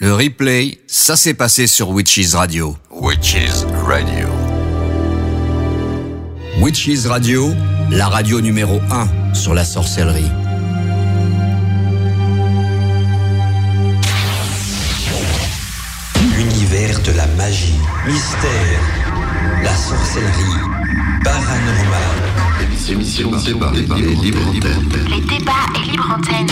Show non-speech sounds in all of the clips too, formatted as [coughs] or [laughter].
Le replay, ça s'est passé sur Witches Radio. Witches Radio. Witches Radio, la radio numéro 1 sur la sorcellerie. Univers de la magie, mystère, la sorcellerie, paranormal. Émission débat et libre antenne. Les débats et libre antenne.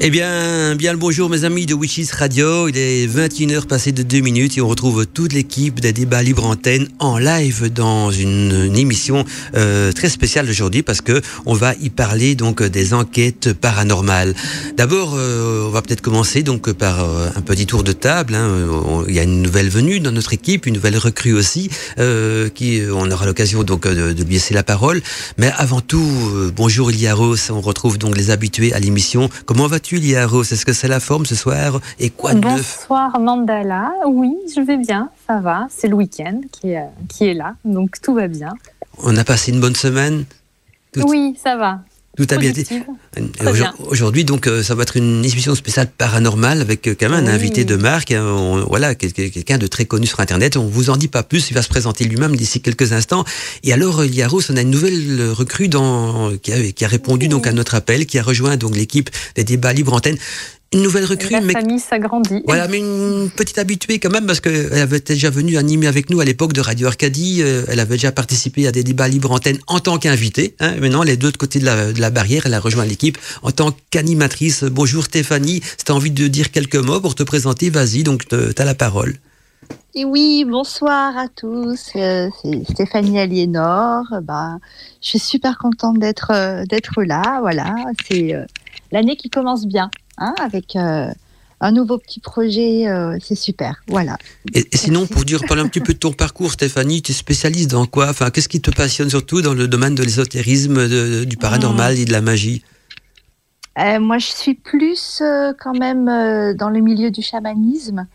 Eh bien, bien le bonjour mes amis de Witches Radio. Il est 21h passé de 2 minutes et on retrouve toute l'équipe des débats libre antenne en live dans une, émission euh, très spéciale aujourd'hui parce que on va y parler donc des enquêtes paranormales. D'abord, euh, on va peut-être commencer donc par euh, un petit tour de table. hein. Il y a une nouvelle venue dans notre équipe, une nouvelle recrue aussi, euh, qui on aura l'occasion donc de, de lui laisser la parole. Mais avant tout, euh, bonjour Ilia Rose. On retrouve donc les habitués à l'émission. Comment vas-tu Rose Est-ce que c'est la forme ce soir Et quoi de neuf? Bonsoir Mandala. Oui, je vais bien, ça va. C'est le week-end qui est, qui est là, donc tout va bien. On a passé une bonne semaine? Tout- Oui, ça va. Tout a bien été. Aujourd'hui, donc, euh, ça va être une émission spéciale paranormale avec euh, quand même un invité de marque, hein, on- voilà, quel- quel- quelqu'un de très connu sur Internet. On vous en dit pas plus, il va se présenter lui-même d'ici quelques instants. Et alors, euh, Yaros, on a une nouvelle euh, recrue dans, qui, a, qui a répondu donc à notre appel, qui a rejoint donc l'équipe des débats libre antenne. Une nouvelle recrue, La mais famille s'agrandit. voilà, mais une petite habituée quand même, parce qu'elle avait déjà venu animer avec nous à l'époque de Radio Arcadie. euh, elle avait déjà participé à des débats libre antenne en tant qu'invitée. Hein. Maintenant, elle est de l'autre côté de la, de la barrière. Elle a rejoint l'équipe en tant qu'animatrice. Bonjour Stéphanie. Si tu as envie de dire quelques mots pour te présenter, vas-y, donc tu as la parole. Et oui, bonsoir à tous. Euh, c'est Stéphanie Aliénor. Bah, je suis super contente d'être euh, d'être là. Voilà, c'est euh, l'année qui commence bien, hein, avec euh, un nouveau petit projet. euh, c'est super. Voilà. Et, et sinon, pour dire parler un petit peu de ton parcours, Stéphanie, tu es spécialiste dans quoi? Enfin, qu'est-ce qui te passionne surtout dans le domaine de l'ésotérisme, du paranormal et de la magie? Euh, moi, je suis plus quand même dans le milieu du chamanisme.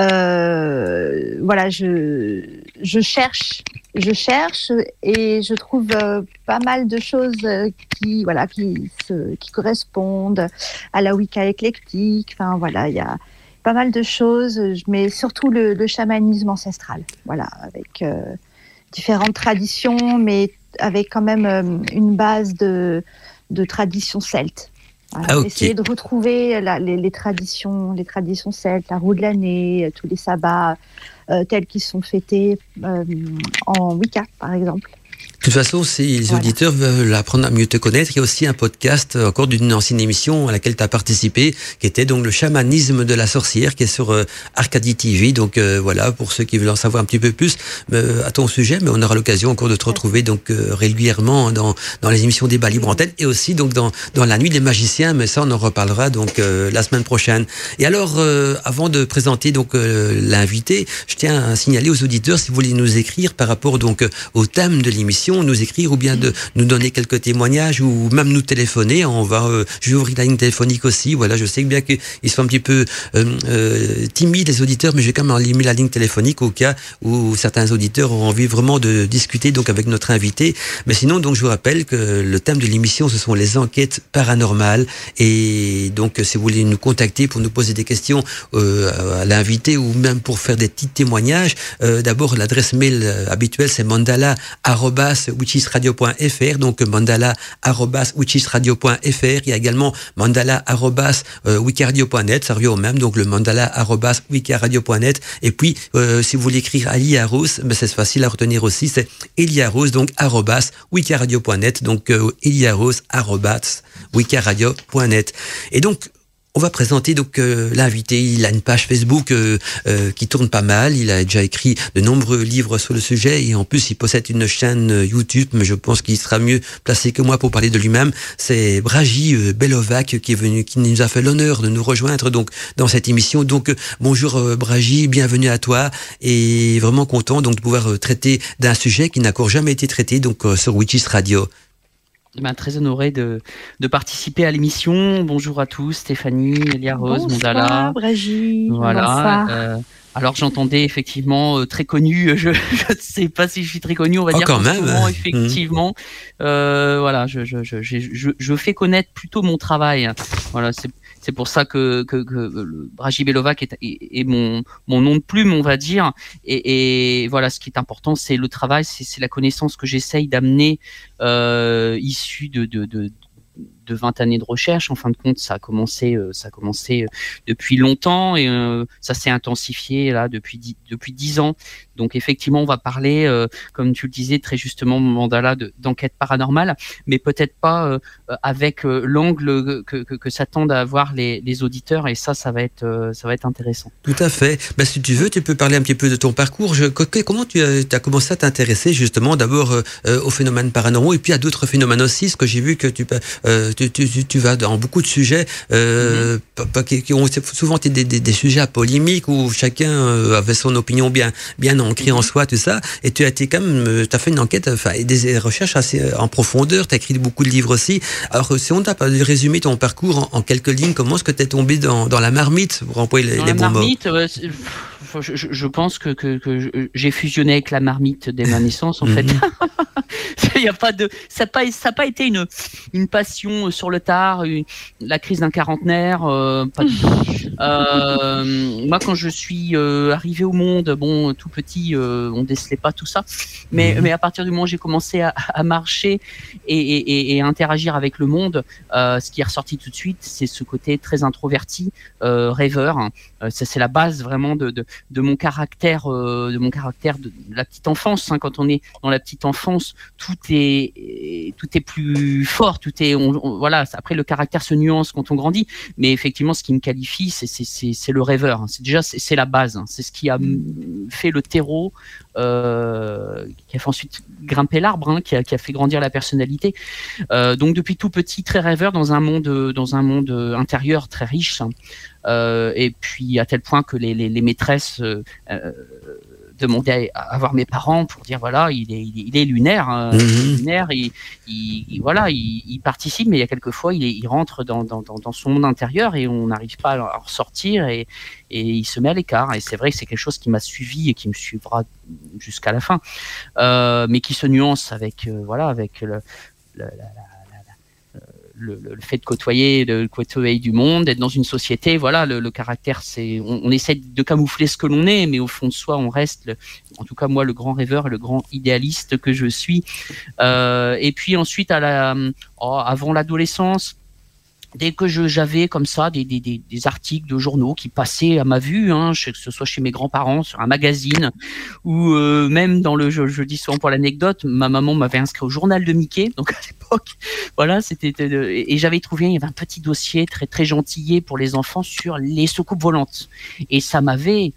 Euh, voilà, je, cherche, je cherche et je trouve euh, pas mal de choses euh, qui, correspondent à la Wicca éclectique. Il y a pas mal de choses, mais surtout le, chamanisme ancestral. Voilà, avec différentes traditions, mais avec quand même une base de, de traditions celtes. Voilà, Ah. Essayer de retrouver la- les, les traditions, les traditions celtes, la roue de l'année, euh, tous les sabbats euh, tels qu'ils sont fêtés euh, en Wicca, par exemple. De toute façon, si les Voilà. auditeurs veulent apprendre à mieux te connaître, il y a aussi un podcast euh, encore d'une ancienne émission à laquelle tu as participé, qui était donc le chamanisme de la sorcière, qui est sur euh, Arcadie TV. Donc euh, voilà, pour ceux qui veulent en savoir un petit peu plus euh, à ton sujet, mais on aura l'occasion encore de te retrouver donc euh, régulièrement dans, dans les émissions débat libre antenne et aussi donc dans, dans la nuit des magiciens, mais ça on en reparlera donc euh, la semaine prochaine. Et alors, euh, avant de présenter donc euh, l'invité, je tiens à signaler aux auditeurs si vous voulez nous écrire par rapport donc au thème de l'émission, nous écrire ou bien de nous donner quelques témoignages ou même nous téléphoner. On va, euh, je vais ouvrir la ligne téléphonique aussi. Voilà, je sais bien qu'ils sont un petit peu euh, euh, timides les auditeurs, mais je vais quand même allumer la ligne téléphonique au cas où certains auditeurs ont envie vraiment de discuter donc avec notre invité. Mais sinon, donc je vous rappelle que le thème de l'émission ce sont les enquêtes paranormales et donc si vous voulez nous contacter pour nous poser des questions à l'invité ou même pour faire des petits témoignages, d'abord l'adresse mail habituelle c'est mandala@witchisradio.fr donc mandala@witchisradio.fr il y a également mandala@wicaradio.net ça revient au même donc le mandala@wicaradio.net et puis euh, si vous voulez écrire à Eliaros ben c'est facile à retenir aussi c'est Eliaros donc wicaradio.net donc euh, Eliaros et donc on va présenter donc euh, l'invité. Il a une page Facebook euh, euh, qui tourne pas mal. Il a déjà écrit de nombreux livres sur le sujet et en plus il possède une chaîne YouTube. Mais je pense qu'il sera mieux placé que moi pour parler de lui-même. C'est Braji euh, Belovac qui est venu, qui nous a fait l'honneur de nous rejoindre donc dans cette émission. Donc bonjour Braji, bienvenue à toi et vraiment content donc de pouvoir traiter d'un sujet qui n'a encore jamais été traité donc sur Witches Radio. Ben, très honoré de, de participer à l'émission. Bonjour à tous, Stéphanie, Elia Rose, Mondala. Bonsoir, Brigitte. Voilà. Euh, Alors j'entendais effectivement euh, très connu. [laughs] Je ne sais pas si je suis très connu. On va Oh, dire quand même. Mmh. effectivement, euh, voilà, je, je, je, je, je, je fais connaître plutôt mon travail. Voilà, c'est c'est pour ça que, que, que le Braji Belovac est, mon, nom de plume, on va dire. Et, voilà, ce qui est important, c'est le travail, c'est la connaissance que j'essaye d'amener, euh, issue de, de, de, de 20 années de recherche. En fin de compte, ça a commencé, euh, ça a commencé euh, depuis longtemps et euh, ça s'est intensifié là depuis depuis 10 ans. Donc effectivement, on va parler, euh, comme tu le disais très justement, Mandala, de- d'enquête paranormale, mais peut-être pas euh, avec euh, l'angle que, que, que s'attendent à avoir les, les auditeurs. Et ça, ça va être, ça va être intéressant. Tout à fait. Ben, si tu veux, tu peux parler un petit peu de ton parcours. Je, comment tu as, as commencé à t'intéresser justement d'abord aux phénomènes paranormaux et puis à d'autres phénomènes aussi, ce que j'ai vu que tu, tu, tu, tu, tu vas dans beaucoup de sujets pas- qui, ont souvent été des, des, des sujets à polémique où chacun avait son opinion bien, bien ancrée en soi, tout ça. Et tu as été quand même, tu as fait une enquête, enfin, des recherches assez euh, en profondeur. Tu as écrit beaucoup de livres aussi. Alors, si on t'a pas résumé ton parcours en, en quelques lignes, comment est-ce que tu es tombé dans, dans la marmite pour employer les, Dans les la bons mots? marmite, euh, pff, je, pense que, que, que je- j'ai fusionné avec la marmite dès ma naissance, en fait. Mhm. [laughs] Il y a pas de, ça n'a pas, ça a pas été une, une passion sur le tard, une- la crise d'un quarantenaire, euh, pas du tout. [laughs] Euh, moi, quand je suis euh, arrivé au monde, bon, tout petit, on décelait pas tout ça, mais, Mhm. mais à partir du moment où j'ai commencé à, à marcher et, et, et- interagir avec le monde, ce qui est ressorti tout de suite, c'est ce côté très introverti, rêveur. Ça, c'est la base vraiment de, de, de mon caractère, euh, de mon caractère de la petite enfance. hein. Quand on est dans la petite enfance, tout est tout est plus fort, tout est voilà. Après, le caractère se nuance quand on grandit, mais effectivement, ce qui me qualifie, c'est le rêveur. hein. C'est déjà c'est la base. hein. C'est ce qui a fait le terreau, euh, qui a fait ensuite grimper l'arbre, hein, qui a fait grandir la personnalité. Euh, donc depuis tout petit, très rêveur dans un monde euh, intérieur très riche. hein. Et puis à tel point que les maîtresses demandaient à, à voir mes parents pour dire voilà il est, il est, il est lunaire, hein, Mhm. lunaire, il, il- il- voilà il, il participe mais il y a quelquefois il, est- il rentre dans, dans, dans, dans son monde intérieur et on n'arrive pas à en ressortir et, et il se met à l'écart. Et c'est vrai que c'est quelque chose qui m'a suivi et qui me suivra jusqu'à la fin. Euh, mais qui se nuance avec euh, voilà avec le, la- le, fait de côtoyer, de côtoyer du monde, d'être dans une société, voilà, le, caractère, c'est, on, essaie de camoufler ce que l'on est, mais au fond de soi, on reste, en tout cas moi, le grand rêveur le grand idéaliste que je suis. Euh, et puis ensuite, à la, oh, avant l'adolescence, dès que j'avais comme ça des, des, des, articles de journaux qui passaient à ma vue, hein, que ce soit chez mes grands-parents, sur un magazine, ou euh, même dans le, je, je dis souvent pour l'anecdote, ma maman m'avait inscrit au journal de Mickey, donc à l'époque, [laughs] voilà, c'était euh, et j'avais trouvé, il y avait un petit dossier très très gentillé pour les enfants sur les soucoupes volantes, et ça m'avait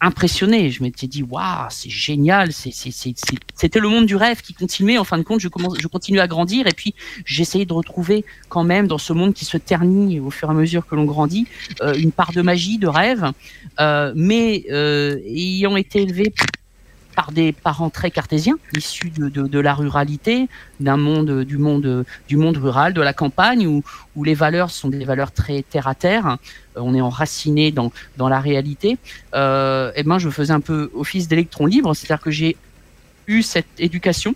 impressionné. Je m'étais dit, waouh, c'est génial. C'était le monde du rêve qui continuait. En fin de compte, je, commence, je continue à grandir et puis j'essayais de retrouver quand même dans ce monde qui se ternit au fur et à mesure que l'on grandit euh, une part de magie, de rêve. Euh, mais euh, ayant été élevé par des parents très cartésiens, issus de, de, la ruralité, d'un monde, du monde, du monde rural, de la campagne, où, où les valeurs sont des valeurs très terre à terre. Euh, on est enraciné dans, dans la réalité. Euh, et ben, je faisais un peu office d'électron libre, c'est-à-dire que j'ai eu cette éducation,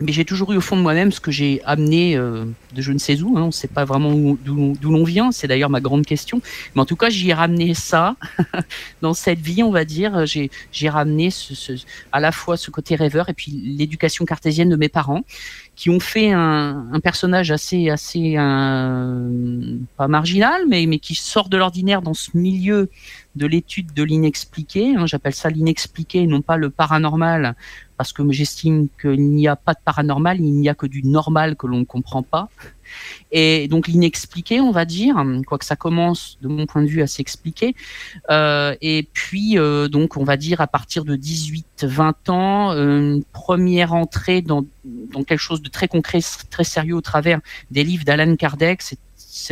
mais j'ai toujours eu au fond de moi-même ce que j'ai amené euh, de je ne sais où. Hein, on ne sait pas vraiment où- d'où l'on vient. C'est d'ailleurs ma grande question. Mais en tout cas, j'y ai ramené ça [laughs] dans cette vie, on va dire. J'ai j'ai ramené ce, ce- à la fois ce côté rêveur et puis l'éducation cartésienne de mes parents, qui ont fait un, personnage assez euh, pas marginal, mais mais qui sort de l'ordinaire dans ce milieu de l'étude de l'inexpliqué. hein. J'appelle ça l'inexpliqué, non pas le paranormal, parce que j'estime qu'il n'y a pas de paranormal, il n'y a que du normal que l'on ne comprend pas. Et donc l'inexpliqué, on va dire, quoique ça commence de mon point de vue à s'expliquer. Euh, et puis euh, donc on va dire à partir de 18-20 ans, une première entrée dans, dans quelque chose de très concret, très sérieux au travers des livres d'Alan Kardec, c'est-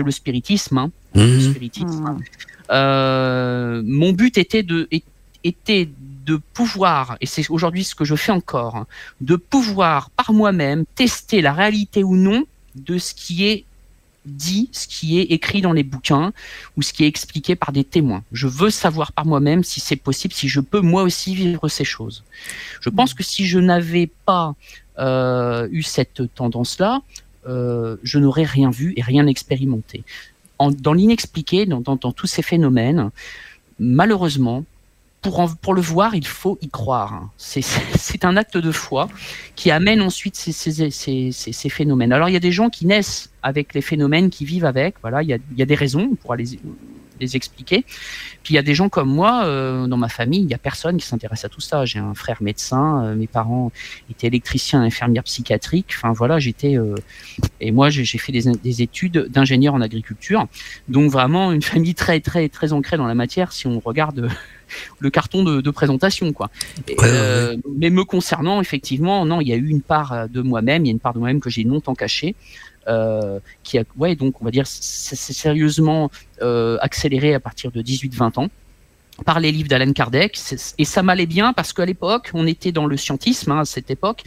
le spiritisme. hein, le Mhm. spiritisme. Euh, mon but était de était de pouvoir, et c'est aujourd'hui ce que je fais encore, de pouvoir par moi-même tester la réalité ou non de ce qui est dit ce qui est écrit dans les bouquins ou ce qui est expliqué par des témoins. Je veux savoir par moi-même si c'est possible, si je peux moi aussi vivre ces choses. Je pense que si je n'avais pas euh, eu cette tendance-là, euh, je n'aurais rien vu et rien expérimenté. dans l'inexpliqué, dans, tous ces phénomènes, malheureusement, pour, pour le voir, il faut y croire. [laughs] C'est un acte de foi qui amène ensuite ces, ces, phénomènes. Alors il y a des gens qui naissent avec les phénomènes, qui vivent avec. Voilà, il y a, il y a des raisons, on pourra les, expliquer. Puis il y a des gens comme moi, euh, dans ma famille, il n'y a personne qui s'intéresse à tout ça. J'ai un frère médecin, euh, mes parents étaient électriciens, infirmières psychiatriques. Enfin voilà, j'étais euh, et moi j'ai fait des, des études d'ingénieur en agriculture. Donc vraiment une famille très très très ancrée dans la matière. Si on regarde le carton de, présentation, quoi. Mais me concernant, effectivement, non, il y a eu une part de moi-même, il y a une part de moi-même que j'ai longtemps cachée. Euh, qui a, ouais, donc on va dire, c'est sérieusement euh, accéléré à partir de 18-20 ans par les livres d'Alan Kardec. Et ça m'allait bien parce qu'à l'époque, on était dans le scientisme hein, à cette époque,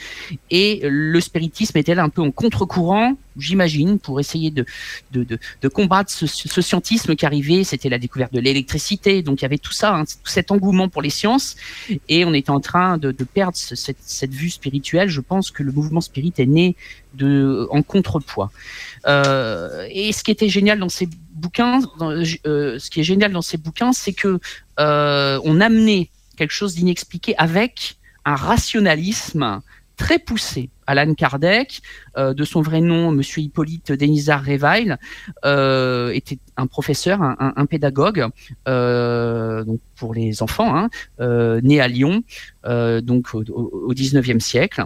et le spiritisme était là un peu en contre-courant, j'imagine, pour essayer de, de, de, combattre ce, scientisme qui arrivait. C'était la découverte de l'électricité, donc il y avait tout ça, hein, tout cet engouement pour les sciences, et on était en train de, perdre cette, cette, vue spirituelle. Je pense que le mouvement spirit est né de, en contrepoids. Euh, et ce qui était génial dans ces bouquins, euh, ce qui est génial dans ces bouquins, c'est que euh, on amenait quelque chose d'inexpliqué avec un rationalisme très poussé. Alan Kardec, euh, de son vrai nom, Monsieur Hippolyte Denisard Réveil, euh, était un professeur, un, pédagogue, donc pour les enfants, hein, né à Lyon, donc au, au, 19e siècle.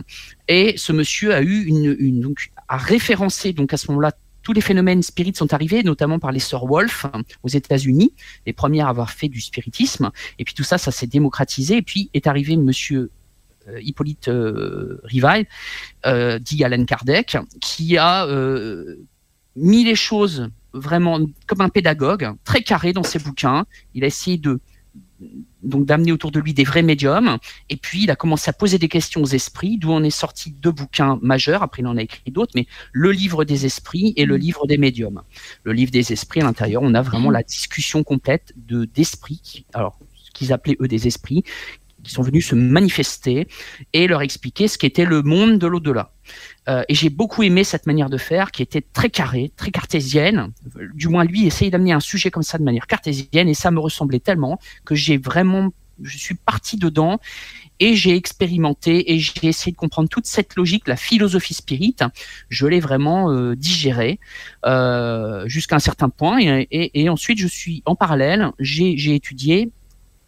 Et ce monsieur a eu une, une donc a référencé donc à ce moment-là tous les phénomènes spirites sont arrivés, notamment par les sœurs Wolf aux États-Unis, les premières à avoir fait du spiritisme. Et puis tout ça, ça s'est démocratisé. Et puis est arrivé Monsieur euh, Hippolyte euh, Rivail, euh, dit Alan Kardec, qui a mis les choses vraiment comme un pédagogue, très carré dans ses bouquins. Il a essayé de donc d'amener autour de lui des vrais médiums. Et puis, il a commencé à poser des questions aux esprits, d'où on est sorti deux bouquins majeurs. Après, il en a écrit d'autres, mais le livre des esprits et le mm. livre des médiums. Le livre des esprits, à l'intérieur, on a vraiment mm. la discussion complète de d'esprits. Alors, ce qu'ils appelaient eux des esprits, qui sont venus se manifester et leur expliquer ce qu'était le monde de l'au-delà. Euh, et j'ai beaucoup aimé cette manière de faire qui était très carrée, très cartésienne. Du moins, lui essaye d'amener un sujet comme ça de manière cartésienne et ça me ressemblait tellement que j'ai vraiment, je suis parti dedans et j'ai expérimenté et j'ai essayé de comprendre toute cette logique, la philosophie spirit. Je l'ai vraiment euh, digérée euh, jusqu'à un certain point et, et, et, ensuite je suis en parallèle, j'ai étudié.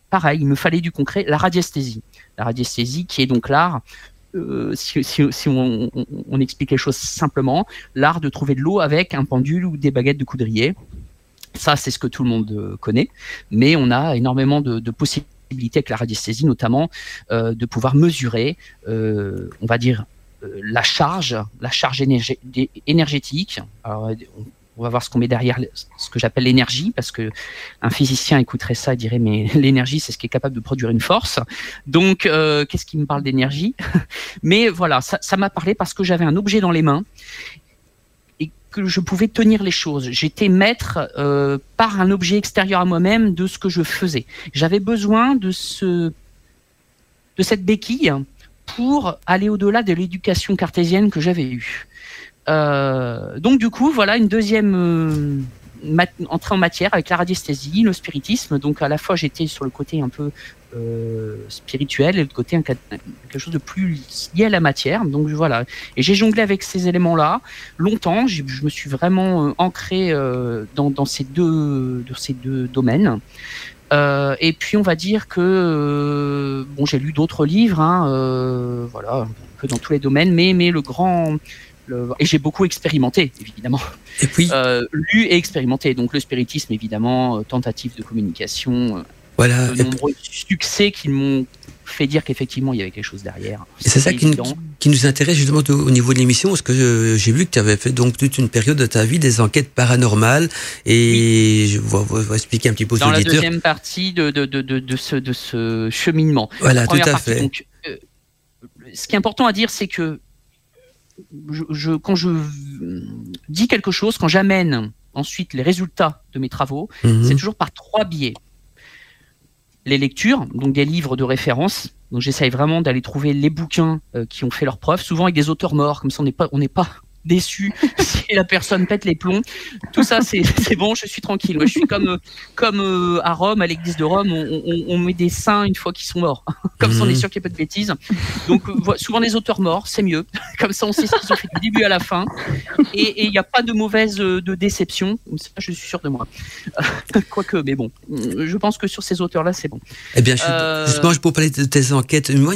Pareil, il me fallait du concret, la radiesthésie. La radiesthésie qui est donc l'art euh, si, on, explique les choses simplement, l'art de trouver de l'eau avec un pendule ou des baguettes de coudrier. Ça, c'est ce que tout le monde euh, connaît, mais on a énormément de, possibilités avec la radiesthésie, notamment euh, de pouvoir mesurer, on va dire, la charge, la charge énergétique. Va voir ce qu'on met derrière ce que j'appelle l'énergie, parce que un physicien écouterait ça et dirait mais [laughs] l'énergie c'est ce qui est capable de produire une force. Donc euh, qu'est-ce qui me parle d'énergie? [laughs] Mais voilà, ça m'a parlé parce que j'avais un objet dans les mains et que je pouvais tenir les choses. J'étais maître euh, par un objet extérieur à moi-même de ce que je faisais. J'avais besoin de cette béquille pour aller au-delà de l'éducation cartésienne que j'avais eue. Euh, donc du coup, voilà une deuxième euh, entrée en matière avec la radiesthésie, le spiritisme. Donc à la fois j'étais sur le côté un peu euh, spirituel et le côté quelque chose de plus lié à la matière. Donc voilà. Et j'ai jonglé avec ces éléments-là longtemps. Je me suis vraiment ancré dans, ces deux, domaines. et puis on va dire que bon, j'ai lu d'autres livres, hein, voilà, un peu dans tous les domaines, mais le grand et j'ai beaucoup expérimenté, évidemment. Et puis euh, Lu et expérimenté. Donc le spiritisme, évidemment, euh, tentative de communication. Euh, voilà. De nombreux succès qui m'ont fait dire qu'effectivement il y avait quelque chose derrière. C'est ça qui nous, qui nous, intéresse justement au niveau de l'émission, parce que j'ai vu que tu avais fait donc toute une période de ta vie des enquêtes paranormales, et je vais, expliquer un petit peu aux Dans la deuxième partie de, de, de, de, ce, de ce cheminement. Voilà, tout à fait. ce qui est important à dire, c'est que je, quand je dis quelque chose, quand j'amène ensuite les résultats de mes travaux, Mhm. c'est toujours par trois biais. Les lectures, donc des livres de référence. Donc j'essaye vraiment d'aller trouver les bouquins euh, qui ont fait leurs preuves, souvent avec des auteurs morts, comme ça on n'est pas, on n'est pas déçu [laughs] si la personne pète les plombs. Tout ça, [laughs] c'est bon, je suis tranquille. Ouais, je suis comme, euh, comme euh, à Rome, à l'église de Rome, on, on- on met des saints une fois qu'ils sont morts. [laughs] Comme ça, on est Mhm. sûr qu'il n'y a pas de bêtises. Donc, euh, souvent des auteurs morts, c'est mieux. Comme ça, on sait ce qu'ils ont fait du début à la fin. Et il n'y a pas de mauvaise de déception. Ça, je suis sûr de moi. Quoique, mais bon, je pense que sur ces auteurs-là, c'est bon. Eh bien, je- Euh, justement, pour parler de tes enquêtes, moi,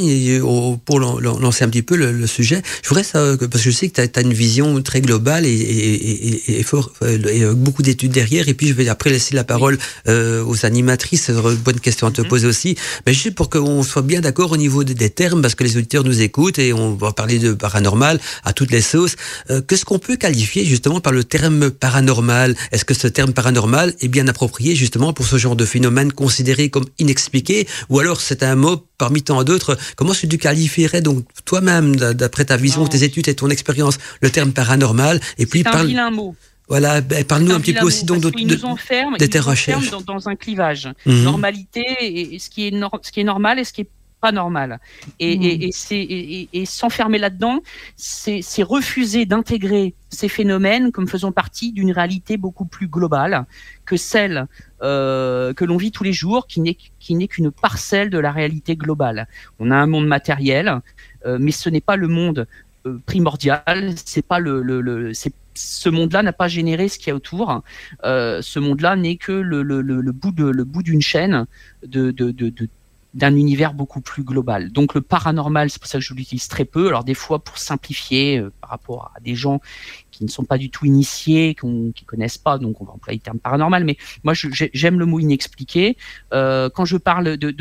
pour lan- lan- lancer un petit peu le, le sujet, je voudrais ça, parce que je sais que tu as, une vision très globale et, et, et, et fort, euh, euh, beaucoup d'études derrière. Et puis, je vais après laisser la parole euh, aux animatrices. C'est une bonne question à te Mhm. poser aussi. Mais juste pour qu'on soit bien d'accord au niveau des, des termes, parce que les auditeurs nous écoutent et on va parler de paranormal à toutes les sauces. Euh, Qu'est-ce qu'on peut qualifier justement par le terme paranormal? Est-ce que ce terme paranormal est bien approprié justement pour ce genre de phénomène considéré comme inexpliqué? Ou alors c'est un mot parmi tant d'autres Comment tu qualifierais donc toi-même, d'après ta vision, Non. tes études et ton expérience, le terme paranormal Et puis un mot. voilà, ben, parle-nous un petit peu aussi donc de, de- nous enferme, de il tes nous enferme recherches. dans, dans un clivage. Mhm. Normalité et, et ce qui est ce qui est normal et ce qui est pas normal. Et, Mhm. et, s'enfermer là-dedans, c'est refuser d'intégrer ces phénomènes comme faisant partie d'une réalité beaucoup plus globale que celle euh, que l'on vit tous les jours, qui n'est qu'une parcelle de la réalité globale. On a un monde matériel, euh, mais ce n'est pas le monde euh, primordial. C'est pas le, le, le c'est ce monde-là n'a pas généré ce qu'il y a autour. Ce monde-là n'est que le, le, le, le bout de le bout d'une chaîne de, de, de, de d'un univers beaucoup plus global. Donc le paranormal, c'est pour ça que je l'utilise très peu. Alors des fois pour simplifier euh, par rapport à des gens qui ne sont pas du tout initiés, qui connaissent pas, donc on va employer le terme paranormal. Mais moi j'aime le mot inexpliqué. Euh, quand je parle de,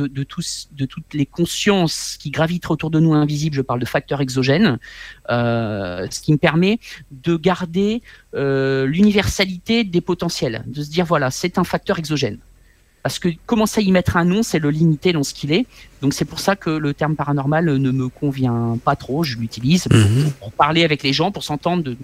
toutes les consciences qui gravitent autour de nous invisibles, je parle de facteurs exogènes, euh, ce qui me permet de garder l'universalité des potentiels, de se dire voilà c'est un facteur exogène. Parce que commencer à y mettre un nom, c'est le limiter dans ce qu'il est. Donc c'est pour ça que le terme paranormal ne me convient pas trop. Je l'utilise pour, Mhm. pour parler avec les gens, pour s'entendre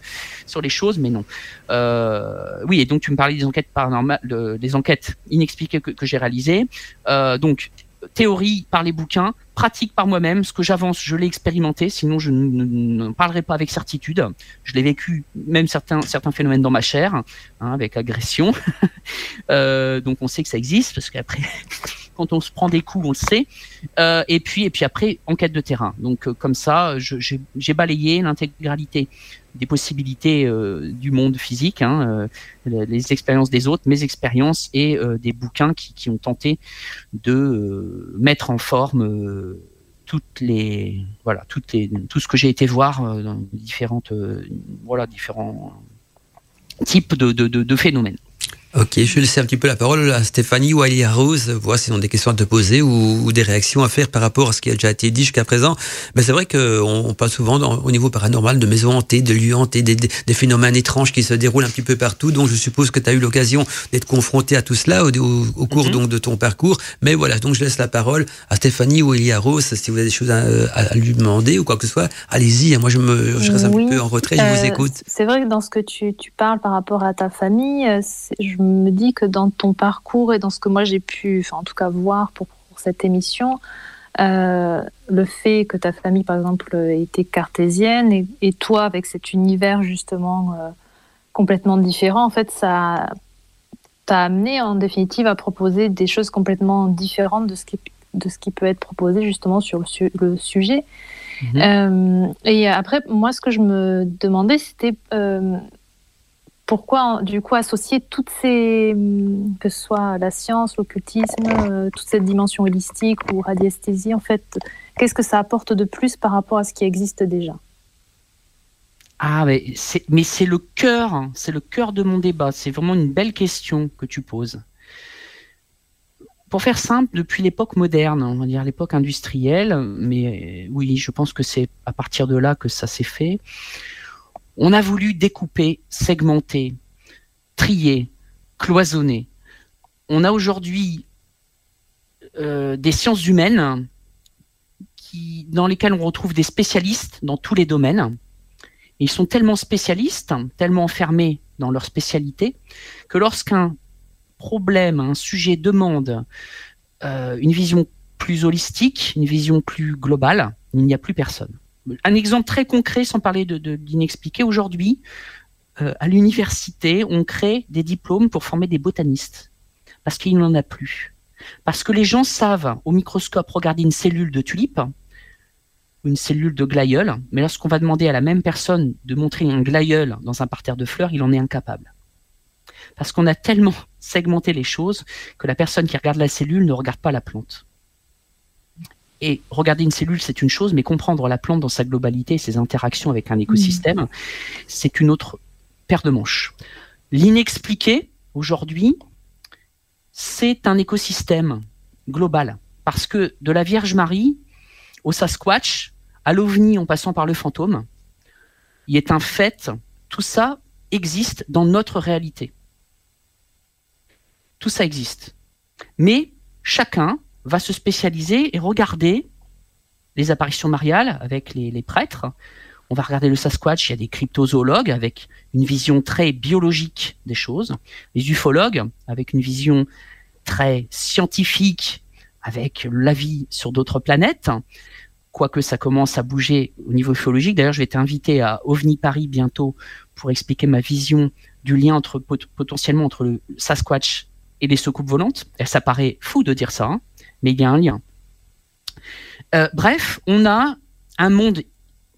sur les choses, mais non. Euh, oui, et donc tu me parlais des enquêtes paranormales, de- des enquêtes inexpliquées que, que j'ai réalisées. Euh, donc théorie par les bouquins, pratique par moi-même. Ce que j'avance, je l'ai expérimenté. Sinon, je ne, parlerai pas avec certitude. Je l'ai vécu, même certains certains phénomènes dans ma chair, hein, avec agression. [laughs] Euh, donc on sait que ça existe parce qu'après, [laughs] quand on se prend des coups, on le sait. Euh, et puis et puis après, enquête de terrain. Donc euh, comme ça, j'ai balayé l'intégralité des possibilités euh, du monde physique, hein, euh, les, expériences des autres, mes expériences et euh, des bouquins qui, ont tenté de mettre en forme toutes les voilà toutes les tout ce que j'ai été voir dans différentes voilà différents types de phénomènes. Ok, je vais laisser un petit peu la parole à Stéphanie ou à Elia Rose, voir s'ils ont des questions à te poser ou, ou des réactions à faire par rapport à ce qui a déjà été dit jusqu'à présent. Mais c'est vrai qu'on on parle souvent dans- au niveau paranormal de maisons hantées, de lieux hantés, des, des- des phénomènes étranges qui se déroulent un petit peu partout. Donc je suppose que tu as eu l'occasion d'être confronté à tout cela au, au- au cours Mhm. donc de ton parcours. Mais voilà, donc je laisse la parole à Stéphanie ou Elia Rose si vous avez des choses à, lui demander ou quoi que ce soit. Allez-y, hein, moi je, me, je reste un Oui. petit peu en retrait, je vous Euh, écoute. C'est vrai que dans ce que tu, tu parles par rapport à ta famille, euh, je me dis que dans ton parcours et dans ce que moi j'ai pu, enfin, en tout cas voir pour, pour cette émission, euh, le fait que ta famille, par exemple, était cartésienne et, et toi avec cet univers justement euh, complètement différent, en fait, ça t'a amené en définitive à proposer des choses complètement différentes de ce qui, de ce qui peut être proposé justement sur le, su- le sujet. Mhm. Euh, et après, moi, ce que je me demandais, c'était pourquoi, du coup, associer toutes ces, hum, que ce soit la science, l'occultisme, euh, toute cette dimension holistique ou radiesthésie, en fait, qu'est-ce que ça apporte de plus par rapport à ce qui existe déjà? Ah, mais c'est, le cœur, hein, c'est le cœur de mon débat. C'est vraiment une belle question que tu poses. Pour faire simple, depuis l'époque moderne, on va dire l'époque industrielle, mais oui, je pense que c'est à partir de là que ça s'est fait. On a voulu découper, segmenter, trier, cloisonner. On a aujourd'hui euh, des sciences humaines dans lesquelles on retrouve des spécialistes dans tous les domaines ils sont tellement spécialistes, tellement enfermés dans leur spécialité, que lorsqu'un problème, un sujet demande euh, une vision plus holistique, une vision plus globale, il n'y a plus personne. Un exemple très concret, sans parler d'inexpliqué, aujourd'hui, euh, à l'université, on crée des diplômes pour former des botanistes, parce qu'il n'en a plus. Parce que les gens savent au microscope regarder une cellule de tulipe, une cellule de glaïeul, mais lorsqu'on va demander à la même personne de montrer un glaïeul dans un parterre de fleurs, il en est incapable. Parce qu'on a tellement segmenté les choses que la personne qui regarde la cellule ne regarde pas la plante. Et regarder une cellule, c'est une chose, mais comprendre la plante dans sa globalité, ses interactions avec un écosystème, c'est une autre paire de manches. L'inexpliqué, aujourd'hui, c'est un écosystème global. Parce que de la Vierge Marie au Sasquatch, à l'OVNI en passant par le fantôme, il est un fait, tout ça existe dans notre réalité. Tout ça existe. Mais chacun va se spécialiser et regarder les apparitions mariales avec les, prêtres. On va regarder le Sasquatch, il y a des cryptozoologues avec une vision très biologique des choses, les ufologues avec une vision très scientifique avec la vie sur d'autres planètes, quoique ça commence à bouger au niveau ufologique. D'ailleurs, je vais être invité à OVNI Paris bientôt pour expliquer ma vision du lien entre potentiellement entre le Sasquatch et les soucoupes volantes. Ça paraît fou de dire ça, hein, mais il y a un lien. Euh, bref, on a un monde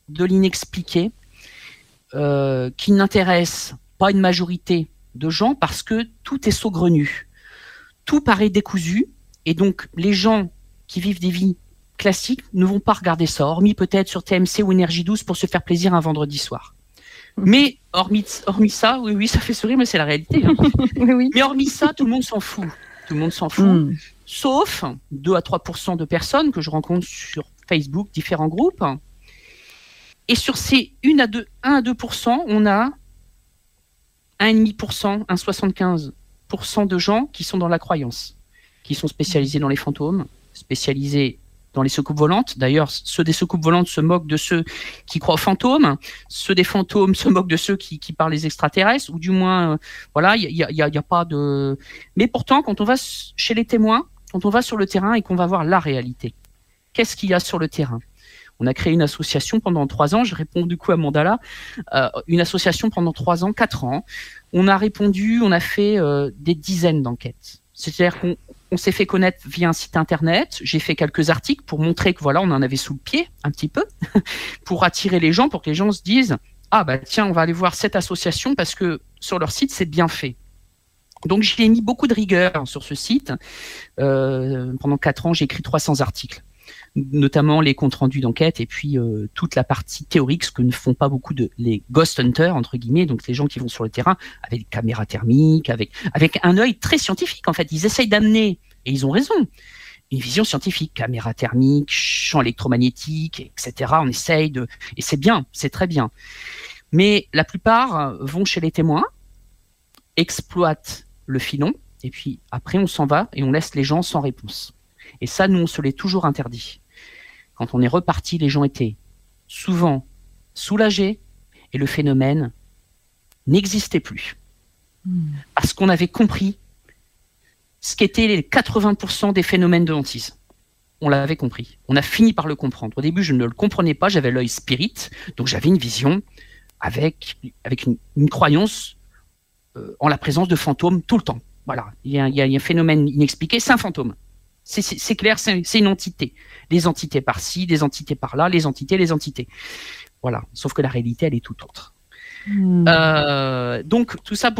de l'inexpliqué euh, qui n'intéresse pas une majorité de gens parce que tout est saugrenu. Tout paraît décousu. Et donc, les gens qui vivent des vies classiques ne vont pas regarder ça, hormis peut-être sur TMC ou Énergie 12 pour se faire plaisir un vendredi soir. Mais hormis, hormis ça, oui, oui, ça fait sourire, mais c'est la réalité. Hein. [laughs] Mais hormis ça, tout le monde s'en fout. Tout le monde s'en fout. Hmm. Sauf 2 à 3% de personnes que je rencontre sur Facebook, différents groupes. Et sur ces 1 à 2, 1 à 2 on a 1,5%, 1,75% de gens qui sont dans la croyance, qui sont spécialisés dans les fantômes, spécialisés dans les soucoupes volantes. D'ailleurs, ceux des soucoupes volantes se moquent de ceux qui croient aux fantômes. Ceux des fantômes se moquent de ceux qui, parlent des extraterrestres, ou du moins, euh, voilà, il n'y a, pas de. Mais pourtant, quand on va chez les témoins, quand on va sur le terrain et qu'on va voir la réalité, qu'est-ce qu'il y a sur le terrain? On a créé une association pendant trois ans. Je réponds du coup à Mandala. Euh, une association pendant trois ans, quatre ans. On a répondu, on a fait euh, des dizaines d'enquêtes. C'est-à-dire qu'on on s'est fait connaître via un site internet. J'ai fait quelques articles pour montrer que voilà, on en avait sous le pied un petit peu, [laughs] pour attirer les gens, pour que les gens se disent ah bah tiens, on va aller voir cette association parce que sur leur site c'est bien fait. Donc j'ai mis beaucoup de rigueur sur ce site. Euh, pendant quatre ans, j'ai écrit 300 articles notamment les comptes rendus d'enquête et puis euh, toute la partie théorique, ce que ne font pas beaucoup de les ghost hunters entre guillemets, donc les gens qui vont sur le terrain avec des caméras thermiques, avec avec un œil très scientifique en fait. Ils essayent d'amener et ils ont raison une vision scientifique, caméra thermique, champ électromagnétique, etc. On essaye de et c'est bien, c'est très bien. Mais la plupart vont chez les témoins, exploitent le filon, et puis après on s'en va et on laisse les gens sans réponse. Et ça, nous, on se l'est toujours interdit. Quand on est reparti, les gens étaient souvent soulagés et le phénomène n'existait plus. Hmm. Parce qu'on avait compris ce qu'étaient les 80% des phénomènes de hantise. On l'avait compris. On a fini par le comprendre. Au début, je ne le comprenais pas. J'avais l'œil spirit, donc j'avais une vision avec, avec une, croyance en la présence de fantômes tout le temps. Voilà, il y, a, il y a un phénomène inexpliqué, c'est un fantôme. C'est clair, c'est une entité. Des entités par-ci, des entités par-là, les entités, les entités. Voilà. Sauf que la réalité, elle est tout autre. Hmm. Euh, donc tout ça,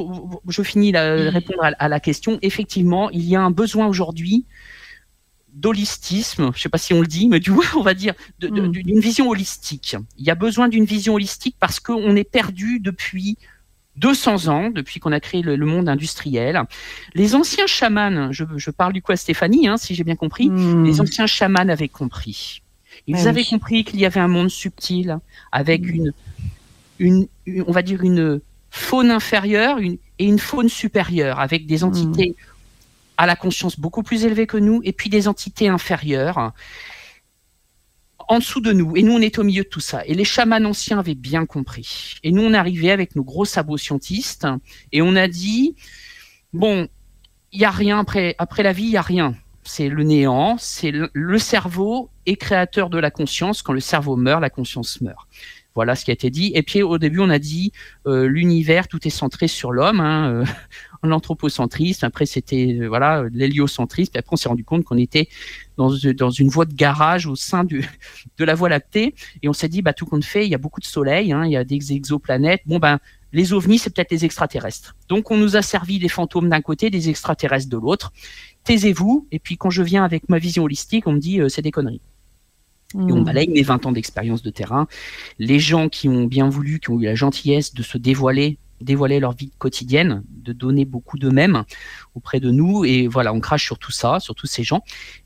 je finis de répondre à, la question. Effectivement, il y a un besoin aujourd'hui d'holistisme, je sais pas si on le dit, mais du coup, on va dire hmm. d'une vision holistique. Il y a besoin d'une vision holistique parce qu'on est perdu depuis 200 ans, depuis qu'on a créé le, monde industriel. Les anciens chamans, je, parle du coup à Stéphanie, hein, si j'ai bien compris, hmm. les anciens chamans avaient compris. Ils avaient compris qu'il y avait un monde subtil avec hmm. une, une, on va dire une faune inférieure une, et une faune supérieure, avec des entités hmm. à la conscience beaucoup plus élevée que nous, et puis des entités inférieures en dessous de nous. Et nous, on est au milieu de tout ça. Et les chamans anciens avaient bien compris. Et nous, on arrivé avec nos gros sabots scientistes et on a dit, bon, il y a rien après, après la vie, il y a rien. C'est le néant, c'est le, le cerveau est créateur de la conscience. Quand le cerveau meurt, la conscience meurt. Voilà ce qui a été dit. Et puis au début, on a dit euh, l'univers, tout est centré sur l'homme, hein, euh, [laughs] l'anthropocentrisme. Après, c'était euh, voilà l'héliocentrisme. Après, on s'est rendu compte qu'on était dans, dans une voie de garage au sein [laughs] de la Voie lactée. Et on s'est dit, bah tout compte fait, il y a beaucoup de soleil, hein, il y a des exoplanètes. Bon ben les ovnis, c'est peut-être les extraterrestres. Donc on nous a servi des fantômes d'un côté, des extraterrestres de l'autre. Taisez-vous. Et puis quand je viens avec ma vision holistique, on me dit c'est des conneries. Et on Mm. balaye mes 20 ans d'expérience de terrain. Les gens qui ont bien voulu, qui ont eu la gentillesse de se dévoiler, dévoiler leur vie quotidienne, de donner beaucoup d'eux-mêmes auprès de nous. Et voilà, on crache sur tout ça, sur tous ces gens.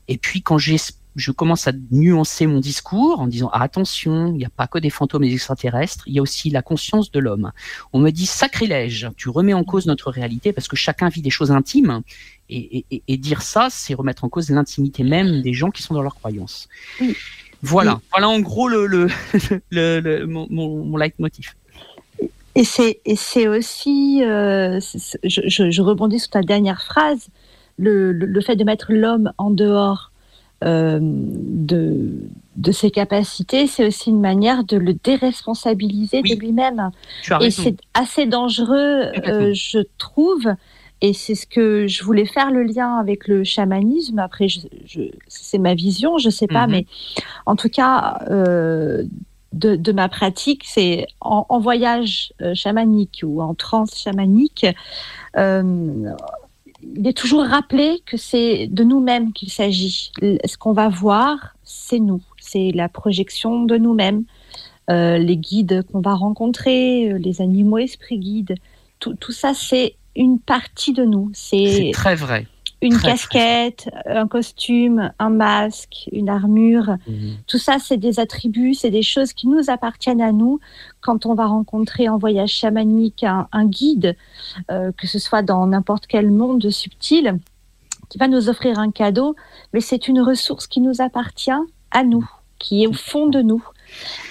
Et puis quand je commence à nuancer mon discours en disant ah, attention, il n'y a pas que des fantômes et des extraterrestres, il y a aussi la conscience de l'homme. On me dit sacrilège, tu remets en cause notre réalité parce que chacun vit des choses intimes et- et dire ça, c'est remettre en cause l'intimité même des gens qui sont dans leurs croyances. Oui. Voilà, voilà en gros le, le, [laughs] le, le- mon, mon, mon leitmotiv. Et c'est et c'est aussi, euh, je, je- je rebondis sur ta dernière phrase, le, le, le fait de mettre l'homme en dehors euh, de, de ses capacités, c'est aussi une manière de le déresponsabiliser Oui. de lui-même. Tu as Et raison. c'est assez dangereux, euh, je trouve. Et c'est ce que je voulais faire le lien avec le chamanisme. Après, je, je- c'est ma vision, je sais pas, Mhm. mais en tout cas, euh, de, de ma pratique, c'est en, en voyage euh, chamanique ou en transe chamanique, euh, il est toujours rappelé que c'est de nous-mêmes qu'il s'agit. Ce qu'on va voir, c'est nous, c'est la projection de nous-mêmes. Euh, les guides qu'on va rencontrer, les animaux esprits guides, tout, tout ça, c'est une partie de nous. C'est très vrai. une très, très casquette, un costume, un masque, une armure. Tout ça, c'est des attributs, c'est des choses qui nous appartiennent à nous quand on va rencontrer en voyage chamanique un, un guide, euh, que ce soit dans n'importe quel monde subtil, qui va nous offrir un cadeau, mais c'est une ressource qui nous appartient à nous, qui est au fond de nous.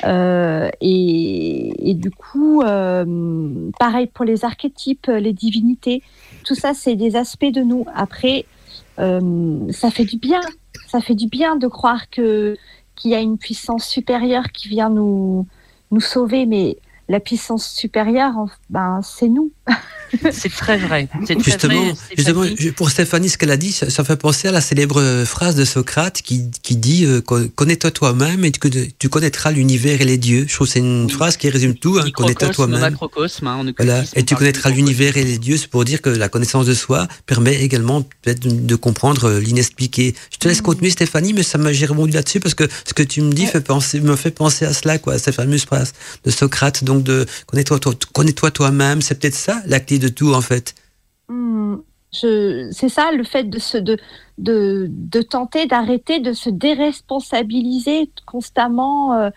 Euh, et, du coup, euh, pareil pour les archétypes, les divinités, tout ça, c'est des aspects de nous. Après, euh, ça fait du bien. Ça fait du bien de croire qu'il y a une puissance supérieure qui vient nous nous sauver, mais la puissance supérieure, en- ben, c'est nous. [laughs] C'est très vrai. C'est très Justement, vrai, justement pour Stéphanie, ce qu'elle a dit, ça, ça fait penser à la célèbre phrase de Socrate qui, qui dit euh, co- Connais-toi toi-même et que tu connaîtras l'univers et les dieux. Je trouve que c'est une Oui. phrase qui résume tout. Hein, Connais-toi toi-même. macrocosme, hein, Voilà. Et tu connaîtras l'univers et les dieux. C'est pour dire que la connaissance de soi permet également peut-être de, de comprendre euh, l'inexpliqué. Je te laisse Mm. continuer, Stéphanie, mais ça m'a j'ai rebondi là-dessus parce que ce que tu me dis fait penser, me fait penser à cela, quoi, cette fameuse phrase de Socrate. Donc de connais-toi, toi, connais-toi toi-même. C'est peut-être ça la clé de tout en fait. Hmm, c'est ça le fait de se de de, tenter d'arrêter de se déresponsabiliser constamment euh,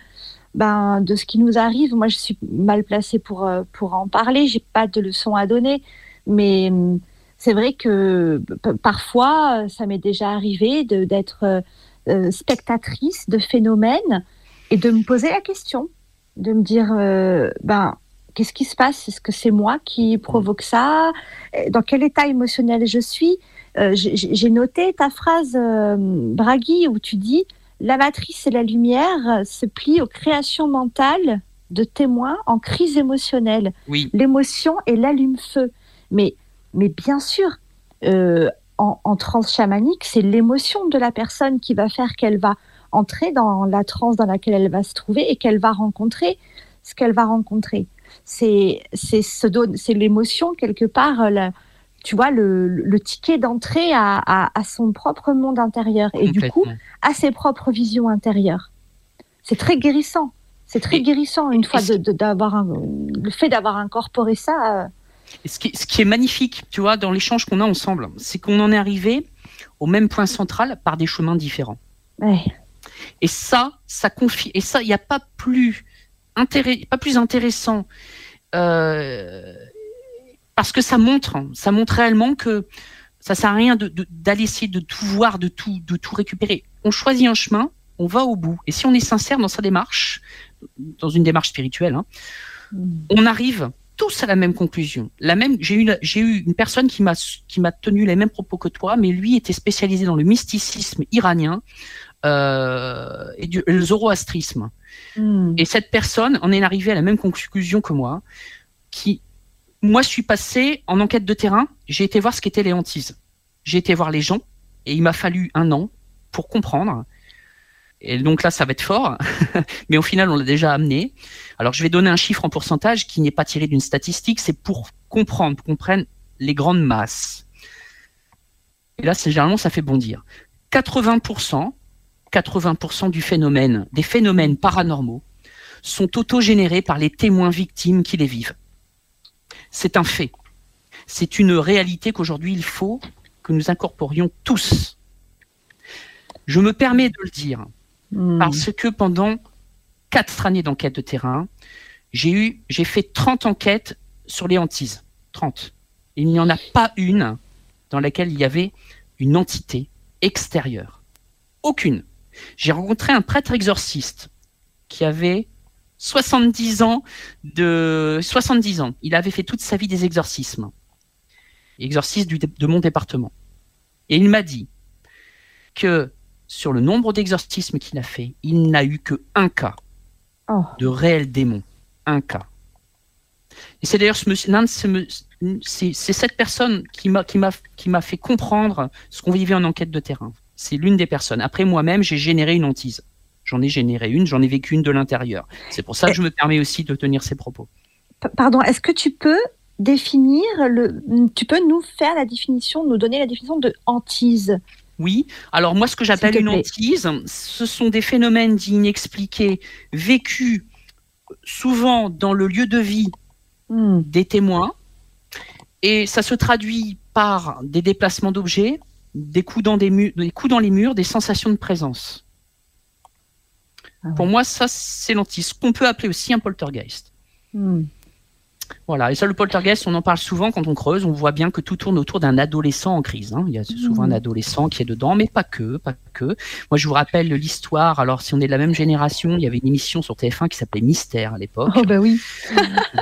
ben, de ce qui nous arrive. Moi, je suis mal placée pour euh, pour en parler. J'ai pas de leçons à donner, mais hum, c'est vrai que parfois, euh, ça m'est déjà arrivé d'être spectatrice de phénomènes et de me poser la question, de me dire euh, ben qu'est-ce qui se passe? Est-ce que c'est moi qui provoque ça? Dans quel état émotionnel je suis? Euh, J'ai noté ta phrase, euh, Bragui, où tu dis La matrice et la lumière se plient aux créations mentales de témoins en crise émotionnelle. Oui, L'émotion est l'allume-feu. Mais, mais bien sûr, euh, en, en transe chamanique, c'est l'émotion de la personne qui va faire qu'elle va entrer dans la transe dans laquelle elle va se trouver et qu'elle va rencontrer ce qu'elle va rencontrer. C'est c'est ce c'est l'émotion quelque part, la- tu vois, le, le ticket d'entrée à, à, à son propre monde intérieur et du coup à ses propres visions intérieures. C'est très guérissant. C'est très Et- guérissant une fois d'avoir le fait d'avoir incorporé ça. euh, Et ce, qui, ce qui est magnifique, tu vois, dans l'échange qu'on a ensemble, c'est qu'on en est arrivé au même point central par des chemins différents. ouais. Et ça, ça confie. Et ça, il n'y a pas plus, pas plus intéressant. euh, parce que ça montre, ça montre réellement que ça sert à rien d'aller essayer de tout voir, de tout, de tout récupérer. On choisit un chemin on va au bout. Et si on est sincère dans sa démarche, dans une démarche spirituelle, hein, on arrive tous à la même conclusion. La même, j'ai eu, j'ai eu une personne qui m'a, qui m'a tenu les mêmes propos que toi, mais lui était spécialisé dans le mysticisme iranien euh, et du, le zoroastrisme. Hmm. Et cette personne en est arrivée à la même conclusion que moi, qui, moi, je suis passé en enquête de terrain, j'ai été voir ce qu'étaient les hantises. J'ai été voir les gens, et il m'a fallu un an pour comprendre. Et donc là, ça va être fort, [laughs] mais au final, on l'a déjà amené. Alors, je vais donner un chiffre en pourcentage qui n'est pas tiré d'une statistique, c'est pour comprendre, pour qu'on prenne les grandes masses. Et là, c'est généralement, ça fait bondir. 80%, 80% du phénomène, des phénomènes paranormaux, sont autogénérés par les témoins victimes qui les vivent. C'est un fait. C'est une réalité qu'aujourd'hui, il faut que nous incorporions tous. Je me permets de le dire Hmm. parce que pendant quatre années d'enquête de terrain, j'ai eu, j'ai fait 30 enquêtes sur les hantises. 30. Il n'y en a pas une dans laquelle il y avait une entité extérieure. Aucune. J'ai rencontré un prêtre exorciste qui avait 70 ans de 70 ans. Il avait fait toute sa vie des exorcismes. Exorciste du- de mon département. Et il m'a dit que sur le nombre d'exorcismes qu'il a fait, il n'a eu que un cas Oh. de réel démon. Un cas. Et c'est d'ailleurs ce ce cette personne qui m'a fait comprendre ce qu'on vivait en enquête de terrain. C'est l'une des personnes. Après moi-même, j'ai généré une hantise. J'en ai généré une, j'en ai vécu une de l'intérieur. C'est pour ça que je me permets aussi de tenir ces propos. Pardon, est-ce que tu peux définir le. Tu peux nous faire la définition, nous donner la définition de hantise? Oui. Alors moi, ce que j'appelle une hantise, ce sont des phénomènes dits inexpliqués, vécus souvent dans le lieu de vie Hmm. des témoins, et ça se traduit par des déplacements d'objets, des coups dans des, murs, des coups dans les murs, des sensations de présence. Ah ouais. Pour moi, ça, c'est l'hantise, qu'on peut appeler aussi un poltergeist. Hmm. Voilà, et ça, le poltergeist, on en parle souvent quand on creuse. On voit bien que tout tourne autour d'un adolescent en crise. hein. Il y a souvent un Mhm. adolescent qui est dedans, mais pas que, pas que. Moi, je vous rappelle l'histoire. Alors, si on est de la même génération, il y avait une émission sur TF1 qui s'appelait Mystère à l'époque. Oh, bah oui.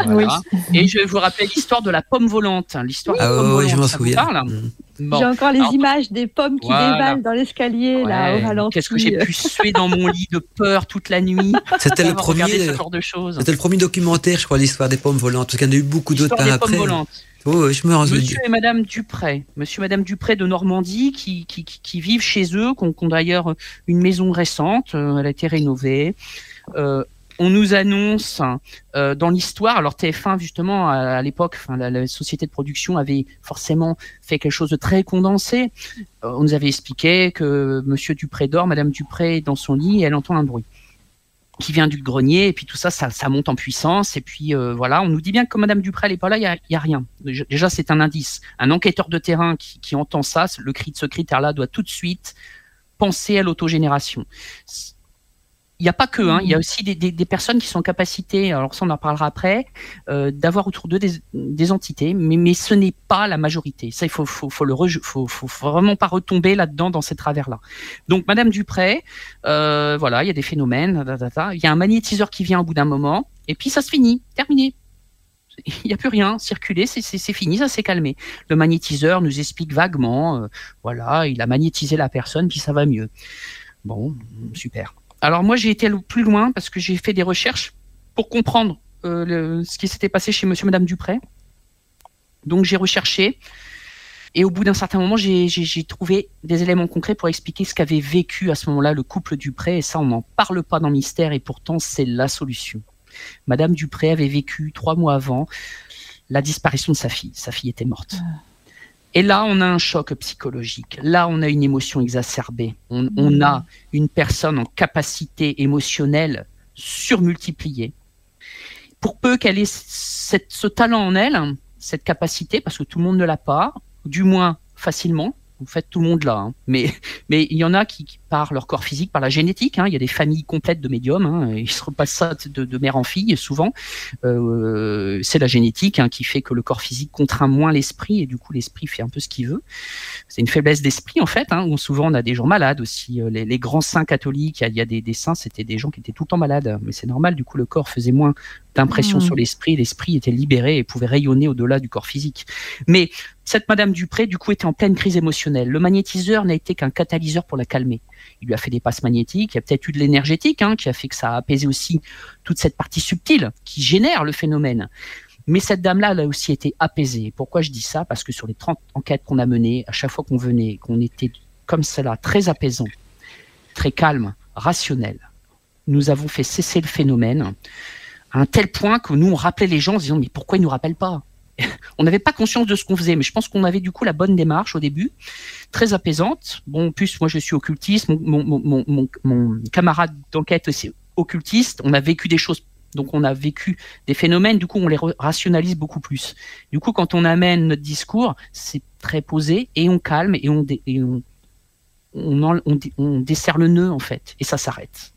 Voilà. Et je vais vous rappeler l'histoire de la pomme volante. L'histoire de Ah la pomme ouais, ouais, volante. je m'en ça vous souviens. parle? Mm. Bon. J'ai encore les Alors, images des pommes qui Voilà. dévalent dans l'escalier, là, au ralenti. Qu'est-ce que j'ai pu suer dans mon lit de peur toute la nuit. [laughs] C'était le premier. ce genre de choses. C'était le premier documentaire, je crois, l'histoire des pommes volantes. Parce qu'il y en a eu beaucoup d'autres L'histoire par des pommes après. volantes. Oh, je me rends Monsieur et Madame Dupré, Monsieur et Madame Dupré de Normandie, qui, qui, qui- qui vivent chez eux, qui ont, qui ont d'ailleurs une maison récente, euh, elle a été rénovée. Euh, on nous annonce euh, dans l'histoire, alors TF1 justement à, l'époque, la, société de production avait forcément fait quelque chose de très condensé. Euh, on nous avait expliqué que Monsieur Dupré dort, Madame Dupré est dans son lit et elle entend un bruit qui vient du grenier et puis tout ça, ça, monte en puissance et puis euh, voilà, on nous dit bien que Madame Dupré elle est pas là, il y a, rien. Déjà, déjà, c'est un indice. Un enquêteur de terrain qui, qui entend ça, le cri de ce critère-là doit tout de suite penser à l'autogénération. Il n'y a pas que, hein, il y a aussi des, des, des personnes qui sont en capacité, alors ça on en parlera après, euh, d'avoir autour d'eux des, des entités, mais, mais ce n'est pas la majorité. Ça, il faut, faut, faut le reje- faut, faut, faut vraiment pas retomber là-dedans dans ces travers-là. Donc Madame Dupré, euh, voilà, il y a des phénomènes, il y a un magnétiseur qui vient au bout d'un moment, et puis ça se finit, terminé. Il n'y a plus rien, circuler, c'est fini, ça s'est calmé. Le magnétiseur nous explique vaguement, euh, voilà, il a magnétisé la personne, puis ça va mieux. Bon, super. Alors moi, j'ai été plus loin parce que j'ai fait des recherches pour comprendre euh, ce qui s'était passé chez Monsieur et Madame Dupré. Donc j'ai recherché. Et au bout d'un certain moment, j'ai- trouvé des éléments concrets pour expliquer ce qu'avait vécu à ce moment-là le couple Dupré. Et ça, on n'en parle pas dans Mystère, et pourtant, c'est la solution. Madame Dupré avait vécu trois mois avant la disparition de sa fille. Sa fille était morte. Et là, on a un choc psychologique. Là, on a une émotion exacerbée. On, on a une personne en capacité émotionnelle surmultipliée. Pour peu qu'elle ait cette- ce talent en elle, cette capacité, parce que tout le monde ne l'a pas, du moins facilement. En fait, tout le monde l'a. hein. Mais mais il y en a qui, qui- par leur corps physique, par la génétique. Hein. Il y a des familles complètes de médiums. Hein. Ils se repassent ça de, de, mère en fille souvent. Euh, c'est la génétique hein, qui fait que le corps physique contraint moins l'esprit et du coup l'esprit fait un peu ce qu'il veut. C'est une faiblesse d'esprit en fait. Où souvent on a des gens malades aussi. Euh, les, les grands saints catholiques, il y a, des, des, saints, c'était des gens qui étaient tout le temps malades. Mais c'est normal. Du coup le corps faisait moins d'impression mmh. sur l'esprit. L'esprit était libéré et pouvait rayonner au-delà du corps physique. Mais cette Madame Dupré, du coup, était en pleine crise émotionnelle. Le magnétiseur n'a été qu'un catalyseur pour la calmer. Il lui a fait des passes magnétiques, il y a peut-être eu de l'énergétique hein, qui a fait que ça a apaisé aussi toute cette partie subtile qui génère le phénomène. Mais cette dame-là, elle a aussi été apaisée. Pourquoi je dis ça? Parce que sur les 30 enquêtes qu'on a menées, à chaque fois qu'on venait, qu'on était comme cela, très apaisant, très calme, rationnel, nous avons fait cesser le phénomène à un tel point que nous, on rappelait les gens en disant, mais pourquoi ils nous rappellent pas? [laughs] On n'avait pas conscience de ce qu'on faisait, mais je pense qu'on avait du coup la bonne démarche au début, très apaisante. Bon, en plus, moi je suis occultiste, mon, camarade d'enquête aussi occultiste, on a vécu des choses, donc on a vécu des phénomènes, du coup on les rationalise beaucoup plus. Du coup, quand on amène notre discours, c'est très posé et on calme et on, on, on dessert le nœud en fait, et ça s'arrête.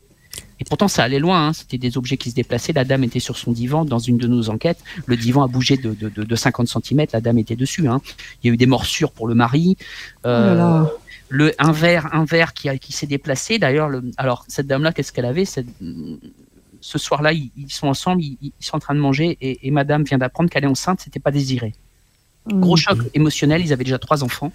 Et pourtant, ça allait loin. Hein. C'était des objets qui se déplaçaient. La dame était sur son divan dans une de nos enquêtes. Le divan a bougé de, de, de, 50 cm. La dame était dessus. Hein. Il y a eu des morsures pour le mari. Euh, oh le, un verre, un verre qui, a, qui s'est déplacé. D'ailleurs, alors cette dame-là, qu'est-ce qu'elle avait? Cette, Ce soir-là, ils, sont ensemble, ils, ils, sont en train de manger et, et Madame vient d'apprendre qu'elle est enceinte. C'était pas désiré. Gros choc émotionnel, ils avaient déjà trois enfants.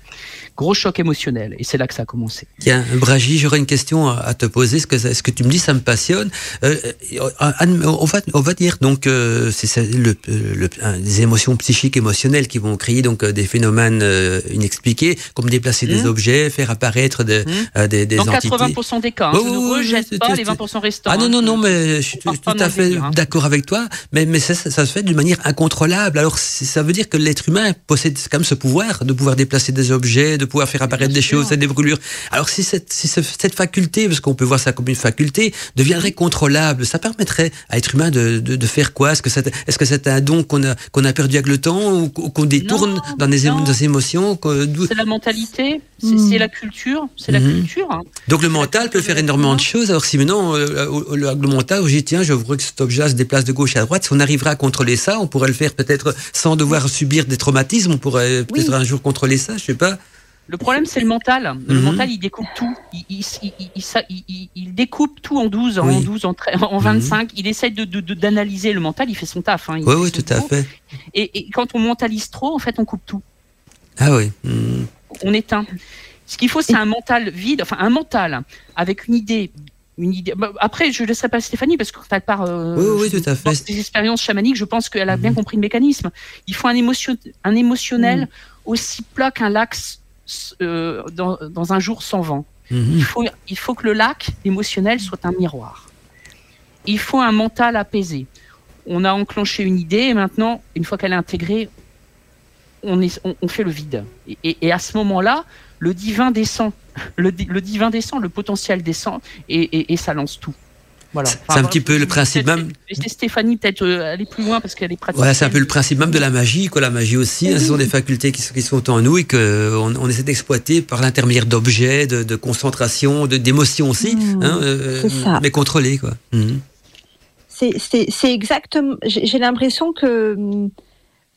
Gros choc émotionnel, et c'est là que ça a commencé. Tiens, Bragi, j'aurais une question à te poser. Ce que, ce que tu me dis, ça me passionne. Euh, euh on, va, on va dire donc euh, c'est le, le, des émotions psychiques, émotionnelles qui vont créer donc des phénomènes inexpliqués, comme déplacer des mmh. objets, faire apparaître des, mmh. des, des Dans 80% des cas, hein, je ne rejette pas les 20% restants. Ah non, non, non, hein. mais je suis tout, à fait hein. d'accord avec toi. Mais, mais ça, ça, se fait d'une manière incontrôlable. Alors, ça veut dire que l'être humain possède quand même ce pouvoir de pouvoir déplacer des objets, de pouvoir faire apparaître des choses, des brûlures. Alors si cette, si cette faculté, parce qu'on peut voir ça comme une faculté, deviendrait contrôlable, ça permettrait à l'être humain de, de, de, faire quoi? Est-ce que c'est est -ce c'est un don qu'on a, qu'on a perdu avec le temps ou qu'on détourne dans, les, dans les émotions C'est la mentalité, c'est hmm. la culture, c'est la hmm. culture. Hein. Donc le mental peut faire énormément de choses. Alors si maintenant euh, le, le, mental, je dis tiens, je voudrais que cet objet se déplace de gauche à droite, si on arriverait à contrôler ça, on pourrait le faire peut-être sans devoir subir des traumatismes on pourrait peut-être un jour contrôler ça, je sais pas. Le problème, c'est le mental. Le mhm. mental, il découpe tout. Il, il, découpe tout en 12, en 12, en, en 25. Mhm. Il essaie d'analyser de, le mental. Il fait son taf. Hein. oui, oui, tout à fait. Et, quand on mentalise trop, en fait, on coupe tout. Ah oui. Mhm. On éteint. Ce qu'il faut, c'est un mental vide, enfin un mental avec une idée une idée. Bah, après, je ne laisserai pas Stéphanie parce que quand elle part euh, oui, oui, tout à fait. des expériences chamaniques, je pense qu'elle a bien mhm. compris le mécanisme. Il faut un, émotion, un émotionnel mhm. aussi plat qu'un lac euh, dans, dans, un jour sans vent. Mhm. il, faut, il faut que le lac émotionnel soit un miroir. Il faut un mental apaisé. On a enclenché une idée et maintenant, une fois qu'elle est intégrée, on, est, on, fait le vide. Et, et à ce moment-là, le divin descend le, divin descend, le potentiel descend et, ça lance tout. Voilà. c'est un petit peu le principe même. Stéphanie peut-être euh, aller plus loin parce qu'elle est pratique. Ouais, c'est un peu le principe même de la magie. Quoi. La magie aussi, hein, ce sont des facultés qui, sont en nous et qu'on on essaie d'exploiter par l'intermédiaire d'objets, de, concentration, d'émotions aussi, mmh. hein, euh, mais contrôlées. Quoi. Mmh. C'est exactement. J'ai l'impression que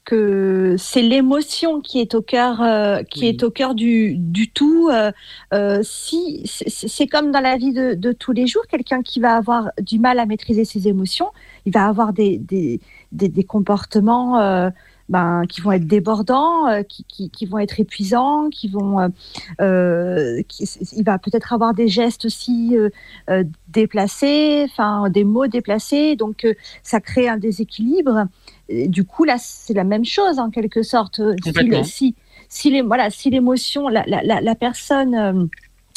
que c'est l'émotion qui est au cœur, euh, qui est au cœur du, du tout. Euh, euh, si c'est comme dans la vie de, de tous les jours, quelqu'un qui va avoir du mal à maîtriser ses émotions, il va avoir des, des, des, des comportements euh, ben, qui vont être débordants, euh, qui, qui, qui, vont être épuisants, qui vont, euh qui, il va peut-être avoir des gestes aussi euh, déplacés, enfin des mots déplacés, donc ça crée un déséquilibre. Et du coup, là, c'est la même chose en quelque sorte. Si, si, si les, voilà, si l'émotion, la, la, la, la, personne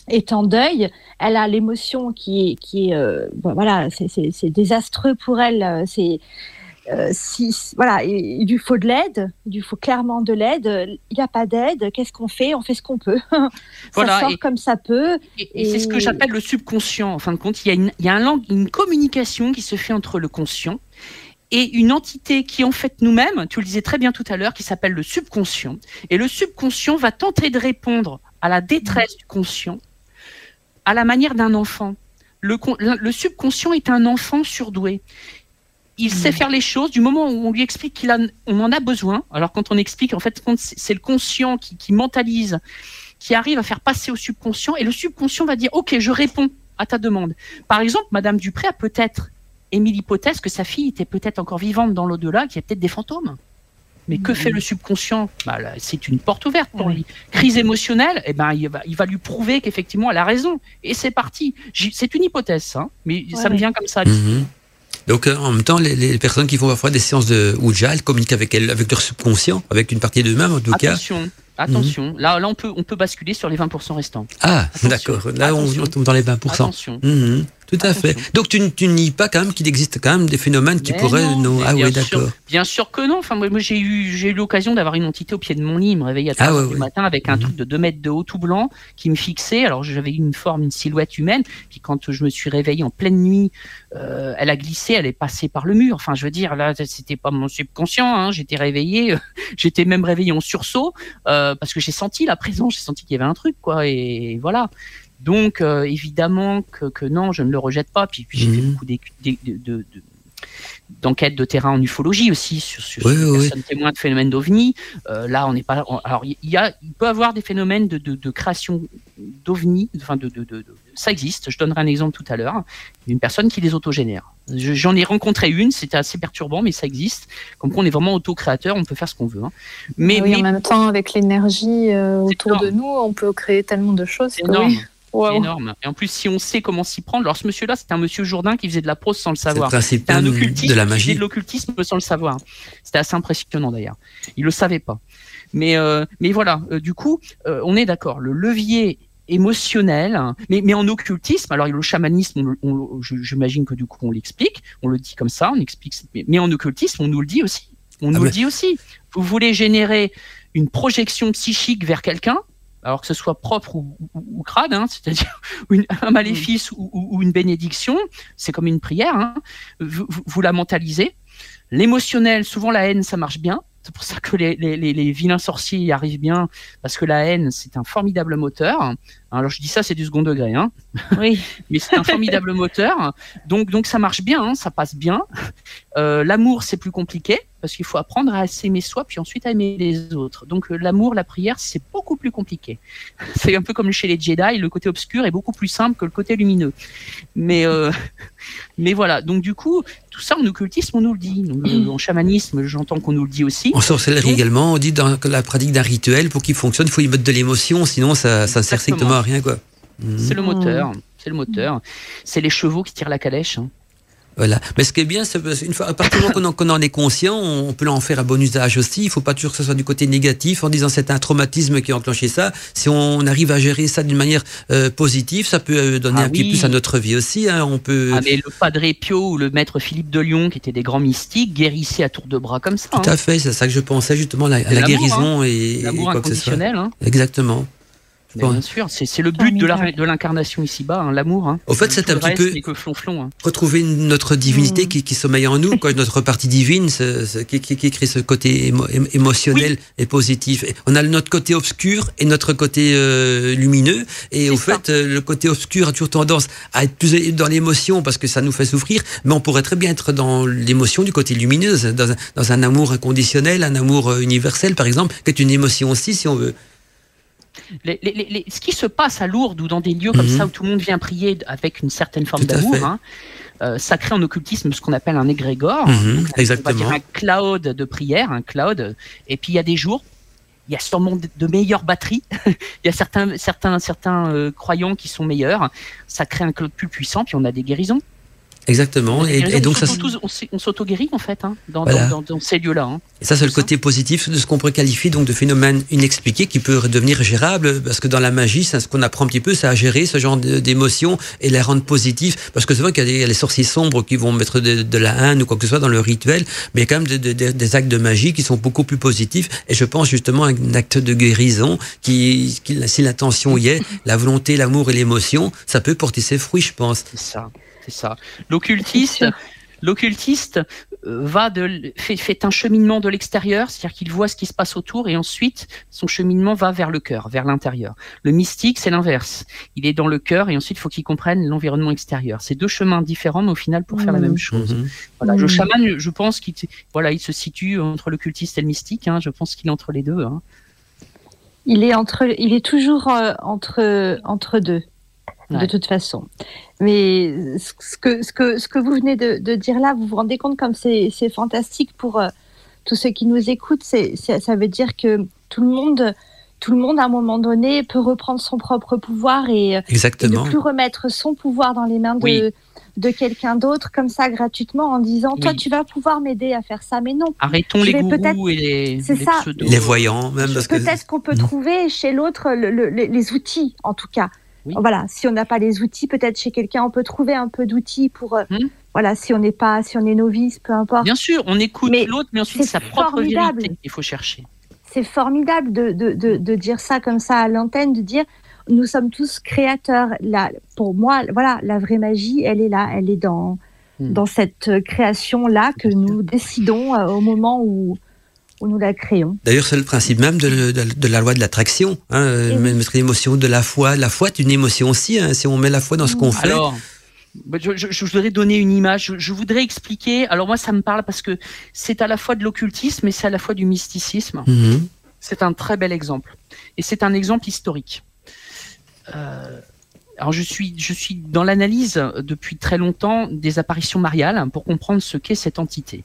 est en deuil, elle a l'émotion qui est, qui est, voilà, c'est désastreux pour elle. C'est euh, si, voilà, il lui faut de l'aide, il lui faut clairement de l'aide. Il n'y a pas d'aide, qu'est-ce qu'on fait? On fait ce qu'on peut. [laughs] ça sort comme ça peut. Et, c'est ce que j'appelle le subconscient. En fin de compte, il y a, une, il y a un, une communication qui se fait entre le conscient et une entité qui en fait nous-mêmes, tu le disais très bien tout à l'heure, qui s'appelle le subconscient. Et le subconscient va tenter de répondre à la détresse du conscient à la manière d'un enfant. Le, le, subconscient est un enfant surdoué. Il sait faire les choses du moment où on lui explique qu'il on en a besoin. Alors quand on explique, en fait, c'est le conscient qui, qui mentalise, qui arrive à faire passer au subconscient, et le subconscient va dire, ok, je réponds à ta demande. Par exemple, Madame Dupré a peut-être émis l'hypothèse que sa fille était peut-être encore vivante dans l'au-delà, qu'il y a peut-être des fantômes. Mais que fait le subconscient? Bah, C'est une porte ouverte pour lui. Crise émotionnelle, eh ben, il, va, il va lui prouver qu'effectivement elle a raison. Et c'est parti. C'est une hypothèse, hein, mais ça me vient comme ça. Mhm. Donc euh, en même temps, les, personnes qui font parfois des séances de Ouija, elles communiquent avec, elles, avec leur subconscient, avec une partie d'eux-mêmes en tout Attention. cas. Attention, là, là on, peut, on peut basculer sur les 20% restants. Ah, d'accord. Là, on, tombe dans les 20%. Attention. Tout à fait. Donc tu, tu nies pas quand même qu'il existe quand même des phénomènes qui pourraient nous. Ah oui, d'accord. Bien sûr que non. Enfin, moi, j'ai eu j'ai eu l'occasion d'avoir une entité au pied de mon lit, me réveiller à 3 ah, du matin avec un mhm. truc de 2 mètres de haut tout blanc qui me fixait. Alors j'avais une forme, une silhouette humaine. Puis quand je me suis réveillé en pleine nuit, euh, elle a glissé, elle est passée par le mur. Enfin, je veux dire, là, c'était pas mon subconscient. Hein. J'étais réveillé, [laughs] j'étais même réveillé en sursaut euh, parce que j'ai senti la présence, j'ai senti qu'il y avait un truc, quoi. Et voilà. Donc, euh, évidemment que, non, je ne le rejette pas. Puis, j'ai fait mhm. beaucoup d'enquêtes de, terrain en ufologie aussi sur, sur, les personnes témoins de phénomènes d'ovnis. Euh, là, on n'est pas. alors, il y, a, il peut avoir des phénomènes de, création d'ovnis. Enfin, de, ça existe. Je donnerai un exemple tout à l'heure. Une personne qui les autogénère. J'en ai rencontré une. C'était assez perturbant, mais ça existe. Comme quoi, on est vraiment auto-créateur. On peut faire ce qu'on veut. Hein. Mais, en même temps, avec l'énergie euh, autour de nous, on peut créer tellement de choses. C'est énorme. C'est énorme. Et en plus, si on sait comment s'y prendre, alors ce monsieur-là, c'était un monsieur Jourdain qui faisait de la prose sans le savoir. C'était un occultiste de la magie. de l'occultisme sans le savoir. C'était assez impressionnant d'ailleurs. Il le savait pas. Mais, euh, mais voilà, euh, du coup, euh, on est d'accord. Le levier émotionnel, mais, mais en occultisme, alors le chamanisme, j'imagine que du coup on l'explique, on le dit comme ça, on explique, mais en occultisme, on nous le dit aussi. On ah nous le dit aussi. Vous voulez générer une projection psychique vers quelqu'un, alors que ce soit propre ou, crade, hein, c'est-à-dire [laughs] un maléfice ou, une bénédiction, c'est comme une prière, hein. vous, la mentalisez. L'émotionnel, souvent la haine, ça marche bien. C'est pour ça que les, les, vilains sorciers y arrivent bien, parce que la haine, c'est un formidable moteur. Alors je dis ça, c'est du second degré, hein. Oui. [laughs] Mais c'est un formidable moteur. Donc donc ça marche bien, hein, ça passe bien. Euh, l'amour, c'est plus compliqué parce qu'il faut apprendre à s'aimer soi, puis ensuite à aimer les autres. Donc euh, l'amour, la prière, c'est beaucoup plus compliqué. [laughs] C'est un peu comme chez les Jedi, le côté obscur est beaucoup plus simple que le côté lumineux. Mais euh, [laughs] mais voilà. Donc du coup, tout ça en occultisme, on nous le dit. En chamanisme, j'entends qu'on nous le dit aussi. En sorcellerie également, on dit dans la pratique d'un rituel pour qu'il fonctionne, il faut y mettre de l'émotion, sinon ça ça sert strictement rien, quoi. C'est le moteur. C'est le moteur. C'est les chevaux qui tirent la calèche. Hein. Voilà. Mais ce qui est bien, c'est une fois, à partir du moment qu'on en, est conscient, on peut en faire un bon usage aussi. Il ne faut pas toujours que ce soit du côté négatif en disant c'est un traumatisme qui a enclenché ça. Si on arrive à gérer ça d'une manière euh, positive, ça peut euh, donner ah un petit plus à notre vie aussi. Hein. On peut. Ah, mais le Padre Pio ou le maître Philippe de Lyon, qui étaient des grands mystiques, guérissaient à tour de bras comme ça. Tout à hein. fait, c'est ça que je pensais justement à la, guérison hein. et, l'amour inconditionnel. Exactement. Bien sûr, c'est le but de l'incarnation ici-bas, hein, l'amour. Hein. Au fait, c'est un petit peu que flonflon, hein. retrouver notre divinité qui, qui, sommeille en nous, quoi, notre partie divine, qui, qui, crée ce côté émotionnel et positif. on a notre côté obscur et notre côté euh, lumineux. Et au fait, euh, le côté obscur a toujours tendance à être plus dans l'émotion parce que ça nous fait souffrir, mais on pourrait très bien être dans l'émotion du côté lumineux, dans un, dans un amour inconditionnel, un amour euh, universel, par exemple, qui est une émotion aussi, si on veut ce qui se passe à Lourdes ou dans des lieux comme mhm. ça où tout le monde vient prier avec une certaine forme d'amour, hein, euh, ça crée en occultisme ce qu'on appelle un égrégore, mhm, exactement. un cloud de prière, un cloud. Et puis il y a des jours, il y a sûrement de, meilleures batteries. [laughs] il y a certains, certains, certains euh, croyants qui sont meilleurs. Ça crée un cloud plus puissant, puis on a des guérisons. Exactement. Et, donc ça, on s'auto-guérit en fait hein, dans, ces lieux-là. Hein. Et ça, c'est le côté positif de ce qu'on pourrait qualifier donc de phénomène inexpliqué qui peut devenir gérable parce que dans la magie, c'est ce qu'on apprend un petit peu, c'est à gérer ce genre d'émotions et les rendre positifs. Parce que c'est vrai qu'il y, a les sorciers sombres qui vont mettre de, la haine ou quoi que ce soit dans le rituel, mais il y a quand même des actes de magie qui sont beaucoup plus positifs. Et je pense justement à un acte de guérison qui, qui si l'intention y est, [laughs] la volonté, l'amour et l'émotion, ça peut porter ses fruits, je pense. C'est ça c'est ça. L'occultiste, L'occultiste euh, va de fait, fait un cheminement de l'extérieur, c'est-à-dire qu'il voit ce qui se passe autour et ensuite son cheminement va vers le cœur, vers l'intérieur. Le mystique, c'est l'inverse. Il est dans le cœur et ensuite il faut qu'il comprenne l'environnement extérieur. C'est deux chemins différents, mais au final pour faire la même chose. Mhm. Voilà, le Mhm. chaman, je pense qu'il voilà, il se situe entre l'occultiste et le mystique. Hein, je pense qu'il est entre les deux. Hein. Il est entre, il est toujours euh, entre entre deux, Ouais. de toute façon. Mais ce que ce que ce que vous venez de, de dire là, vous vous rendez compte comme c'est c'est fantastique pour euh, tous ceux qui nous écoutent. C'est c'est- ça veut dire que tout le monde tout le monde à un moment donné peut reprendre son propre pouvoir et, euh, et ne Exactement. plus remettre son pouvoir dans les mains de Oui. de quelqu'un d'autre comme ça gratuitement en disant toi Oui. tu vas pouvoir m'aider à faire ça mais non Arrêtons les gourous peut-être- et les, C'est les ça. Les voyants, même parce que. Peut-être qu'on peut trouver chez l'autre le- le- le- les outils, en tout cas. Oui. Voilà, si on n'a pas les outils, peut-être chez quelqu'un, on peut trouver un peu d'outils pour. euh, Mhm. Voilà, si on n'est pas, si on est novice, peu importe. Bien sûr, on écoute l'autre, mais ensuite c'est sa propre formidable. vérité. Il faut chercher. C'est formidable de, de, de, de dire ça comme ça à l'antenne, de dire nous sommes tous créateurs. Là, pour moi, voilà, la vraie magie, elle est là, elle est dans, Mhm. dans cette euh, création-là que Bien sûr. nous décidons euh, au moment où, où nous la créons. D'ailleurs, c'est le principe même de, de- de la loi de l'attraction. Hein, mettre l'émotion de la foi. La foi est une émotion aussi. Hein, si on met la foi dans ce qu'on fait. Alors, bah, je, je- je voudrais donner une image. Je, je voudrais expliquer. Alors moi, ça me parle parce que c'est à la fois de l'occultisme et c'est à la fois du mysticisme. Mhm. C'est un très bel exemple. Et c'est un exemple historique. Euh, alors je suis, je suis dans l'analyse depuis très longtemps des apparitions mariales pour comprendre ce qu'est cette entité.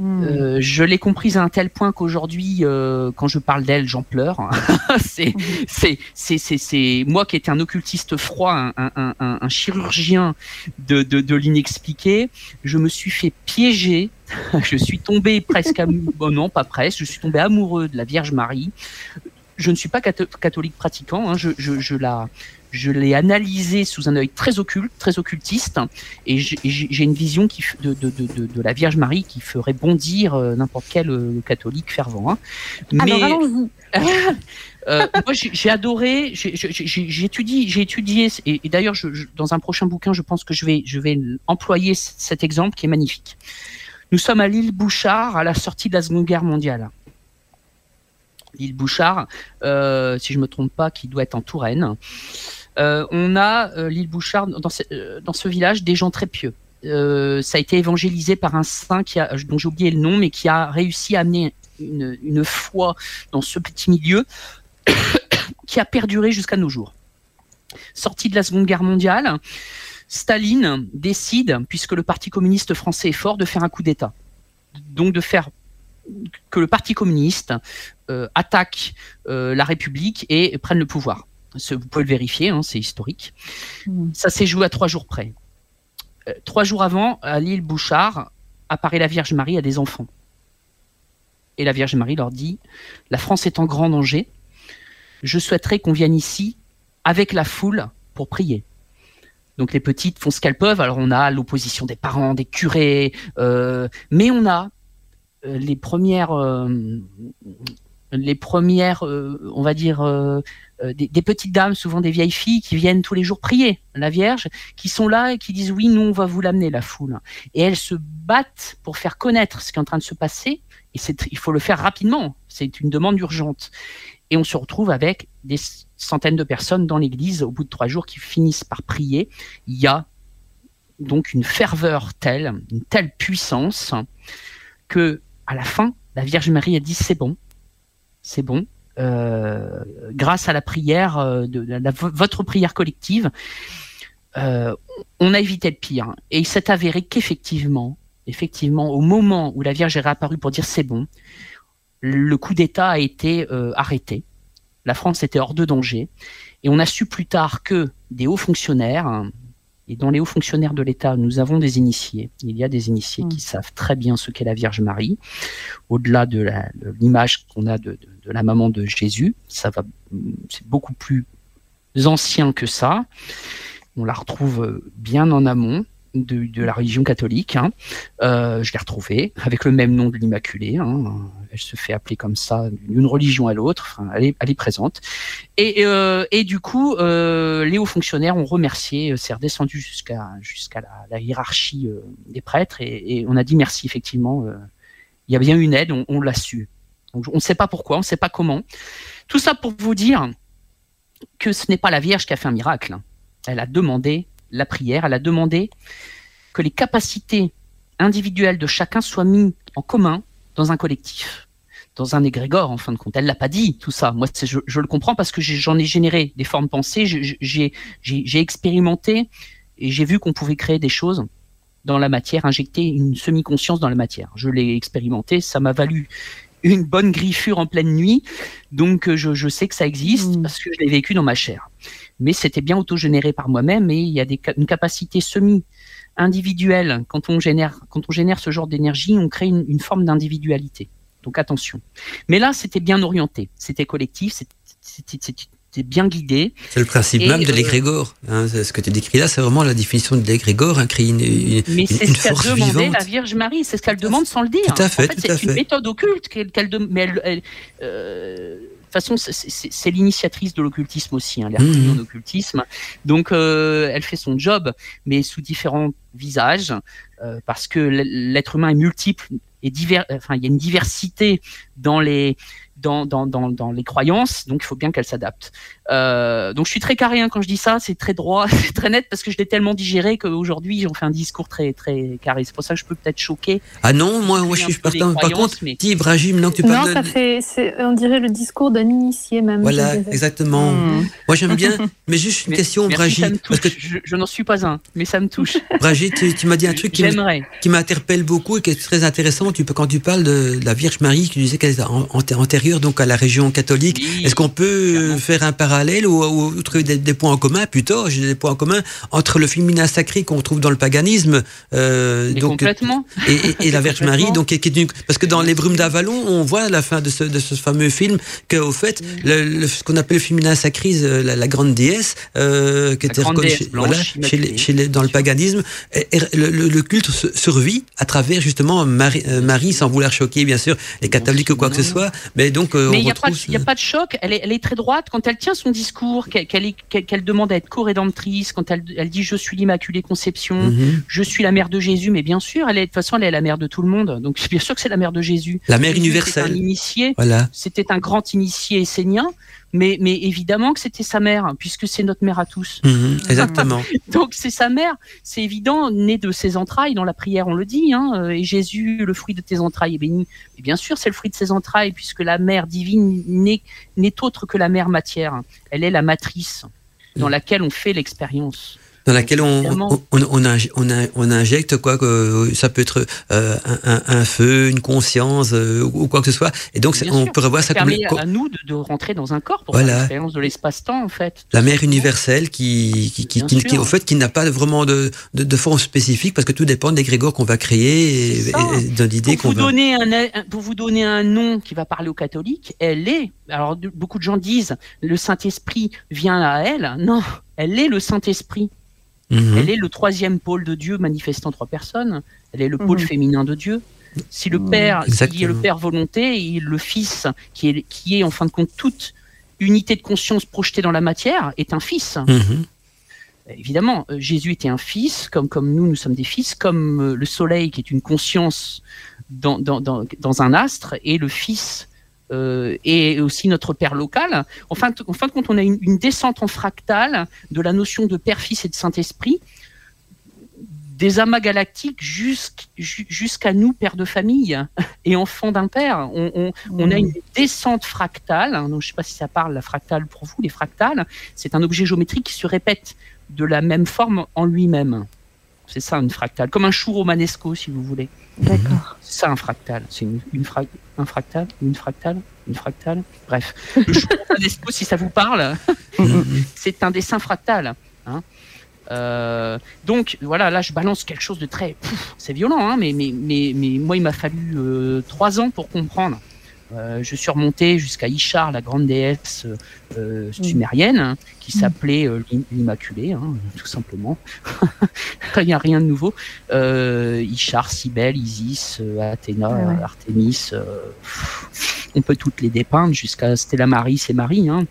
Euh, je l'ai comprise à un tel point qu'aujourd'hui, euh, quand je parle d'elle, j'en pleure. [laughs] c'est, c'est, c'est, c'est, c'est moi qui étais un occultiste froid, un, un, un, un chirurgien de, de, de l'inexpliqué. Je me suis fait piéger. [laughs] je suis tombé presque, amoureux, [laughs] bon, non pas presque, je suis tombé amoureux de la Vierge Marie. Je ne suis pas catho- catholique pratiquant. Hein, je, je, je la je l'ai analysé sous un œil très occulte, très occultiste, et j'ai une vision qui, de, de, de, de, de la Vierge Marie qui ferait bondir euh, n'importe quel euh, catholique fervent. hein. Mais Alors allons-y. [laughs] euh, moi, j'ai adoré. j'ai- j'ai- j'ai- J'étudie, j'ai étudié, et, et d'ailleurs, je, je- dans un prochain bouquin, je pense que je vais, je vais employer cet exemple qui est magnifique. Nous sommes à l'île Bouchard, à la sortie de la Seconde Guerre mondiale. L'île Bouchard, euh, si je me trompe pas, qui doit être en Touraine. Euh, on a euh, l'île Bouchard dans ce, village des gens très pieux. Ça a été évangélisé par un saint qui a, dont j'ai oublié le nom, mais qui a réussi à amener une foi dans ce petit milieu [coughs] qui a perduré jusqu'à nos jours. Sorti de la Seconde Guerre mondiale, Staline décide, puisque le Parti communiste français est fort, de faire un coup d'État. Donc de faire que le Parti communiste euh, attaque euh, la République et prenne le pouvoir. Ce- Vous pouvez le vérifier, hein, c'est historique. Mhm. Ça s'est joué à trois jours près. Euh, trois jours avant, à l'île Bouchard, apparaît la Vierge Marie à des enfants. Et la Vierge Marie leur dit La France est en grand danger. Je souhaiterais qu'on vienne ici avec la foule pour prier. Donc les petites font ce qu'elles peuvent. Alors on a l'opposition des parents, des curés, euh, mais on a les premières, euh, les premières, euh, on va dire, euh, euh, des, petites dames, souvent des vieilles filles, qui viennent tous les jours prier la Vierge, qui sont là et qui disent oui, nous on va vous l'amener la foule. Et elles se battent pour faire connaître ce qui est en train de se passer. Et il faut le faire rapidement. C'est une demande urgente. Et on se retrouve avec des centaines de personnes dans l'église au bout de trois jours qui finissent par prier. Il y a donc une ferveur telle, une telle puissance que à la fin, la Vierge Marie a dit c'est bon, c'est bon. Euh, grâce à la prière, euh, votre prière collective, euh, on a évité le pire. Et il s'est avéré qu'effectivement, effectivement, au moment où la Vierge est réapparue pour dire c'est bon, le coup d'État a été arrêté. La France était hors de danger. Et on a su plus tard que des hauts fonctionnaires, et dans les hauts fonctionnaires de l'État, nous avons des initiés. Il y a des initiés qui savent très bien ce qu'est la Vierge Marie, au-delà de l'image qu'on a de, de- de la maman de Jésus. Ça va, c'est beaucoup plus ancien que ça. On la retrouve euh, bien en amont. De, la religion catholique. Hein. Euh, je l'ai retrouvée avec le même nom de l'Immaculée. Hein. Elle se fait appeler comme ça d'une religion à l'autre. Elle, est, présente. Et, euh, du coup, euh, les hauts fonctionnaires ont remercié. C'est redescendu jusqu'à la, hiérarchie des prêtres et, on a dit merci effectivement. il y a bien une aide, on, l'a su. On ne sait pas pourquoi, on ne sait pas comment. Tout ça pour vous dire que ce n'est pas la Vierge qui a fait un miracle. Elle a demandé la prière, elle a demandé que les capacités individuelles de chacun soient mises en commun dans un collectif, dans un égrégore en fin de compte. Elle l'a pas dit tout ça. Moi, je, le comprends parce que j'en ai généré des formes pensées, j'ai expérimenté et j'ai vu qu'on pouvait créer des choses dans la matière, injecter une semi-conscience dans la matière. Je l'ai expérimenté, ça m'a valu une bonne griffure en pleine nuit, donc euh, je, je sais que ça existe Mm. parce que je l'ai vécu dans ma chair. Mais c'était bien autogénéré par moi-même et il y a des, une capacité semi-individuelle. Quand on génère, quand on génère ce genre d'énergie, on crée une, une forme d'individualité. Donc attention. Mais là, c'était bien orienté, c'était collectif, c'était- c'était bien guidé. C'est le principe Et, même de euh, l'égrégore. hein. Ce que tu décris là, c'est vraiment la définition de l'égrégore, hein, créer une, une, Mais c'est ce qu'a demandé vivante. la Vierge Marie, c'est ce qu'elle demande sans le dire. Tout à fait, en fait, c'est une fait. méthode occulte qu'elle qu'elle dem- mais elle, elle, euh, de toute façon, c'est- l'initiatrice de l'occultisme aussi, hein, l'hermétisme Mhm. d'occultisme. Donc, euh, elle fait son job, mais sous différents visages, euh, parce que l'être humain est multiple et divers. Enfin, il y a une diversité dans les dans, dans, dans, dans les croyances, donc il faut bien qu'elle s'adapte. Euh, donc je suis très carré hein, quand je dis ça, c'est très droit, [laughs] c'est très net parce que je l'ai tellement digéré qu'aujourd'hui j'en fais un discours très très carré. C'est pour ça que je peux peut-être choquer. Ah non, moi, moi je suis partant. Par contre, mais- Ibrahim, maintenant que tu Non, parles ça de- fait, c'est- on dirait le discours d'un initié même. Voilà, exactement. Hmm. Moi j'aime bien, [laughs] mais juste une Mais- question, ça Brigitte, parce que. Je, je n'en suis pas un, mais ça me touche. [laughs] Brigitte, tu, tu m'as dit un truc qui qui m'interpelle beaucoup et qui est très intéressant. Tu peux, quand tu parles de la Vierge Marie, tu disais qu'elle est en- donc à la région catholique. Oui, Est-ce qu'on peut clairement. faire un parallèle ou, ou- ou trouver des, des points en commun Plutôt, j'ai des points en commun entre le féminin sacré qu'on trouve dans le paganisme, euh, donc complètement. et, et- et la Vierge. Marie, donc qui est une- parce que dans les brumes d'Avalon, on voit à la fin de ce, de ce fameux film que au fait, le, le- ce qu'on appelle le féminin sacré, euh, la, la grande déesse, euh, qui La était reconnue chez, blanche, voilà, chez les- chez les- dans le paganisme, et- le, le- culte survit à travers justement Marie, euh, Marie, sans vouloir choquer bien sûr les catholiques ou quoi que ce soit, mais donc euh, Mais il n'y a, pas de- retrouve. il y a pas de choc, elle est, elle est très droite. Quand elle tient son discours, qu'elle demande à être co-rédemptrice, quand elle, elle dit Je suis l'Immaculée Conception, Mhm. je suis la mère de Jésus, mais bien sûr, elle est, de toute façon, elle est la mère de tout le monde. Donc, [laughs] bien sûr que c'est la mère de Jésus. La mère Jésus, universelle. c'était un initié, Voilà. c'était un grand initié essénien, mais, mais évidemment que c'était sa mère, puisque c'est notre mère à tous. Mhm, exactement. [laughs] Donc c'est sa mère, c'est évident, né de ses entrailles, dans la prière on le dit, hein, euh, et Jésus, le fruit de tes entrailles est béni. Bien sûr, c'est le fruit de ses entrailles, puisque la mère divine n'est n'est autre que la mère matière. Elle est la matrice dans Mm. laquelle on fait l'expérience. Dans laquelle on, on, on, inj- on, in- on injecte quoi que ça peut être euh, un, feu, une conscience euh, ou quoi que ce soit. Et donc on sûr. peut revoir Ça ça comme permet le- à nous de, de rentrer dans un corps pour Voilà. l'expérience de l'espace-temps, en fait. la mère universelle qui, qui, qui, qui- fait qui n'a pas vraiment de, de, de forme spécifique parce que tout dépend des grégores qu'on va créer et, et de l'idée pour qu'on va. donner un, pour vous donner un nom qui va parler aux catholiques, elle est. Alors beaucoup de gens disent le Saint Esprit vient à elle. Non, elle est le Saint Esprit. Mhm. Elle est le troisième pôle de Dieu manifestant trois personnes. Elle est le pôle Mhm. féminin de Dieu. Si le Père, qui est le. Père volonté, et le Fils, qui est, qui est en fin de compte toute unité de conscience projetée dans la matière, est un Fils. Mhm. Évidemment, euh, Jésus était un fils, comme, comme nous, nous sommes des fils, comme euh, le soleil qui est une conscience dans, dans, dans, dans un astre, et le fils euh, est aussi notre père local. En fin, de- en fin de compte, on a une, une descente en fractale de la notion de père, fils et de Saint-Esprit, des amas galactiques jusqu'- ju- jusqu'à nous, pères de famille [laughs] et enfants d'un père. On, on, on a une descente fractale. hein, donc je ne sais pas si ça parle la fractale pour vous. Les fractales, c'est un objet géométrique qui se répète de la même forme en lui-même. C'est ça une fractale, comme un chou romanesco si vous voulez. D'accord. C'est ça un fractal. C'est une, une fra- un fractal, une fractale, une fractale. Bref, [laughs] le romanesco, si ça vous parle, [laughs] c'est un dessin fractal. hein. Euh, donc voilà, là je balance quelque chose de très, c'est violent, hein, mais, mais, mais, mais moi il m'a fallu euh, trois ans pour comprendre Euh, je suis remonté jusqu'à Ishar, la grande déesse euh, sumérienne, hein, qui s'appelait euh, l'Immaculée, hein, tout simplement. [laughs] Il n'y a rien de nouveau. Euh, Ishar, Cybèle, Isis, Athéna, Ouais. Artémis. on peut toutes les dépeindre jusqu'à Stella Maris et Marie. Hein.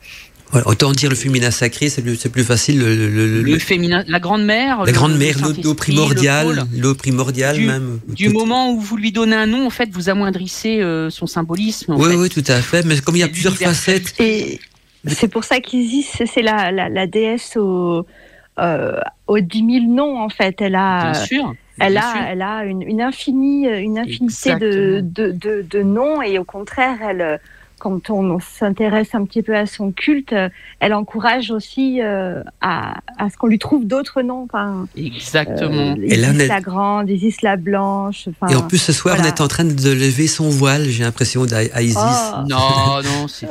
Voilà, autant dire le féminin sacré, c'est plus, facile. Le, le- le- Le féminin, la grande mère. la le- grande le mère, l'eau primordiale, l'eau primordiale Du- même. Du Tout- moment où vous lui donnez un nom, en fait, vous amoindrissez euh, son symbolisme. en Oui, fait. oui, tout à fait. Mais comme il y a plusieurs facettes, Et c'est pour ça qu'Isis, c'est la, la, la déesse aux, euh, aux 10 000 noms, en fait. Elle a, Bien sûr. elle a, elle a une, une, infinie, une infinité de, de, de noms. Et au contraire, elle, quand on s'intéresse un petit peu à son culte, elle encourage aussi euh, à, à ce qu'on lui trouve d'autres noms. Enfin, Exactement. euh, Et là, on Isis est- la grande, Isis la blanche. Enfin, et en plus ce soir, voilà. on est en train de lever son voile, j'ai l'impression, à Isis. Oh. Non, non, c'est.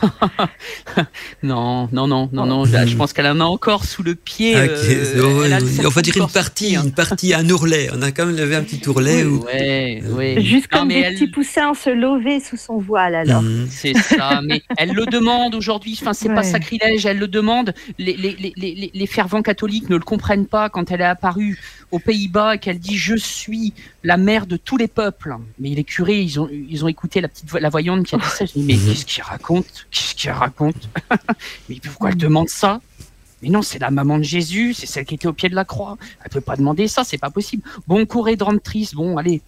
[laughs] non, non, non, non, non. Je, je pense qu'elle en a encore sous le pied. Ok, euh, oui, elle a oui. on va dire une partie, hein. une partie à un ourlet. On a quand même levé un petit ourlet. ou- Ouais, ouais. Juste comme des elle- petits poussins se lever sous son voile, alors. Mhm. C'est ça, mais elle le demande aujourd'hui. Enfin, c'est pas sacrilège, elle le demande. Les, les, les, les, les fervents catholiques ne le comprennent pas quand elle est apparue aux Pays-Bas et qu'elle dit Je suis la mère de tous les peuples. Mais les curés, ils ont, ils ont écouté la petite la voyante qui a dit ça. Je dis Mais Mhm. qu'est-ce qu'il raconte? Qu'est-ce qu'il raconte? [laughs] Mais pourquoi elle demande ça? Mais non, c'est la maman de Jésus, c'est celle qui était au pied de la croix. Elle peut pas demander ça, c'est pas possible. Bon, courez de triste, bon, allez,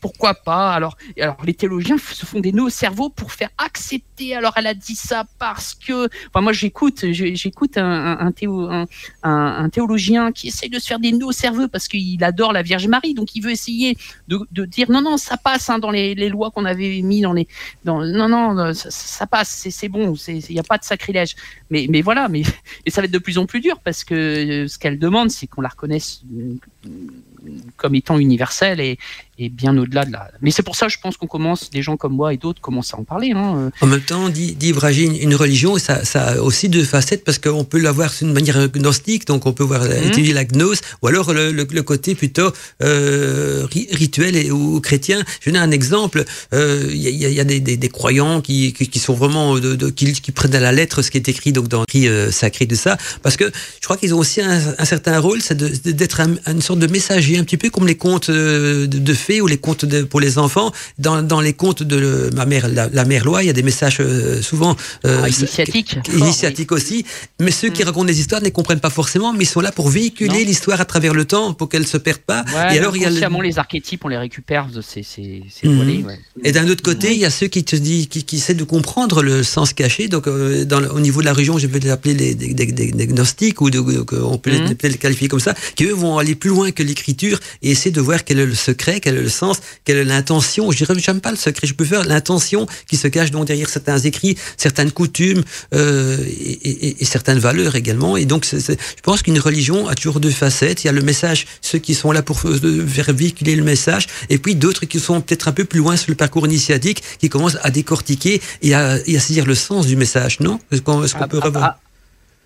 pourquoi pas alors, alors les théologiens se font des nœuds au cerveau pour faire accepter. Alors elle a dit ça parce que. Enfin moi j'écoute, j'écoute un, théo- un- théologien qui essaye de se faire des nœuds au cerveau parce qu'il adore la Vierge Marie, donc il veut essayer de, dire non non ça passe hein, dans les, lois qu'on avait mis dans les non non ça, ça passe c'est bon il n'y a pas de sacrilège mais mais voilà mais et ça va être de plus en plus dur parce que euh, ce qu'elle demande c'est qu'on la reconnaisse euh, comme étant universelle et, et bien au-delà de la. Mais c'est pour ça, je pense qu'on commence, des gens comme moi et d'autres commencent à en parler. Hein. En même temps, dit, dit une, religion, ça, ça a aussi deux facettes parce qu'on peut l'avoir d'une manière gnostique, donc on peut voir Mhm. étudier la gnose, ou alors le, le- le côté plutôt euh, ri- rituel et, ou chrétien. Je donne un exemple. euh, Il y, a, il y a des, des, des croyants qui, qui, qui sont vraiment de, de- qui, qui prennent à la lettre ce qui est écrit donc dans l'écrit euh, sacré de ça, parce que je crois qu'ils ont aussi un, un certain rôle, c'est d'être un- une sorte de messager, un petit peu comme les contes euh, de, de fées ou les contes de, pour les enfants. Dans, dans les contes de le- ma mère, la, la mère loi, il y a des messages euh, souvent euh, Ah, initiatique. initiatiques aussi. Mais ceux qui Mm. racontent des histoires ne les comprennent pas forcément, mais ils sont là pour véhiculer l'histoire à travers le temps, pour qu'elle se perde pas. Ouais, et alors il y a le- les archétypes, on les récupère, c'est c'est- c'est Mhm. voilé, ouais. Et d'un autre côté, il y a ceux qui te disent, qui, qui essaient de comprendre le sens caché. Donc, euh, dans au niveau de la région, je vais les appeler les, des, des- des- des gnostiques ou de, on peut les qualifier comme ça, qui eux vont aller plus loin que l'écriture et essayer de voir quel est le secret, quel est le sens, quelle est l'intention. Je dirais, j'aime pas le secret. Je peux faire l'intention qui se cache donc derrière certains écrits, certaines coutumes euh, et, et- et certaines valeurs également. Et donc, je pense qu'une religion a toujours deux facettes. Il y a le message, ceux qui sont là pour euh, faire véhiculer le message, et puis d'autres qui sont peut-être un peu plus loin sur le parcours initiatique, qui commencent à décortiquer et à, et à saisir le sens du message, non? Est-ce qu'on Ah, peut ah, revoir ah.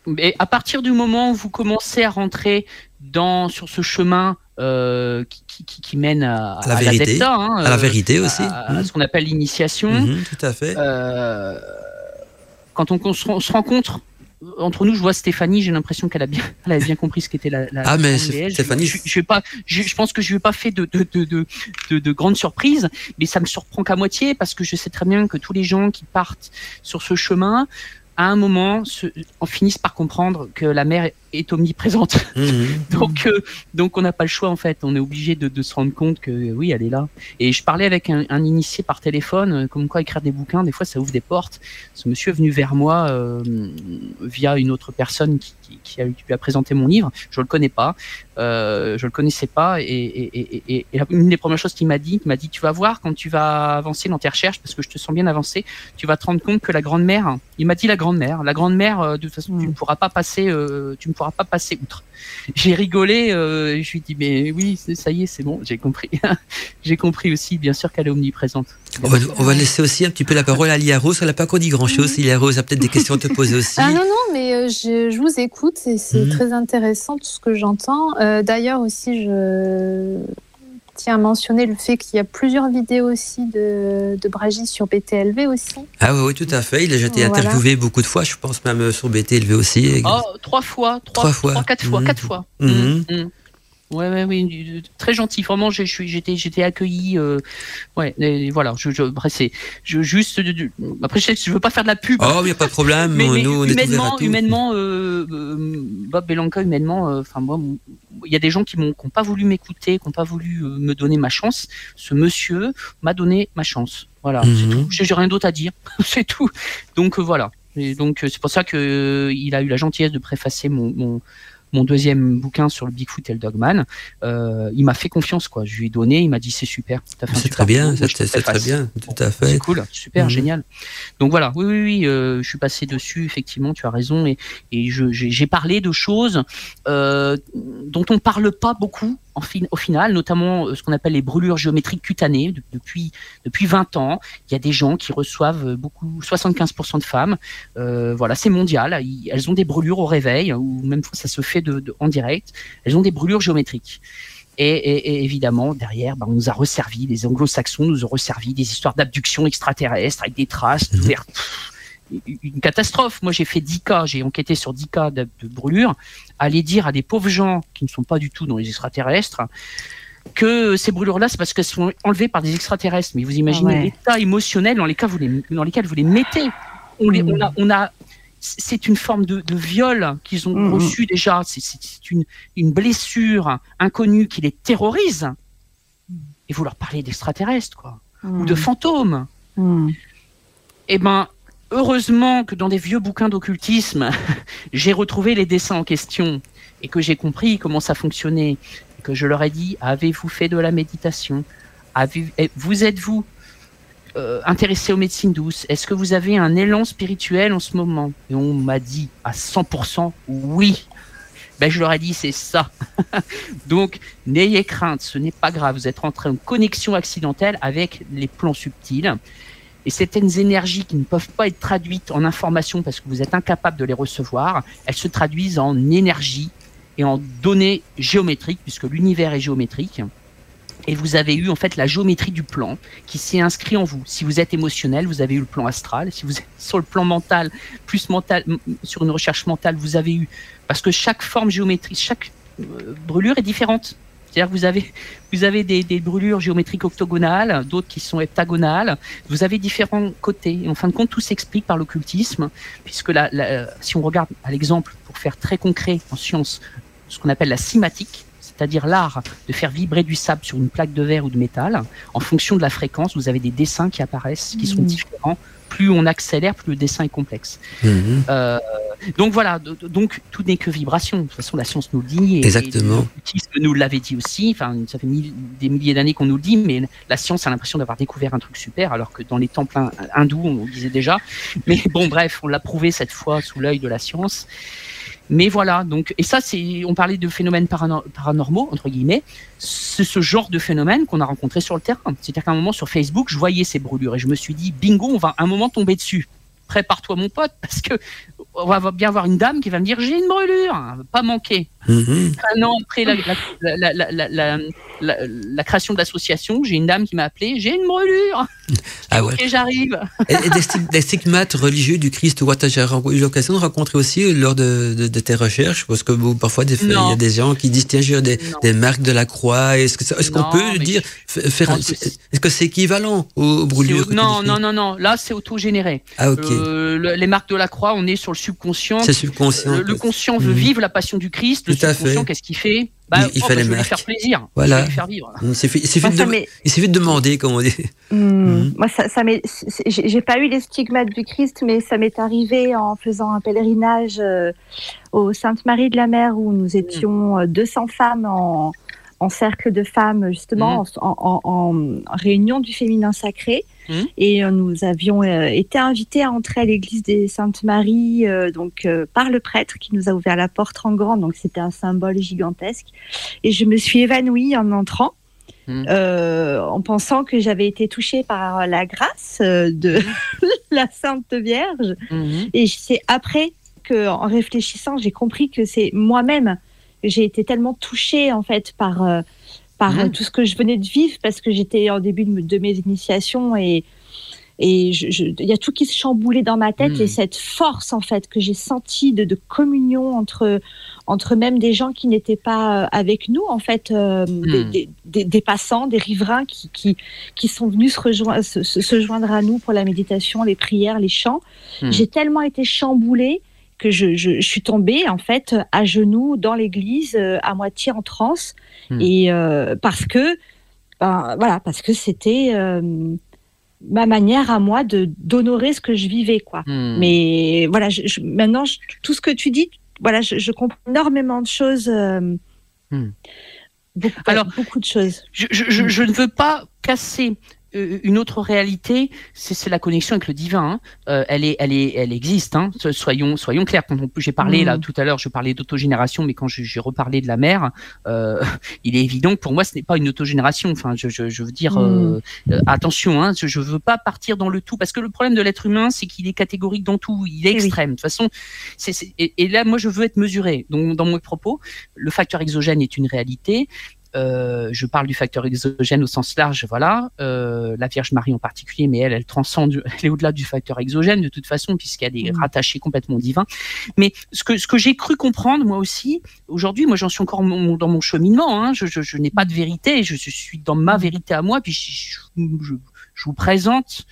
Mais à partir du moment où vous commencez à rentrer dans sur ce chemin euh, qui, qui- qui, qui mène à, À la vérité. delta, hein, À la euh, vérité aussi. à, à Mhm. ce qu'on appelle l'initiation. Mhm, tout à fait. Euh, quand on, on se, on se rencontre entre nous, je vois Stéphanie, j'ai l'impression qu'elle a bien, [laughs] elle a bien compris ce qu'était la, la. Ah, mais la. Stéphanie, je, je, vais pas, je, je pense que je ai pas fait de de, de, de, de, de grandes surprises, mais ça me surprend qu'à moitié parce que je sais très bien que tous les gens qui partent sur ce chemin, à un moment, se, en finissent par comprendre que la mer est omniprésente. Mhm. [laughs] Donc, euh, donc on n'a pas le choix en fait. On est obligé de, de se rendre compte que oui, elle est là. Et je parlais avec un, un initié par téléphone, euh, comme quoi écrire des bouquins, des fois ça ouvre des portes. Ce monsieur est venu vers moi euh, via une autre personne qui, qui, qui a, qui lui a présenté mon livre. Je le connais pas, euh, je le connaissais pas. Et, et, et, et, et une des premières choses qu'il m'a dit, il m'a dit tu vas voir quand tu vas avancer dans tes recherches, parce que je te sens bien avancé, tu vas te rendre compte que la grande mère, il m'a dit la grande mère, la grande mère, euh, de toute façon tu ne pourras pas passer, euh, tu ne pourras pas passer outre. J'ai rigolé, euh, je lui ai dit mais oui, ça y est, c'est bon, j'ai compris. [laughs] j'ai compris aussi, bien sûr qu'elle est omniprésente. On va, on va laisser aussi un petit peu la parole à Lia Rose. Elle n'a pas encore dit grand-chose. Lia Rose a peut-être des questions à te poser [laughs] aussi. Ah non, non, mais euh, je, je vous écoute et c'est Mhm. très intéressant tout ce que j'entends. Euh, D'ailleurs aussi, je tiens à mentionner le fait qu'il y a plusieurs vidéos aussi de, de Bragi sur BTLV aussi. Ah oui, oui, tout à fait. Il a déjà été Voilà. interviewé beaucoup de fois, je pense même euh, sur BTLV aussi. Oh, trois fois, trois, Trois fois. trois, quatre fois, Mhm. quatre fois. Mhm. Mhm. Ouais, ouais, oui, très gentil. Vraiment, j'étais, j'étais accueilli. euh, ouais, et voilà. Je, je, après, c'est, je juste. après, je, je veux pas faire de la pub. Oh, il n'y a pas de problème. mais, mais nous, on humainement, humainement, euh, euh, Bob Belanca, humainement, euh, enfin moi, il y a des gens qui m'ont, qui ont pas voulu m'écouter, qui n'ont pas voulu euh, me donner ma chance. Ce monsieur m'a donné ma chance. Voilà, c'est Mhm. tout. J'ai rien d'autre à dire. [laughs] c'est tout. Donc voilà. Et donc c'est pour ça que il a eu la gentillesse de préfacer mon, mon mon deuxième bouquin sur le Bigfoot et le Dogman, euh, il m'a fait confiance quoi. Je lui ai donné, il m'a dit c'est super. t'as fait un C'est très bien, c'est c'est très bien, tout à C'est fait. cool, super, Mhm. génial. Donc voilà, oui, oui, oui, euh, je suis passé dessus, effectivement, tu as raison, et, et j'ai parlé de choses euh, dont on parle pas beaucoup en fin- au final, notamment euh, ce qu'on appelle les brûlures géométriques cutanées. De- depuis, depuis 20 ans, il y a des gens qui reçoivent beaucoup, 75% de femmes, euh, voilà, c'est mondial, elles ont des brûlures au réveil, ou même ça se fait de, de- en direct, elles ont des brûlures géométriques. Et, et- et évidemment, derrière, bah, on nous a resservi, les anglo-saxons nous ont resservi des histoires d'abduction extraterrestre avec des traces, pff, une catastrophe. Moi, j'ai fait 10 cas, j'ai enquêté sur 10 cas de, de brûlures. Aller dire à des pauvres gens qui ne sont pas du tout dans les extraterrestres que ces brûlures-là, c'est parce qu'elles sont enlevées par des extraterrestres. Mais vous imaginez Ouais. l'état émotionnel dans, les cas vous les, dans lesquels vous les mettez. On, les, on a, on a, c'est une forme de, de viol qu'ils ont Mhm. reçu déjà. C'est- une, une blessure inconnue qui les terrorise. Et vous leur parlez d'extraterrestres, quoi, ou de fantômes. Mm. Eh ben, heureusement que dans des vieux bouquins d'occultisme, [laughs] j'ai retrouvé les dessins en question et que j'ai compris comment ça fonctionnait. Et que je leur ai dit avez-vous fait de la méditation? Avez- eh, Vous êtes-vous euh, intéressé aux médecines douces? Est-ce que vous avez un élan spirituel en ce moment? Et on m'a dit à 100% oui. Ben, je leur ai dit c'est ça. [laughs] Donc, n'ayez crainte, ce n'est pas grave. Vous êtes rentré en connexion accidentelle avec les plans subtils. Et certaines énergies qui ne peuvent pas être traduites en informations parce que vous êtes incapable de les recevoir, elles se traduisent en énergie et en données géométriques, puisque l'univers est géométrique. Et vous avez eu en fait la géométrie du plan qui s'est inscrit en vous. Si vous êtes émotionnel, vous avez eu le plan astral. Si vous êtes sur le plan mental, plus mental, sur une recherche mentale, vous avez eu parce que chaque forme géométrique, chaque euh, brûlure est différente. C'est-à-dire que vous avez, vous avez des, des brûlures géométriques octogonales, d'autres qui sont heptagonales. Vous avez différents côtés. Et en fin de compte, tout s'explique par l'occultisme, puisque la, la- si on regarde à l'exemple, pour faire très concret en science, ce qu'on appelle la cimatique, c'est-à-dire l'art de faire vibrer du sable sur une plaque de verre ou de métal, en fonction de la fréquence, vous avez des dessins qui apparaissent, qui sont Mhm. différents. Plus on accélère, plus le dessin est complexe. Mhm. Euh, donc voilà, donc tout n'est que vibration. De toute façon, la science nous le dit. Et, Exactement. et nous l'avait dit aussi. Enfin, ça fait mille- des milliers d'années qu'on nous le dit, mais la science a l'impression d'avoir découvert un truc super, alors que dans les temples hin- hindous, on le disait déjà. Mais bon, bref, on l'a prouvé cette fois sous l'œil de la science. Mais voilà, donc, et ça, c'est, on parlait de phénomènes parano- paranormaux, entre guillemets. C'est ce genre de phénomène qu'on a rencontré sur le terrain. C'est-à-dire qu'à un moment, sur Facebook, je voyais ces brûlures et je me suis dit, bingo, on va un moment tomber dessus. Prépare-toi, mon pote, parce que on va bien avoir une dame qui va me dire, j'ai une brûlure, hein, pas manquer. Mhm. Un an après la, création de l'association, j'ai une dame qui m'a appelé, j'ai une brûlure. Ah ouais. J'arrive. Et, et des, stig- des stigmates religieux du Christ, ou tu as eu l'occasion de rencontrer aussi lors de, de, de tes recherches Parce que parfois, il y a des gens qui disent tiens, j'ai des, marques de la croix. Est-ce que ça- est-ce qu'on peut dire faire c'est- Est-ce que c'est équivalent aux, C'est brûlures tu non, non, non, non. Là, c'est auto-généré. Ah ok, Euh, le- les marques de la croix, on est sur le subconscient. c'est subconscient. Le, le conscient veut Mhm. vivre la passion du Christ. Le Tout à subconscient, fait. qu'est-ce qu'il fait bah, Il- il oh, fait bah, faire plaisir. Voilà. Faire vivre. Il suffit, de, demander, comme on dit. Hmm. Mhm. Moi, ça, ça j'ai pas eu les stigmates du Christ, mais ça m'est arrivé en faisant un pèlerinage euh, au Sainte-Marie de la Mer où nous étions euh, 200 femmes en, en cercle de femmes, justement, en, en- en- en réunion du féminin sacré. Mhm. Et euh, nous avions euh, été invités à entrer à l'église des Saintes-Maries euh, donc, par le prêtre qui nous a ouvert la porte en grand. Donc, c'était un symbole gigantesque. Et je me suis évanouie en entrant euh, en pensant que j'avais été touchée par la grâce de [laughs] la Sainte Vierge. Mhm. Et c'est après que, en réfléchissant, j'ai compris que c'est moi-même. J'ai été tellement touchée en fait par euh, par tout ce que je venais de vivre parce que j'étais en début de, de mes initiations et il y a tout qui se chamboulait dans ma tête Mhm. et cette force en fait que j'ai sentie de, de communion entre entre même des gens qui n'étaient pas euh, avec nous en fait euh, des, Mhm. des- des- des passants des riverains qui, qui qui sont venus se rejoindre se, joindre à nous pour la méditation les prières les chants Mhm. j'ai tellement été chamboulée que je, je, je suis tombée en fait à genoux dans l'église euh, à moitié en transe Mhm. et euh, parce que ben, voilà parce que c'était euh, ma manière à moi de d'honorer ce que je vivais quoi Hmm. mais voilà je, maintenant tout ce que tu dis voilà je, comprends énormément de choses euh, Hmm. beaucoup, Alors, beaucoup de choses je, je- ne veux pas casser une autre réalité, c'est la connexion avec le divin. hein. Euh, elle est, elle est, elle existe. Hein. So- Soyons, soyons clairs. Quand j'ai parlé Mm. là tout à l'heure, je parlais d'autogénération, mais quand j'ai reparlé de la mère, euh, [laughs] il est évident que pour moi, ce n'est pas une autogénération. Enfin, je, je, je veux dire, euh, euh, attention. Hein, je, je veux pas partir dans le tout, parce que le problème de l'être humain, c'est qu'il est catégorique dans tout. Il est Eh oui. extrême. De toute façon, et, et là, moi, je veux être mesuré. Donc, dans mes propos, le facteur exogène est une réalité. Euh, je parle du facteur exogène au sens large, voilà, euh, la Vierge Marie en particulier, mais elle, elle transcende, [laughs] elle est au-delà du facteur exogène de toute façon, puisqu'elle est Mhm. rattachée complètement au divin. Mais ce que, ce que j'ai cru comprendre, moi aussi, aujourd'hui, moi j'en suis encore mon- dans mon cheminement, hein, je, je, je n'ai pas de vérité, je, je suis dans ma vérité à moi, puis je vous présente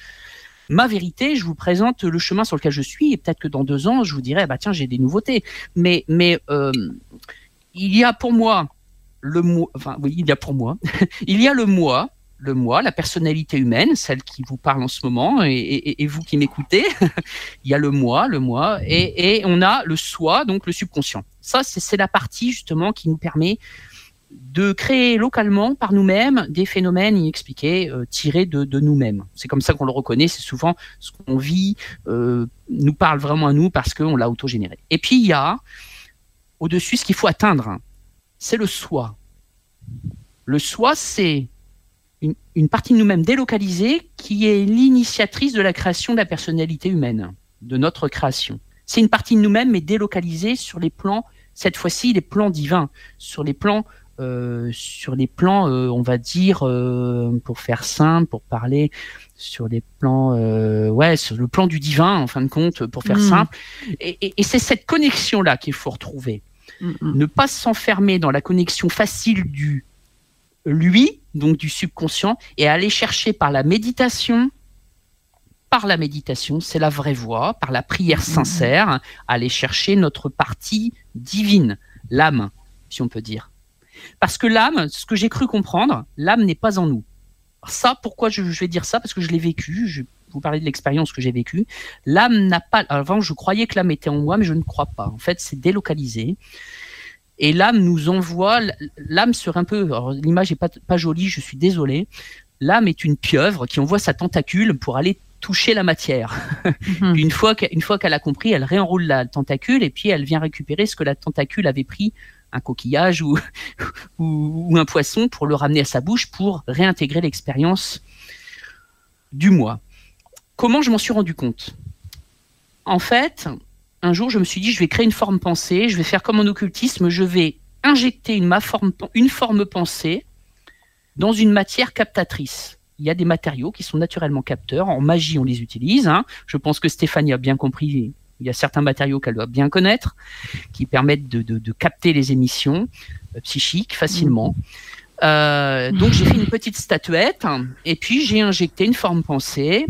ma vérité, je vous présente le chemin sur lequel je suis, et peut-être que dans deux ans, je vous dirai, bah tiens, j'ai des nouveautés. Mais, mais euh, il y a pour moi le moi, enfin oui, il y a pour moi, [laughs] il y a le moi, le moi, la personnalité humaine, celle qui vous parle en ce moment, et, vous qui m'écoutez, [laughs] il y a le moi, le moi, et, on a le soi, donc le subconscient. Ça, c'est la partie justement qui nous permet de créer localement par nous-mêmes des phénomènes inexpliqués euh, tirés de, de nous-mêmes. C'est comme ça qu'on le reconnaît, c'est souvent ce qu'on vit euh, nous parle vraiment à nous parce qu'on l'a autogénéré. Et puis il y a au-dessus ce qu'il faut atteindre, c'est le soi. Le soi, c'est une, une partie de nous-mêmes délocalisée qui est l'initiatrice de la création de la personnalité humaine, de notre création. C'est une partie de nous-mêmes, mais délocalisée sur les plans, cette fois-ci, les plans divins, sur les plans, euh, sur les plans, euh, on va dire, euh, pour faire simple, pour parler, sur les plans, ouais, sur le plan du divin, en fin de compte, pour faire Mm. simple. Et, et- et c'est cette connexion-là qu'il faut retrouver ne pas s'enfermer dans la connexion facile du lui, donc du subconscient, et aller chercher par la méditation, par la méditation, c'est la vraie voie, par la prière sincère, aller chercher notre partie divine, l'âme, si on peut dire. Parce que l'âme, ce que j'ai cru comprendre, l'âme n'est pas en nous. Alors ça, pourquoi je, je vais dire ça? Parce que je l'ai vécu, je vous parler de l'expérience que j'ai vécue. L'âme n'a pas. Avant, je croyais que l'âme était en moi, mais je ne crois pas. En fait, c'est délocalisé. Et l'âme nous envoie. L'âme serait un peu. L'image est pas, pas jolie, je suis désolé. L'âme est une pieuvre qui envoie sa tentacule pour aller toucher la matière. Mhm. Une fois qu'elle a compris, elle réenroule la tentacule et puis elle vient récupérer ce que la tentacule avait pris, un coquillage ou, [laughs] ou, ou un poisson, pour le ramener à sa bouche pour réintégrer l'expérience du moi. Comment je m'en suis rendu compte? En fait, un jour, je me suis dit, je vais créer une forme pensée, je vais faire comme en occultisme, je vais injecter une, forme, pensée dans une matière captatrice. Il y a des matériaux qui sont naturellement capteurs. En magie, on les utilise. hein. Je pense que Stéphanie a bien compris. Il y a certains matériaux qu'elle doit bien connaître, qui permettent de capter les émissions euh, psychiques facilement. Euh, donc j'ai fait une petite statuette et puis j'ai injecté une forme pensée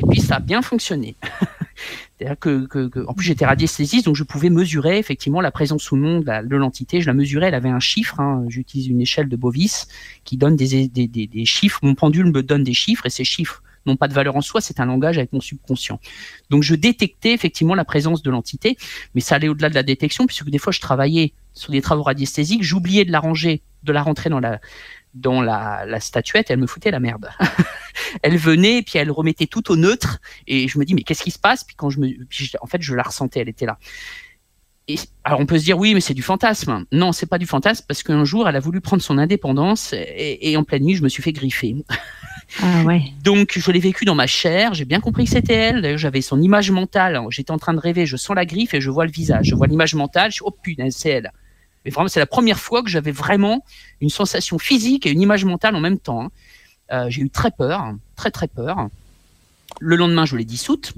et puis ça a bien fonctionné. [laughs] C'est-à-dire que, en plus j'étais radiesthésiste, donc je pouvais mesurer effectivement la présence ou non de l'entité. Je la mesurais, elle avait un chiffre. hein. J'utilise une échelle de Bovis qui donne des- des chiffres. Mon pendule me donne des chiffres et ces chiffres n'ont pas de valeur en soi. C'est un langage avec mon subconscient. Donc je détectais effectivement la présence de l'entité, mais ça allait au-delà de la détection puisque des fois je travaillais sur des travaux radiesthésiques, j'oubliais de la ranger, de la rentrer dans la dans la, la statuette, elle me foutait la merde. [laughs] elle venait et puis elle remettait tout au neutre et je me dis mais qu'est-ce qui se passe? Puis quand je me, puis en fait je la ressentais, elle était là. Et, alors on peut se dire oui mais c'est du fantasme. Non c'est pas du fantasme parce qu'un jour elle a voulu prendre son indépendance et, et en pleine nuit je me suis fait griffer. Ah ouais. [laughs] Donc je l'ai vécu dans ma chair, j'ai bien compris que c'était elle. D'ailleurs j'avais son image mentale. J'étais en train de rêver, je sens la griffe et je vois le visage. Je vois l'image mentale. Je dis, oh putain c'est elle. Mais vraiment, c'est la première fois que j'avais vraiment une sensation physique et une image mentale en même temps. hein. Euh, j'ai eu très peur, très très peur. Le lendemain, je l'ai dissoute.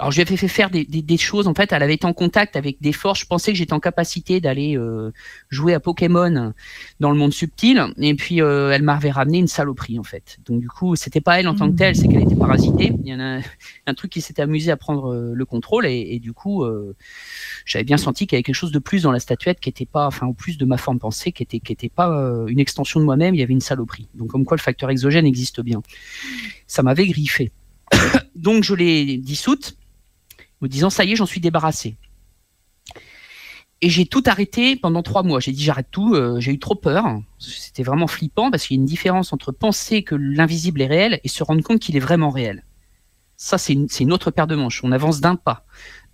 Alors, je lui avais fait faire des, choses. En fait, elle avait été en contact avec des forces. Je pensais que j'étais en capacité d'aller euh, jouer à Pokémon dans le monde subtil. Et puis, euh, elle m'avait ramené une saloperie, en fait. Donc, du coup, c'était pas elle en tant que telle, c'est qu'elle était parasitée. Il y en a [laughs] un truc qui s'était amusé à prendre euh, le contrôle. Et, du coup, j'avais bien senti qu'il y avait quelque chose de plus dans la statuette qui était pas, enfin, au plus de ma forme pensée, qui était, qui était pas une extension de moi-même. Il y avait une saloperie. Donc, comme quoi, le facteur exogène existe bien. Ça m'avait griffé. [coughs] Donc, je l'ai dissoute me disant ça y est, j'en suis débarrassé. Et j'ai tout arrêté pendant trois mois. J'ai dit j'arrête tout. euh, j'ai eu trop peur. C'était vraiment flippant parce qu'il y a une différence entre penser que l'invisible est réel et se rendre compte qu'il est vraiment réel. Ça, c'est une, c'est une autre paire de manches. On avance d'un pas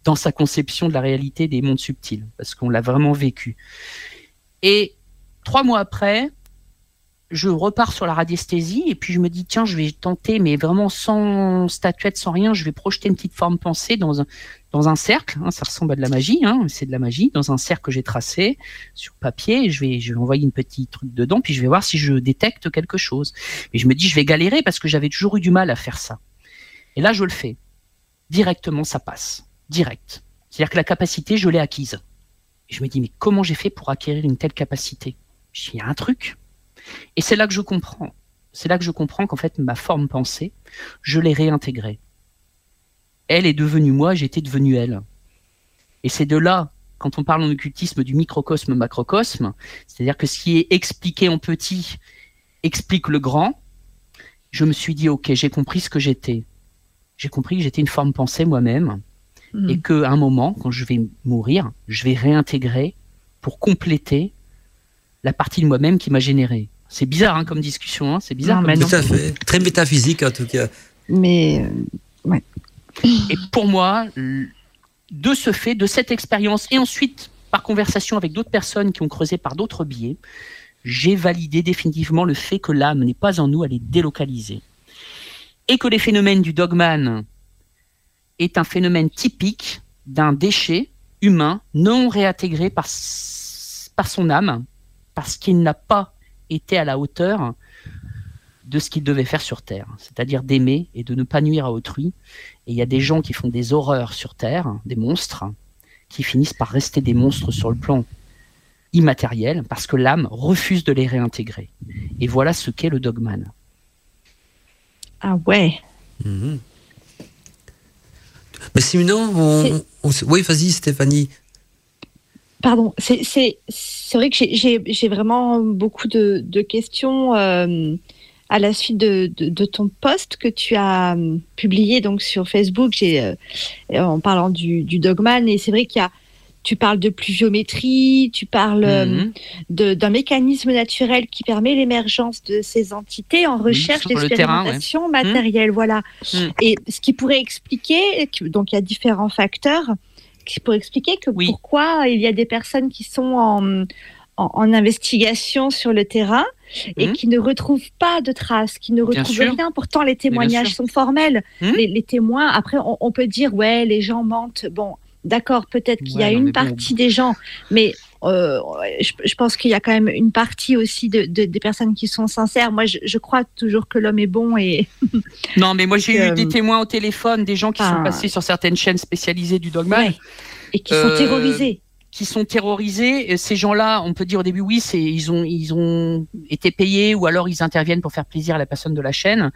dans sa conception de la réalité des mondes subtils parce qu'on l'a vraiment vécu. Et trois mois après, je repars sur la radiesthésie et puis je me dis tiens je vais tenter mais vraiment sans statuette sans rien je vais projeter une petite forme pensée dans un dans un cercle hein, ça ressemble à de la magie hein, c'est de la magie dans un cercle que j'ai tracé sur papier je vais je vais envoyer une petite truc dedans puis je vais voir si je détecte quelque chose. Et je me dis je vais galérer parce que j'avais toujours eu du mal à faire ça. Et là je le fais. Directement ça passe. Direct. C'est à dire que la capacité je l'ai acquise. Je me dis mais comment j'ai fait pour acquérir une telle capacité? Il y a un truc et c'est là que je comprends. C'est là que je comprends qu'en fait, ma forme pensée, je l'ai réintégrée. Elle est devenue moi, j'étais devenue elle. Et c'est de là, quand on parle en occultisme du microcosme macrocosme, c'est-à-dire que ce qui est expliqué en petit explique le grand, je me suis dit, ok, j'ai compris ce que j'étais. J'ai compris que j'étais une forme pensée moi-même, et qu'à un moment, quand je vais mourir, je vais réintégrer pour compléter la partie de moi-même qui m'a généré. C'est bizarre hein, comme discussion, hein, c'est bizarre. Non, mais Tout à fait. Très métaphysique en tout cas. Mais euh, Et pour moi, de ce fait, de cette expérience, et ensuite par conversation avec d'autres personnes qui ont creusé par d'autres biais, j'ai validé définitivement le fait que l'âme n'est pas en nous, elle est délocalisée. Et que les phénomènes du dogman est un phénomène typique d'un déchet humain non réintégré par son âme, parce qu'il n'a pas été à la hauteur de ce qu'il devait faire sur Terre, c'est-à-dire d'aimer et de ne pas nuire à autrui, et il y a des gens qui font des horreurs sur Terre, des monstres, qui finissent par rester des monstres sur le plan immatériel, parce que l'âme refuse de les réintégrer. Et voilà ce qu'est le dogman. ah ouais. Mhm. Mais sinon, on, on oui, vas-y Stéphanie. Pardon, c'est c'est- c'est vrai que j'ai- j'ai j'ai vraiment beaucoup de, de questions euh, à la suite de, de, de ton post que tu as euh, publié donc sur Facebook. J'ai euh, en parlant du, du dogman et c'est vrai qu'il y a tu parles de pluviométrie, tu parles Mhm. de- d'un mécanisme naturel qui permet l'émergence de ces entités en recherche le terrain, ouais. d'expérimentation matérielle. Voilà. Mhm. Et ce qui pourrait expliquer, que- donc il y a différents facteurs pourraient expliquer que Oui. pourquoi il y a des personnes qui sont en, en, en investigation sur le terrain et Mhm. qui ne retrouvent pas de traces, qui ne Bien retrouvent sûr. rien. Pourtant, les témoignages sont formels. Les, les témoins, après, on, on peut dire, ouais, les gens mentent. Bon, d'accord, peut-être qu'il y a une partie des gens, mais euh, je, je pense qu'il y a quand même une partie aussi de, de- des personnes qui sont sincères. Moi, je, je crois toujours que l'homme est bon et [laughs] Non, mais moi j'ai Euh, eu des témoins au téléphone, des gens qui ah. sont passés sur certaines chaînes spécialisées du. Ouais. et qui sont Euh, terrorisés. qui sont terrorisés. Ces gens-là, on peut dire au début, oui, c'est ils ont ils ont été payés ou alors ils interviennent pour faire plaisir à la personne de la chaîne.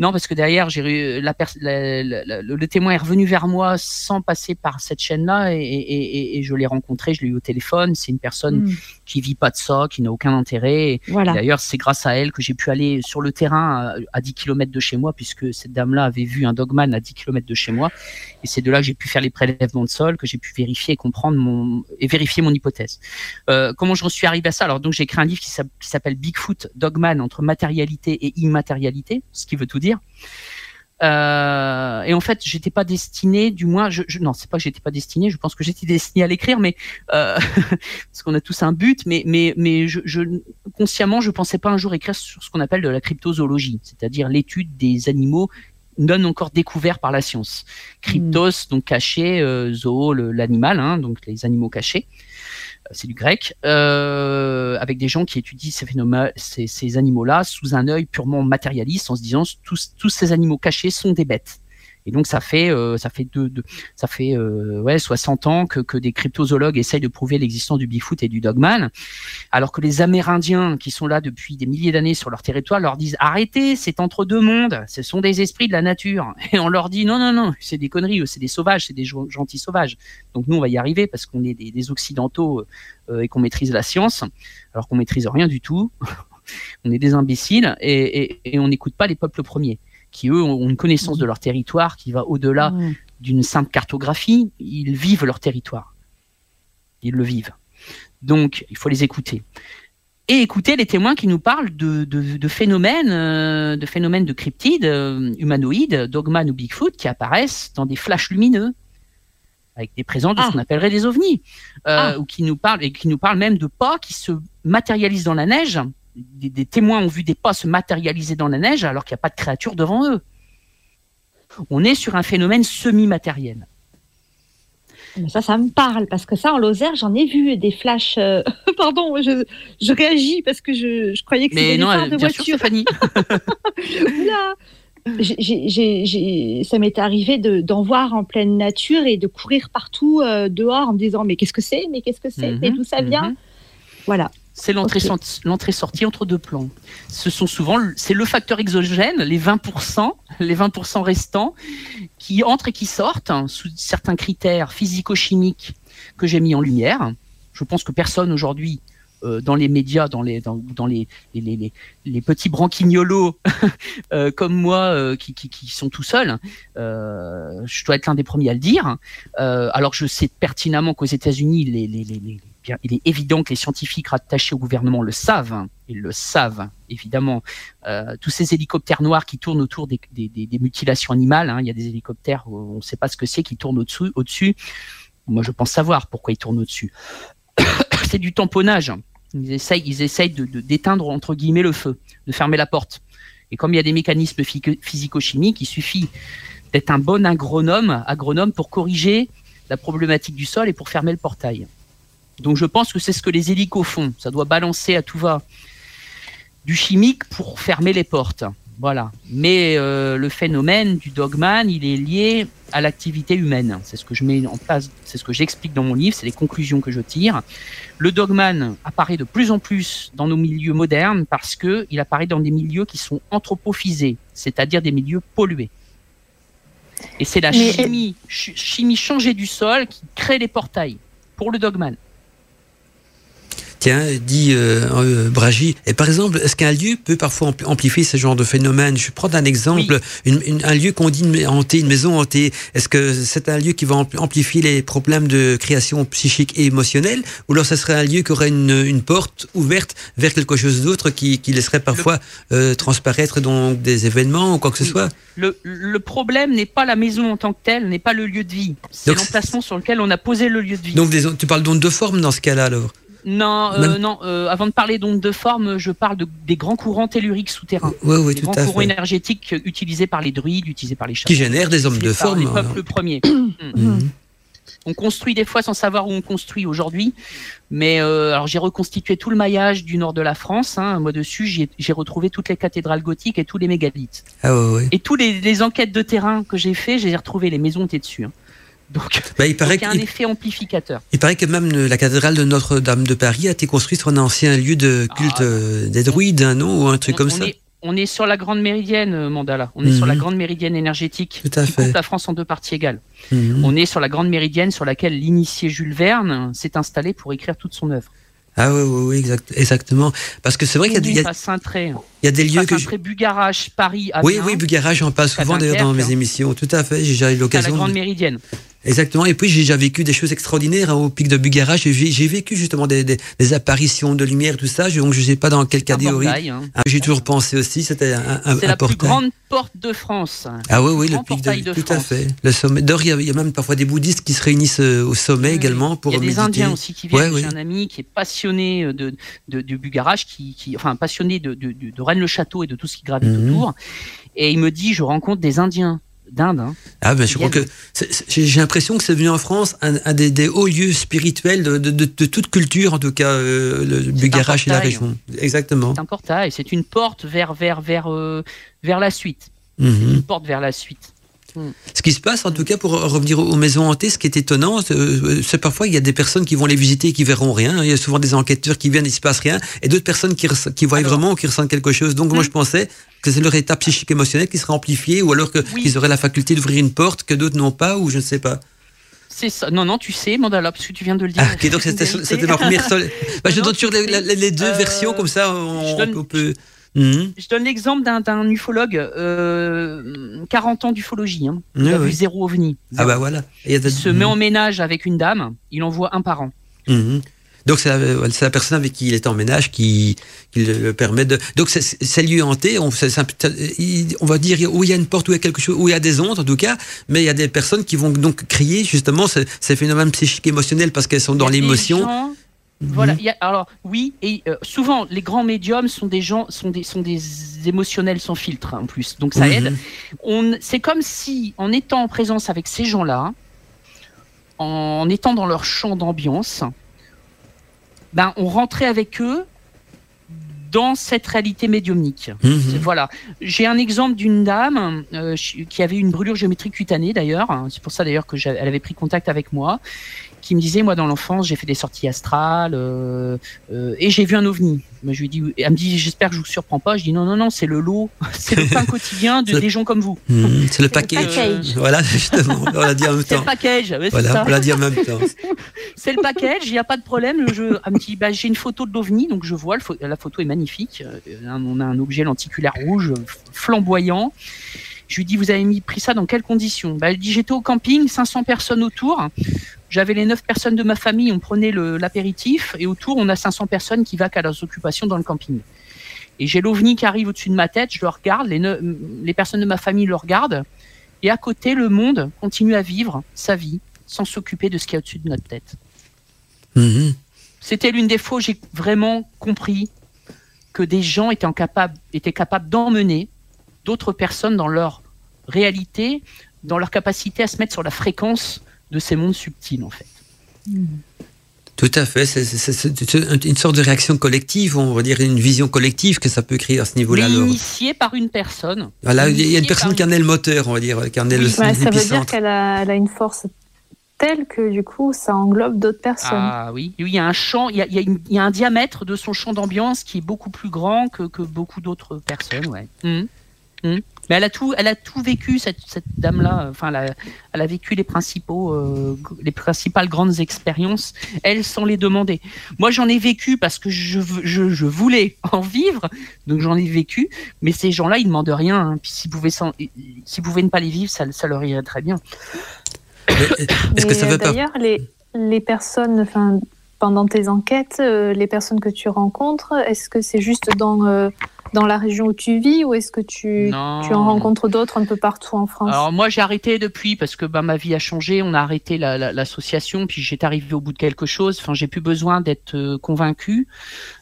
Non, parce que derrière, j'ai eu- la, la- le, témoin est revenu vers moi sans passer par cette chaîne-là et je l'ai rencontré, je l'ai eu au téléphone. C'est une personne Mm. Qui vit pas de ça, qui n'a aucun intérêt. Voilà. D'ailleurs, c'est grâce à elle que j'ai pu aller sur le terrain à, à 10 km de chez moi, puisque cette dame-là avait vu un dogman à 10 km de chez moi. Et c'est de là que j'ai pu faire les prélèvements de sol, que j'ai pu vérifier et comprendre mon, et vérifier mon hypothèse. Euh, comment j'en suis arrivé à ça? Alors, donc, j'ai écrit un livre qui s'appelle Bigfoot Dogman entre matérialité et immatérialité, ce qui veut tout dire. Euh, et en fait, j'étais pas destiné, du moins, je, je non, c'est pas que j'étais pas destiné. Je pense que j'étais destiné à l'écrire, mais euh, [laughs] parce qu'on a tous un but, mais mais mais je, je consciemment, je pensais pas un jour écrire sur ce qu'on appelle de la cryptozoologie, c'est-à-dire l'étude des animaux non encore découverts par la science. Cryptos, donc caché, euh, zoo, l'animal, hein, donc les animaux cachés. C'est du grec, euh, avec des gens qui étudient ces phénomènes, ces, animaux-là sous un œil purement matérialiste, en se disant tous ces animaux cachés sont des bêtes. Et donc ça fait euh, ça fait deux, deux- ça fait euh, ouais 60 ans que, des cryptozoologues essayent de prouver l'existence du Bigfoot et du Dogman, alors que les Amérindiens qui sont là depuis des milliers d'années sur leur territoire leur disent arrêtez, c'est entre deux mondes, ce sont des esprits de la nature. [laughs] Et on leur dit non non non, c'est des conneries, c'est des sauvages, c'est des gen- gentils sauvages. Donc nous on va y arriver parce qu'on est des, occidentaux euh, et qu'on maîtrise la science, alors qu'on maîtrise rien du tout. [laughs] on est des imbéciles et on n'écoute pas les peuples premiers qui eux ont une connaissance de leur territoire qui va au-delà d'une simple cartographie, ils vivent leur territoire. Ils le vivent. Donc, il faut les écouter. Et écouter les témoins qui nous parlent de, de, de phénomènes, euh, de phénomènes de cryptides euh, humanoïdes, Dogman ou Bigfoot, qui apparaissent dans des flashs lumineux, avec des présents de Ah. ce qu'on appellerait des ovnis, euh, Ah. ou qui nous parlent et qui nous parlent même de pas qui se matérialisent dans la neige. Des, des témoins ont vu des pas se matérialiser dans la neige alors qu'il n'y a pas de créature devant eux. On est sur un phénomène semi-matériel. Mais ça, ça me parle parce que ça, en Lozère, j'en ai vu des flashs. euh, [laughs] Pardon, je, je réagis parce que je, je croyais que c'était des non, phares de bien sûr, voiture. [laughs] Oula J'ai- j'ai- j'ai- j'ai- ça m'est arrivé de- d'en voir en pleine nature et de courir partout euh, dehors en me disant mais qu'est-ce que c'est? Mais qu'est-ce que c'est? Mhm, Mais d'où ça vient? mhm. Voilà. C'est l'entrée-sortie entre deux plans. Ce sont souvent, c'est le facteur exogène, les 20%, les 20% restants, qui entrent et qui sortent hein, sous certains critères physico-chimiques que j'ai mis en lumière. Je pense que personne aujourd'hui euh, dans les médias, dans les dans, dans les, les, les, petits branquignolos [laughs] euh, comme moi euh, qui, qui, qui sont tout seuls, je dois être l'un des premiers à le dire. Euh, alors je sais pertinemment qu'aux États-Unis, les, les, les, les- il est évident que les scientifiques rattachés au gouvernement le savent. Ils le savent, évidemment. Euh, tous ces hélicoptères noirs qui tournent autour des, mutilations animales, hein, il y a des hélicoptères, où on ne sait pas ce que c'est, qui tournent au-dessus. Moi, je pense savoir pourquoi ils tournent au-dessus. [coughs] c'est du tamponnage. Ils essayent, ils de, d'éteindre, entre guillemets, le feu, de fermer la porte. Et comme il y a des mécanismes phy- physico-chimiques, il suffit d'être un bon agronome, agronome pour corriger la problématique du sol et pour fermer le portail. Donc je pense que c'est ce que les hélicos font. Ça doit balancer à tout va du chimique pour fermer les portes. Voilà. Mais euh, le phénomène du dogman, il est lié à l'activité humaine. C'est ce que je mets en place, c'est ce que j'explique dans mon livre, c'est les conclusions que je tire. Le dogman apparaît de plus en plus dans nos milieux modernes parce que il apparaît dans des milieux qui sont anthropophisés, c'est-à-dire des milieux pollués. Et c'est la Mais- chimie, ch- chimie changée du sol qui crée les portails pour le dogman. Tiens, dit euh, euh, Bragi. Et par exemple, est-ce qu'un lieu peut parfois ampli- amplifier ce genre de phénomène? Je vais prendre un exemple. Une- une- un lieu qu'on dit hanté, une maison hantée. Est-ce que c'est un lieu qui va ampli- amplifier les problèmes de création psychique et émotionnelle? Ou alors ce serait un lieu qui aurait une, une porte ouverte vers quelque chose d'autre qui, qui laisserait parfois euh, transparaître donc des événements ou quoi que ce Oui. soit Le, le problème n'est pas la maison en tant que telle, n'est pas le lieu de vie. C'est Donc, l'emplacement sur lequel on a posé le lieu de vie. Donc des, tu parles d'ondes de forme dans ce cas-là alors? Non, euh, non. euh, avant de parler d'ondes de forme, je parle de, des grands courants telluriques souterrains. Oui, tout grands à courants fait. énergétiques utilisés par les druides, utilisés par les chamans. Qui génèrent des hommes de forme. Les alors. peuples premiers. Mhm. [coughs] On construit des fois sans savoir où on construit aujourd'hui. Mais euh, alors j'ai reconstitué tout le maillage du nord de la France. Hein. Moi dessus, j'ai j'ai retrouvé toutes les cathédrales gothiques et tous les mégalithes. Ah ouais, ouais. Et tous les, les enquêtes de terrain que j'ai fait, j'ai retrouvé les maisons étaient dessus. hein. Donc, Bah, il paraît donc, il y a un effet amplificateur. Il paraît que même la cathédrale de Notre-Dame de Paris a été construite sur un ancien lieu de culte Ah, euh, des druides, hein, non Ou un truc on, comme on ça Est, on est sur la grande méridienne, euh, Mandala. On est sur Mhm. la grande méridienne énergétique Tout à qui fait. coupe la France en deux parties égales. Mhm. On est sur la grande méridienne sur laquelle l'initié Jules Verne s'est installé pour écrire toute son œuvre. Ah oui, oui, oui, exact, exactement. Parce que c'est vrai qu'il y a, il y a- Saint-Tré, il y a des lieux que... je- Bugarache, Paris, Oui, Amiens, oui, Bugarage, j'en parle Jusqu'à souvent d'ailleurs dans mes hein. émissions. Tout à fait, j'ai déjà eu à la l'occasion. grande de- méridienne. Exactement. Et puis j'ai déjà vécu des choses extraordinaires hein, au pic de Bugarage. J'ai vé- j'ai vécu justement des, des, des apparitions de lumière, tout ça. Donc je sais pas dans quelle catégorie. hein. Ah, j'ai toujours pensé aussi, c'était un, un, la plus grande porte de France. Ah oui, oui, le grand pic de, de tout à fait. Le sommet. D'ailleurs, il y a- il y, a même parfois des bouddhistes qui se réunissent euh, au sommet Oui, également pour Il y a des. Indiens aussi qui viennent. Ouais, oui. J'ai un ami qui est passionné de, de, du Bugarage, qui, qui, enfin passionné de, de, de, de Rennes-le-Château et de tout ce qui gravite Mhm. autour. Et il me dit, je rencontre des Indiens d'Inde. Hein. Ah ben je crois que j'ai l'impression que c'est venu en France un, des, hauts lieux spirituels de, toute culture, en tout cas euh, le Bugarach et la région. Exactement. C'est un portail, c'est une porte vers vers vers euh, vers la suite. Mhm. Une porte vers la suite. Ce qui se passe, en tout cas, pour revenir aux maisons hantées, ce qui est étonnant, c'est parfois il y a des personnes qui vont les visiter et qui verront rien. Il y a souvent des enquêteurs qui viennent, il se passe rien, et d'autres personnes qui, qui voient vraiment ou qui ressentent quelque chose. Donc moi, je pensais que c'est leur état psychique émotionnel qui serait amplifié, ou alors qu'ils auraient la faculté d'ouvrir une porte que d'autres n'ont pas, ou je ne sais pas. C'est ça. Non, non, tu sais, Mandala, parce que tu viens de le dire. Ah, ok, donc c'était ma première. [laughs] bah, je donne sur les, deux euh, versions, comme ça, on peut. Mhm. Je donne l'exemple d'un ufologue, euh, 40 ans d'ufologie. Hein. Il a vu zéro ovni. Ah bah voilà. Il, se met en ménage avec une dame, il envoie un par an. Mhm. Donc c'est la, personne avec qui il est en ménage qui, le permet de. Donc c'est lieu hanté. On, on va dire où il y a une porte, où il y a quelque chose, où il y a des ondes en tout cas, mais il y a des personnes qui vont donc crier justement ces, phénomènes psychiques émotionnels parce qu'elles sont dans l'émotion. Voilà. Mhm. alors oui, et euh, souvent les grands médiums sont des gens, sont des, sont des émotionnels sans filtre hein, en plus, donc ça aide. On, c'est comme si en étant en présence avec ces gens-là, en étant dans leur champ d'ambiance, ben on rentrait avec eux dans cette réalité médiumnique. Mhm. Voilà. J'ai un exemple d'une dame euh, qui avait une brûlure géométrique cutanée d'ailleurs. C'est pour ça d'ailleurs que elle avait pris contact avec moi qui me disait moi dans l'enfance j'ai fait des sorties astrales euh, euh, et j'ai vu un ovni. je lui dis, elle me dit j'espère que je vous surprends pas. Je dis non non non c'est le lot, [laughs] c'est le pain quotidien de des gens comme vous. Mmh, c'est le package. [laughs] Voilà justement, on l'a dit en même temps. C'est le package. voilà, on l'a dit en même temps. [laughs] c'est le package, il n'y a pas de problème. Je, elle me dit bah, j'ai une photo de l'ovni donc je vois la photo est magnifique. Euh, on a un objet lenticulaire rouge flamboyant. Je lui dis, vous avez mis, pris ça dans quelles conditions? Bah, Elle dit, j'étais au camping, 500 personnes autour. J'avais les 9 personnes de ma famille, on prenait l'apéritif, et autour, on a 500 personnes qui vaquent à leurs occupations dans le camping. Et j'ai l'ovni qui arrive au-dessus de ma tête, je le regarde, les, les personnes de ma famille le regardent, et à côté, le monde continue à vivre sa vie sans s'occuper de ce qu'il y a au-dessus de notre tête. Mm-hmm. C'était l'une des fois où j'ai vraiment compris que des gens étaient, capables, étaient capables d'emmener d'autres personnes dans leur réalité, dans leur capacité à se mettre sur la fréquence de ces mondes subtils, en fait. Tout à fait, c'est une sorte de réaction collective, on va dire une vision collective que ça peut créer à ce niveau-là. Mais initiée par une personne. Voilà, il y a une personne qui en est le moteur, on va dire, qui en est le Ça veut dire qu'elle a, a, une force telle que du coup ça englobe d'autres personnes. Ah oui, il y a un champ, il y a, il y a, un diamètre de son champ d'ambiance qui est beaucoup plus grand que, que beaucoup d'autres personnes, ouais. Hum. Hum. Mais elle a tout, elle a tout vécu cette, cette dame-là. Enfin, elle a, elle a, vécu les principaux, euh, les principales grandes expériences. Elle sans les demander. Moi, j'en ai vécu parce que je, je, je, voulais [laughs] en vivre, donc j'en ai vécu. Mais ces gens-là, ils demandent rien. Hein. Puis s'ils pouvaient, s'ils pouvaient ne pas les vivre, ça, ça leur irait très bien. Est-ce que ça veut D'ailleurs, les, les personnes, enfin, pendant tes enquêtes, euh, les personnes que tu rencontres, est-ce que c'est juste dans euh, dans la région où tu vis ou est-ce que tu, tu en rencontres d'autres un peu partout en France? Alors moi j'ai arrêté depuis parce que bah, ma vie a changé, on a arrêté l'association, la, puis j'étais arrivé au bout de quelque chose, enfin j'ai plus besoin d'être euh, convaincu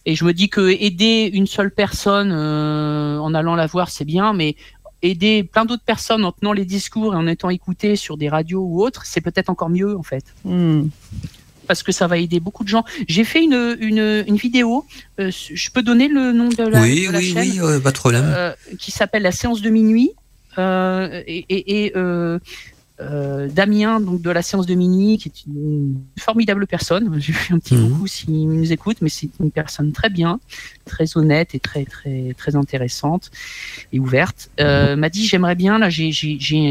et je me dis que aider une seule personne euh, en allant la voir c'est bien, mais aider plein d'autres personnes en tenant les discours et en étant écouté sur des radios ou autres, c'est peut-être encore mieux en fait. Hmm parce que ça va aider beaucoup de gens. J'ai fait une, une, une vidéo, euh, je peux donner le nom de la, oui, de la oui, Oui, oui, pas de problème. Euh, qui s'appelle La séance de minuit. Euh, et, et, et euh, Damien, donc de la séance de minuit, qui est une formidable personne. Je lui fais un petit mhm. coucou s'il nous écoute, mais c'est une personne très bien, très honnête et très très très intéressante et ouverte. Euh, m'a dit j'aimerais bien là, j'ai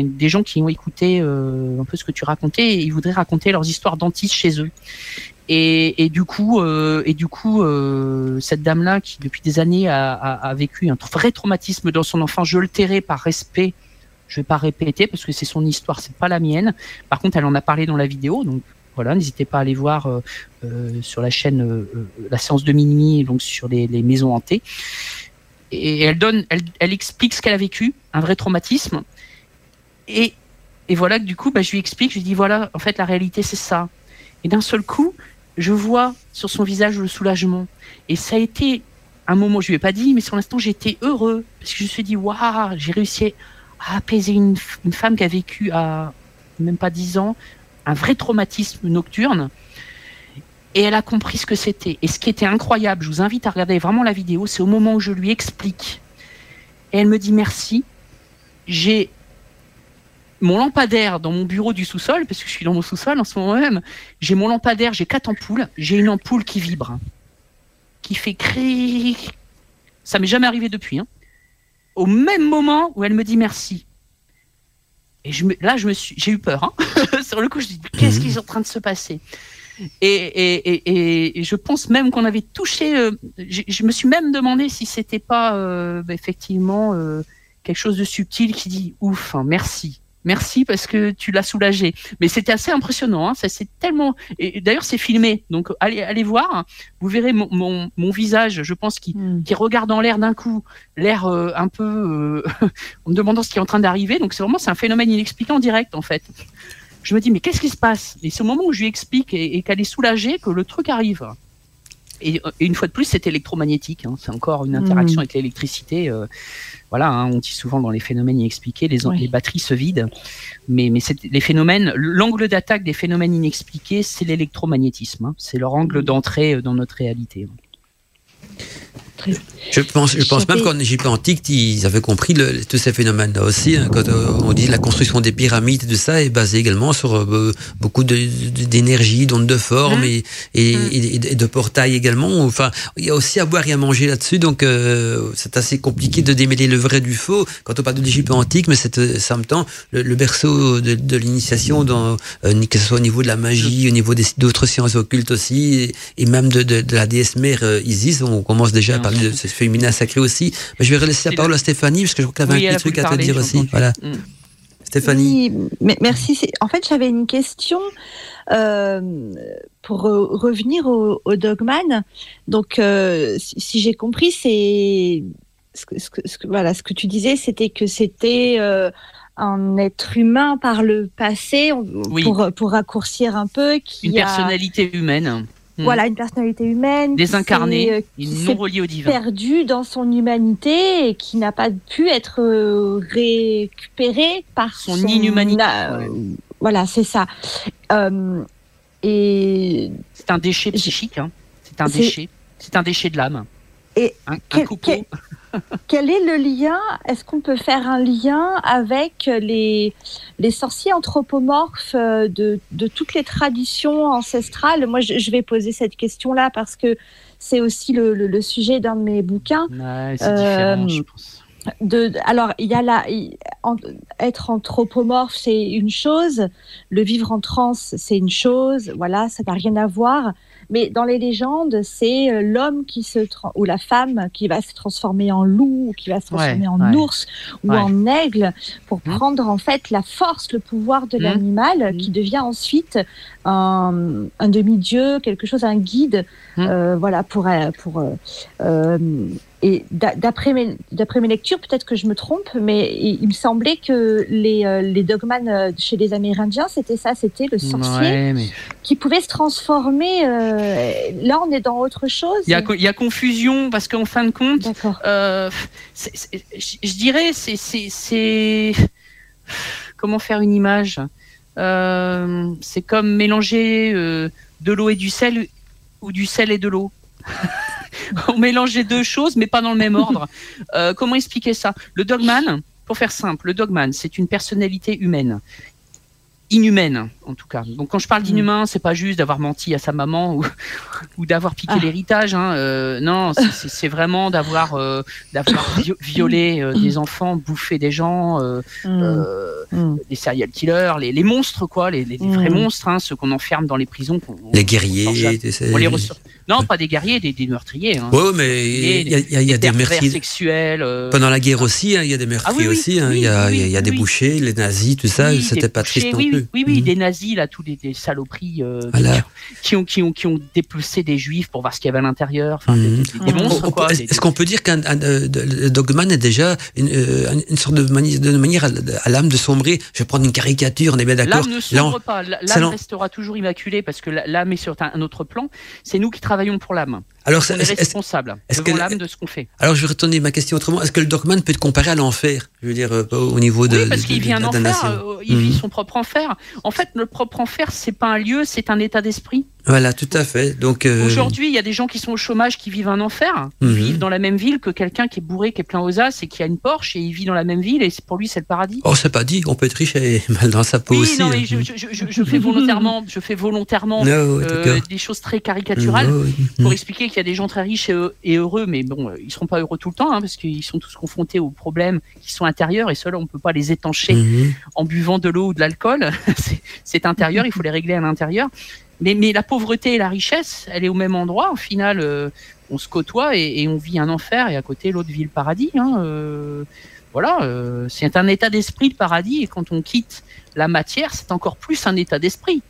des gens qui ont écouté euh, un peu ce que tu racontais et ils voudraient raconter leurs histoires dentistes chez eux. Et, et, du coup, euh, et du coup, euh, cette dame-là qui depuis des années a, a, a, vécu un vrai traumatisme dans son enfant, je le tairai par respect je vais pas répéter parce que c'est son histoire, c'est pas la mienne. Par contre, elle en a parlé dans la vidéo, donc voilà, n'hésitez pas à aller voir euh, euh, sur la chaîne euh, la séance de minuit, donc sur les, maisons hantées. Et elle explique ce qu'elle a vécu, un vrai traumatisme. Et, et voilà que du coup, bah, je lui explique, je lui dis voilà, en fait, la réalité c'est ça. Et d'un seul coup, je vois sur son visage le soulagement. Et ça a été un moment, je lui ai pas dit, mais sur l'instant, j'étais heureux parce que je me suis dit waouh, j'ai réussi à apaiser une, femme qui a vécu à même pas 10 ans un vrai traumatisme nocturne. Et elle a compris ce que c'était. Et ce qui était incroyable, je vous invite à regarder vraiment la vidéo, c'est au moment où je lui explique. Et elle me dit merci. J'ai mon lampadaire dans mon bureau du sous-sol, parce que je suis dans mon sous-sol en ce moment même. J'ai mon lampadaire, j'ai quatre ampoules. J'ai une ampoule qui vibre, qui fait cri. Ça m'est jamais arrivé depuis. Hein. Au même moment où elle me dit merci. Et je me, là, je me suis, j'ai eu peur. Hein. [laughs] Sur le coup, je dis qu'est-ce qui est en train de se passer? Et, et, et, et, je pense même qu'on avait touché. Euh, je, je, me suis même demandé si c'était pas euh, bah, effectivement euh, quelque chose de subtil qui dit ouf, hein, merci. Merci parce que tu l'as soulagé. Mais c'était assez impressionnant. Hein, ça c'est tellement. Et d'ailleurs c'est filmé, donc allez allez voir. Vous verrez mon, mon, mon visage, je pense, qui, Mm. qui regarde en l'air d'un coup, l'air euh, un peu euh, [laughs] en me demandant ce qui est en train d'arriver. Donc c'est vraiment c'est un phénomène inexpliqué en direct en fait. Je me dis mais qu'est-ce qui se passe? Et c'est au moment où je lui explique et, et qu'elle est soulagée que le truc arrive. Et, et une fois de plus, c'est électromagnétique. Hein, c'est encore une interaction Mm. avec l'électricité. euh, voilà, hein, on dit souvent dans les phénomènes inexpliqués, les, Oui. les batteries se vident. Mais, les phénomènes, l'angle d'attaque des phénomènes inexpliqués, c'est l'électromagnétisme. hein. c'est leur angle d'entrée euh, dans notre réalité. Je pense, je pense même qu'en Égypte antique, ils avaient compris le- tous ces phénomènes-là aussi. hein, quand euh, on dit la construction des pyramides tout ça est basée également sur euh, beaucoup d'énergie, d'ondes de forme Mhm. et, et, et- et de portails également. Enfin, il y a aussi à boire et à manger là-dessus, donc euh, c'est assez compliqué de démêler le vrai du faux quand on parle de l'Égypte antique, mais c'est en même temps le, le berceau de, de l'initiation, que ce soit au niveau de la magie, au niveau d'autres sciences occultes aussi, et, même de, de, de la déesse mère Isis. On commence déjà à Bien parler de ce féminin sacré aussi. Mais je vais relaisser la parole le- à Stéphanie, parce que je crois qu'elle avait Oui, un a petit truc à te dire aussi. Voilà. Mm. Stéphanie. Oui, merci. En fait, j'avais une question euh, pour revenir au, au Dogman. Donc, euh, si, si j'ai compris, c'est ce que, ce que- ce que- voilà, ce que tu disais, c'était que c'était euh, un être humain par le passé, on- Oui. pour, pour raccourcir un peu, qui Une a personnalité humaine, Mm. voilà une personnalité humaine, désincarnée, euh, et non reliée au divin. perdu dans son humanité et qui n'a pas pu être euh, récupéré par Son son, inhumanité, euh, ouais. Voilà, c'est ça. Et C'est un déchet psychique. hein. C'est un déchet. C'est un déchet de l'âme. Et un, quel- quel- quel est le lien Est-ce qu'on peut faire un lien avec les, les sorciers anthropomorphes euh, de, de toutes les traditions ancestrales? Moi, je, je vais poser cette question-là parce que c'est aussi le, le- le sujet d'un de mes bouquins. Ouais, c'est Euh, différent, je pense. de, alors, il y a la, en- être anthropomorphe, c'est une chose. Le vivre en transe, c'est une chose. Voilà, ça n'a rien à voir. Mais dans les légendes, c'est euh, l'homme qui se ou la femme qui va se transformer en loup, ou qui va se transformer Ouais, en ouais. ours ou Ouais. en aigle pour Mhm. prendre en fait la force, le pouvoir de Mhm. l'animal, Mhm. qui devient ensuite un, un demi-dieu, quelque chose, un guide. Euh, voilà pour euh, pour euh, et d'a- d'après mes, lectures, peut-être que je me trompe, mais il, me semblait que les, euh, les euh, chez les Amérindiens, c'était ça, c'était le sorcier Ouais, mais qui pouvait se transformer. euh, là, on est dans autre chose. il y, a, co- il y a confusion parce qu'en fin de compte, je je dirais, c'est, comment faire une image? Euh, C'est comme mélanger de l'eau et du sel ou du sel et de l'eau. [laughs] [laughs] On mélange les deux choses, mais pas dans le même ordre. Euh, comment expliquer ça? Le dogman, pour faire simple, le dogman, c'est une personnalité humaine. Inhumaine, en tout cas. Donc, quand je parle d'inhumain, c'est pas juste d'avoir menti à sa maman ou, [laughs] ou d'avoir piqué Ah. l'héritage. Hein. Euh, non, c'est- vraiment d'avoir euh, d'avoir [coughs] violé euh, des enfants, bouffé des gens, euh, Mm. euh, Mm. des serial killers, les, les monstres, quoi, les, les- les vrais Mm. monstres, hein, ceux qu'on enferme dans les prisons. on- Les on guerriers. jamais- tu sais. on les ressort- Non, pas des guerriers, des, des meurtriers. Hein. Ouais, mais il y a, il y a- il y a des meurtriers. sexuels. euh, Pendant la guerre aussi, hein, il y a des meurtriers Ah oui, oui, aussi. hein, oui, il y a, oui, il y a- il y a des oui. bouchers, les nazis, tout ça. oui, C'était pas triste non oui, plus. Oui, oui, oui, Mhm. des nazis, là, tous des, des saloperies euh, Voilà. qui, ont, qui, ont, qui ont dépecé des juifs pour voir ce qu'il y avait à l'intérieur. Enfin. Est-ce qu'on peut dire qu'un un, euh, dogman est déjà une, euh, une sorte de, mani- de manière à, à l'âme de sombrer? Je vais prendre une caricature, on est bien d'accord. L'âme ne Là, on- sombre pas, l'âme restera toujours immaculée parce que l'âme est sur un autre plan. C'est nous qui travaillons pour l'âme. Alors, on est, responsable est devant l'âme de ce qu'on fait. Alors, je vais retourner ma question autrement. Est-ce que le dogman peut être comparé à l'enfer Je veux dire, euh, au niveau de. Oui, parce qu'il vit un enfer. Euh, il vit Mhm. son propre enfer. En fait, le propre enfer, c'est pas un lieu, c'est un état d'esprit. Voilà, tout à fait. Donc. euh, Aujourd'hui, il y a des gens qui sont au chômage qui vivent un enfer. Ils Mhm. vivent dans la même ville que quelqu'un qui est bourré, qui est plein aux as et qui a une Porsche et il vit dans la même ville et c'est- pour lui, c'est le paradis. Oh, c'est pas dit. On peut être riche et [laughs] mal dans sa peau Oui, aussi. non, hein. mais je, je- je- je fais volontairement, je fais volontairement No, oui, euh, des choses très caricaturales No, oui. pour expliquer qu'il y a des gens très riches et, heu- et heureux, mais bon, euh, ils seront pas heureux tout le temps, hein, parce qu'ils sont tous confrontés aux problèmes qui sont intérieurs, et ceux-là, on peut pas les étancher Mhm. en buvant de l'eau ou de l'alcool. [laughs] C'est intérieur, il faut les régler à l'intérieur. Mais, mais la pauvreté et la richesse, elle est au même endroit. Au final, euh, on se côtoie et, on vit un enfer, et à côté, l'autre vit le paradis. hein, euh, voilà, euh, c'est un état d'esprit, le paradis, et quand on quitte la matière, c'est encore plus un état d'esprit,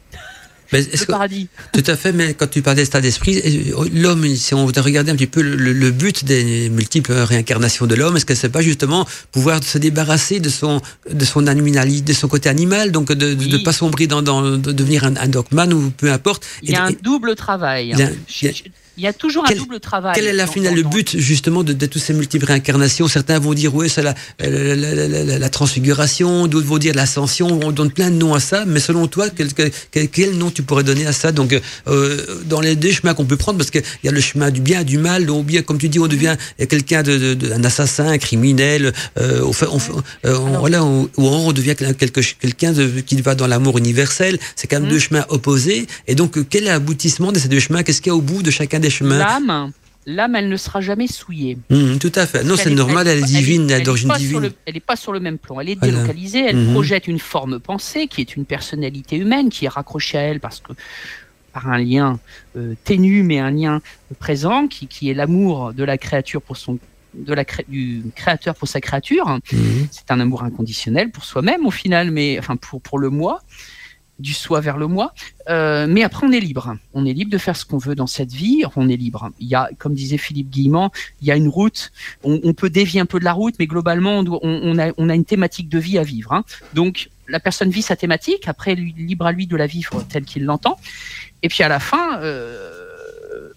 Mais le paradis. Tout à fait, mais quand tu parlais d'état d'esprit, euh, l'homme, si on veut regarder un petit peu le, but des multiples réincarnations de l'homme, est-ce que c'est pas justement pouvoir se débarrasser de son de son animalité, de son côté animal, donc de ne Oui. pas sombrer dans, dans de devenir un, un dogman ou peu importe? Il y a Et- un double travail. A- Je- je- il y a toujours Quel- un double travail. Quel est la finale, le but justement de, de toutes ces multiples réincarnations? Certains vont dire oui, c'est la, la, la- la- la- la transfiguration, d'autres vont dire l'ascension. On donne plein de noms à ça, mais selon toi, quel, quel, quel- quel nom tu pourrais donner à ça? Donc, euh, dans les deux chemins qu'on peut prendre, parce qu'il y a le chemin du bien, du mal, donc bien, comme tu dis, on devient quelqu'un de, de- de- un assassin, un criminel. Euh, on fait- on fait- euh, on- voilà, on- ou on devient quelqu'un de- qui va dans l'amour universel. C'est quand même Mhm. deux chemins opposés. Et donc, euh, quel est l'aboutissement de ces deux chemins? Qu'est-ce qu'il y a au bout de chacun des chemins L'âme, l'âme, elle ne sera jamais souillée. Mhm, tout à fait. Non, c'est est- normal, elle est divine, elle est d'origine divine. le- elle n'est pas sur le même plan. Elle est Voilà. délocalisée, elle Mhm. projette une forme pensée qui est une personnalité humaine qui est raccrochée à elle parce que par un lien euh, ténu mais un lien présent qui, qui est l'amour de la créature pour son de la cré- du créateur pour sa créature. Mhm. C'est un amour inconditionnel pour soi-même au final, mais enfin pour pour le moi, du soi vers le moi. Euh, mais après, on est libre. On est libre de faire ce qu'on veut dans cette vie. On est libre. Il y a, comme disait Philippe Guillemant, il y a une route. On, peut dévier un peu de la route, mais globalement, on a une thématique de vie à vivre. hein. Donc, la personne vit sa thématique. Après, lui, libre à lui de la vivre telle qu'il l'entend. Et puis à la fin, euh,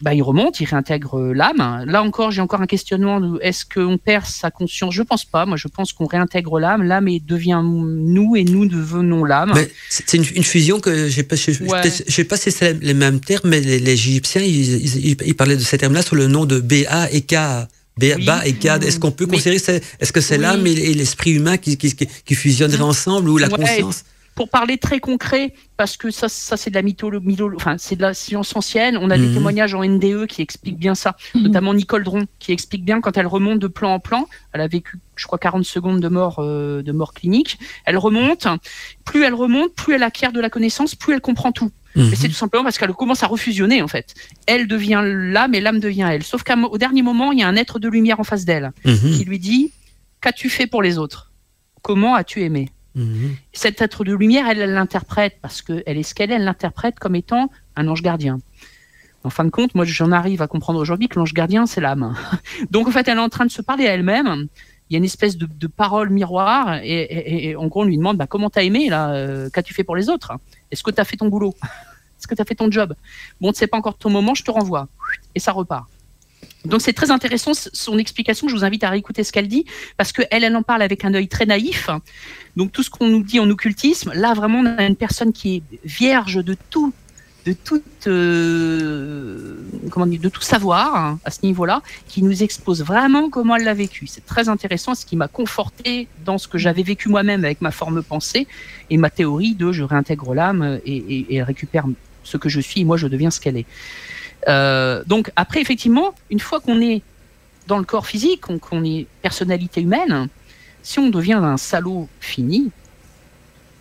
bah, il remonte, il réintègre euh, l'âme. Là encore, j'ai encore un questionnement. Est-ce qu'on perd sa conscience? Je pense pas. Moi, je pense qu'on réintègre l'âme. L'âme devient nous et nous devenons l'âme. C'est une, une fusion que j'ai pas, je, Ouais. je sais pas si c'est les mêmes termes, mais les, les Égyptiens, ils, ils- ils- ils parlaient de ces termes-là sous le nom de BA et K. Oui. Ba et K. Est-ce qu'on peut Mais- considérer, est-ce que c'est Oui. l'âme et, et l'esprit humain qui, qui, qui, qui fusionneraient ensemble ou la Ouais. conscience? Pour parler très concret, parce que ça, ça c'est de la mytholo, mytholo- enfin c'est de la science ancienne. On a des Mhm. témoignages en NDE qui expliquent bien ça, notamment Nicole Dron qui explique bien quand elle remonte de plan en plan. Elle a vécu, je crois, 40 secondes de mort, euh, de mort clinique. Elle remonte. Plus elle remonte, plus elle acquiert de la connaissance, plus elle comprend tout. Mhm. C'est tout simplement parce qu'elle commence à refusionner en fait. Elle devient l'âme et l'âme devient elle. Sauf qu'au dernier moment, il y a un être de lumière en face d'elle Mhm. qui lui dit Qu'as-tu fait pour les autres? Comment as-tu aimé? Mhm. cet être de lumière, elle l'interprète parce qu'elle est ce qu'elle est, elle l'interprète comme étant un ange gardien. En fin de compte, moi j'en arrive à comprendre aujourd'hui que l'ange gardien, c'est l'âme. [laughs] Donc en fait, elle est en train de se parler à elle-même. Il y a une espèce de, parole miroir et, en gros on lui demande bah, comment t'as aimé euh, qu'as-tu fait pour les autres? Est-ce que t'as fait ton boulot? Est-ce que t'as fait ton job? Bon, c'est pas encore ton moment, je te renvoie et ça repart. Donc c'est très intéressant son explication. Je vous invite à réécouter ce qu'elle dit parce que elle, en parle avec un œil très naïf. Donc tout ce qu'on nous dit en occultisme, là vraiment on a une personne qui est vierge de tout, de toute, euh, comment dire, de tout savoir hein, à ce niveau-là, qui nous expose vraiment comment elle l'a vécu. C'est très intéressant, ce qui m'a conforté dans ce que j'avais vécu moi-même avec ma forme pensée et ma théorie de je réintègre l'âme et, et, et récupère ce que je suis et moi je deviens ce qu'elle est. Euh, donc après effectivement, une fois qu'on est dans le corps physique, qu'on est personnalité humaine, si on devient un salaud fini,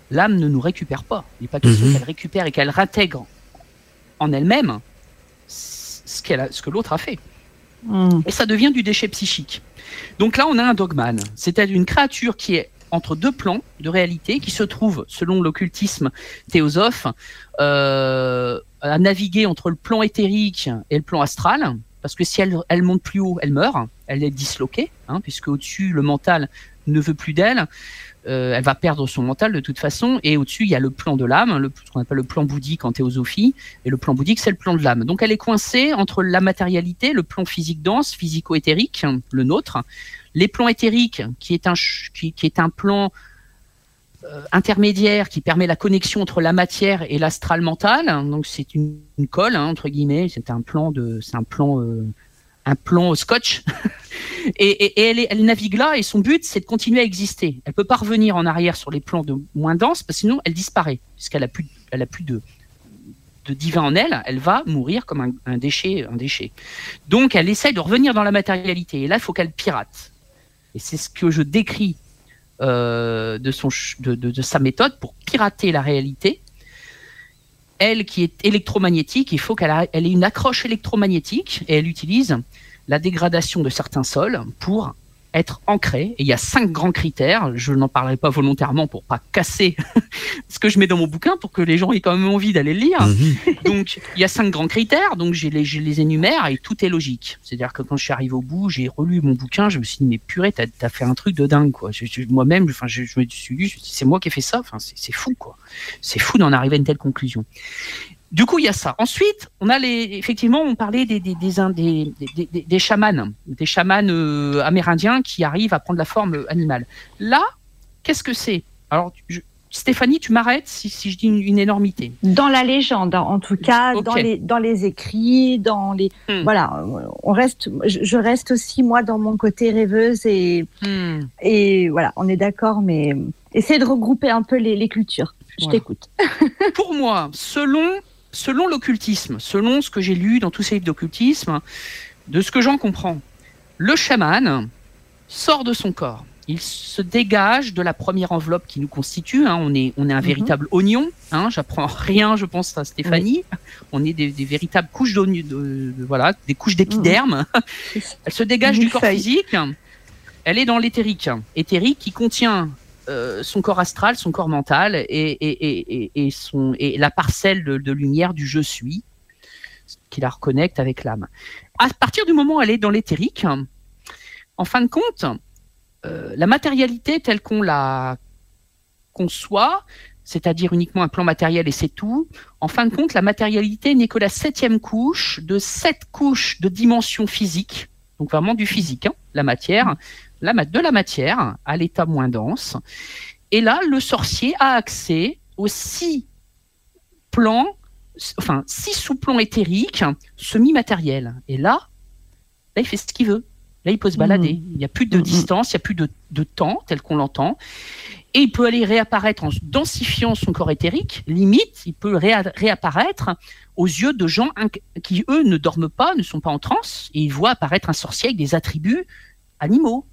l'âme ne nous récupère pas. Il n'est pas question Mhm. qu'elle récupère et qu'elle réintègre en elle-même ce, qu'elle a- ce que l'autre a fait. Et ça devient du déchet psychique. Donc là, on a un dogman. C'est-à-dire une créature qui est entre deux plans de réalité, qui se trouve, selon l'occultisme théosophe, euh, à naviguer entre le plan éthérique et le plan astral. Parce que si elle, monte plus haut, elle meurt, elle est disloquée, hein, puisque au-dessus, le mental ne veut plus d'elle, euh, elle va perdre son mental de toute façon. Et au-dessus, il y a le plan de l'âme, ce qu'on appelle le plan bouddhique en théosophie. Et le plan bouddhique, c'est le plan de l'âme. Donc elle est coincée entre la matérialité, le plan physique dense, physico-éthérique, le nôtre, les plans éthériques, qui est un, qui, est un plan intermédiaire qui permet la connexion entre la matière et l'astral mental. Donc c'est une, colle hein, entre guillemets. C'est un plan de, c'est un plan, euh, un plan scotch. [laughs] et, elle, navigue là et son but c'est de continuer à exister. Elle peut pas revenir en arrière sur les plans de moins denses parce que sinon elle disparaît puisqu'elle a plus, elle a plus de de divin en elle, elle va mourir comme un, déchet, un déchet. Donc elle essaye de revenir dans la matérialité. Et là, il faut qu'elle pirate. Et c'est ce que je décris euh, de, son, de, de, sa méthode pour pirater la réalité. Elle qui est électromagnétique, il faut qu'elle elle ait une accroche électromagnétique et elle utilise la dégradation de certains sols pour être ancré. Et il y a cinq grands critères. Je n'en parlerai pas volontairement pour pas casser [laughs] ce que je mets dans mon bouquin pour que les gens aient quand même envie d'aller le lire. Mmh. Donc, il y a cinq grands critères. Donc, je les, je les énumère et tout est logique. C'est-à-dire que quand je suis arrivé au bout, j'ai relu mon bouquin, je me suis dit, mais purée, t'as as fait un truc de dingue, quoi. Moi-même, enfin, je, je, me suis dit, c'est moi qui ai fait ça. Enfin, c'est fou, quoi. C'est fou d'en arriver à une telle conclusion. Du coup, il y a ça. Ensuite, on a les, effectivement, on parlait des, des, des, des, chamans, des chamans euh, amérindiens qui arrivent à prendre la forme animale. Là, qu'est-ce que c'est? Alors, je, Stéphanie, tu m'arrêtes si, si, je dis une, une, énormité. Dans la légende, en tout cas, okay. dans, les, dans les écrits, dans les. Hmm. Voilà, on reste, je reste aussi, moi, dans mon côté rêveuse et, hmm. et voilà, on est d'accord, mais essayer de regrouper un peu les, les cultures. Je voilà. t'écoute. [laughs] Pour moi, selon selon l'occultisme, selon ce que j'ai lu dans tous ces livres d'occultisme, de ce que j'en comprends, le chaman sort de son corps. Il se dégage de la première enveloppe qui nous constitue. Hein. On, est, on est un mm -hmm. véritable oignon. Hein. J'apprends [laughs] rien, je pense, à Stéphanie. Oui. On est des, des véritables couches d'oignon, de, de, voilà, des couches d'épiderme. -hmm. [laughs] Elle se dégage du corps feuille. physique. Elle est dans l'éthérique. Éthérique qui contient euh, son corps astral, son corps mental et, et, et, et, son, la parcelle de, lumière du je suis qui la reconnecte avec l'âme. À partir du moment où elle est dans l'éthérique, en fin de compte, euh, la matérialité telle qu'on la conçoit, c'est-à-dire uniquement un plan matériel et c'est tout, en fin de compte, la matérialité n'est que la septième couche de sept couches de dimension physique, donc vraiment du physique, hein, la matière, de la matière à l'état moins dense. Et là, le sorcier a accès aux six plans, enfin, six sous-plans éthériques semi-matériels. Et là, là, il fait ce qu'il veut. Là, il peut se balader. Mmh. Il n'y a plus de mmh. distance, il n'y a plus de, de temps tel qu'on l'entend. Et il peut aller réapparaître en densifiant son corps éthérique. Limite, il peut réa réapparaître aux yeux de gens qui, eux, ne dorment pas, ne sont pas en transe. Et ils voient apparaître un sorcier avec des attributs animaux.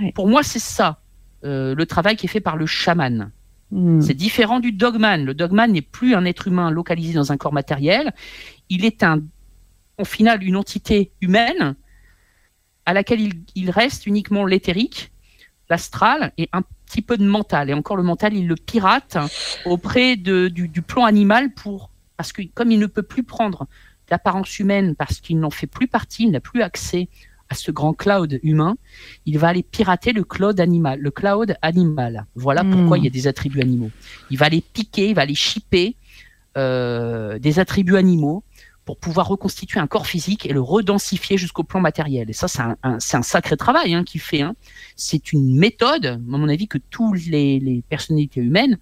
Ouais. Pour moi, c'est ça, euh, le travail qui est fait par le chaman. Mmh. C'est différent du dogman. Le dogman n'est plus un être humain localisé dans un corps matériel. Il est un, au final une entité humaine à laquelle il, il reste uniquement l'éthérique, l'astral et un petit peu de mental. Et encore le mental, il le pirate auprès de, du, du, plan animal pour parce que comme il ne peut plus prendre l'apparence humaine parce qu'il n'en fait plus partie, il n'a plus accès à ce grand cloud humain, il va aller pirater le cloud animal, le cloud animal. Voilà mmh. pourquoi il y a des attributs animaux. Il va aller piquer, il va aller chipper euh, des attributs animaux pour pouvoir reconstituer un corps physique et le redensifier jusqu'au plan matériel. Et ça, c'est un, un, un, sacré travail hein, qu'il fait. Hein. C'est une méthode, à mon avis, que toutes les, les personnalités humaines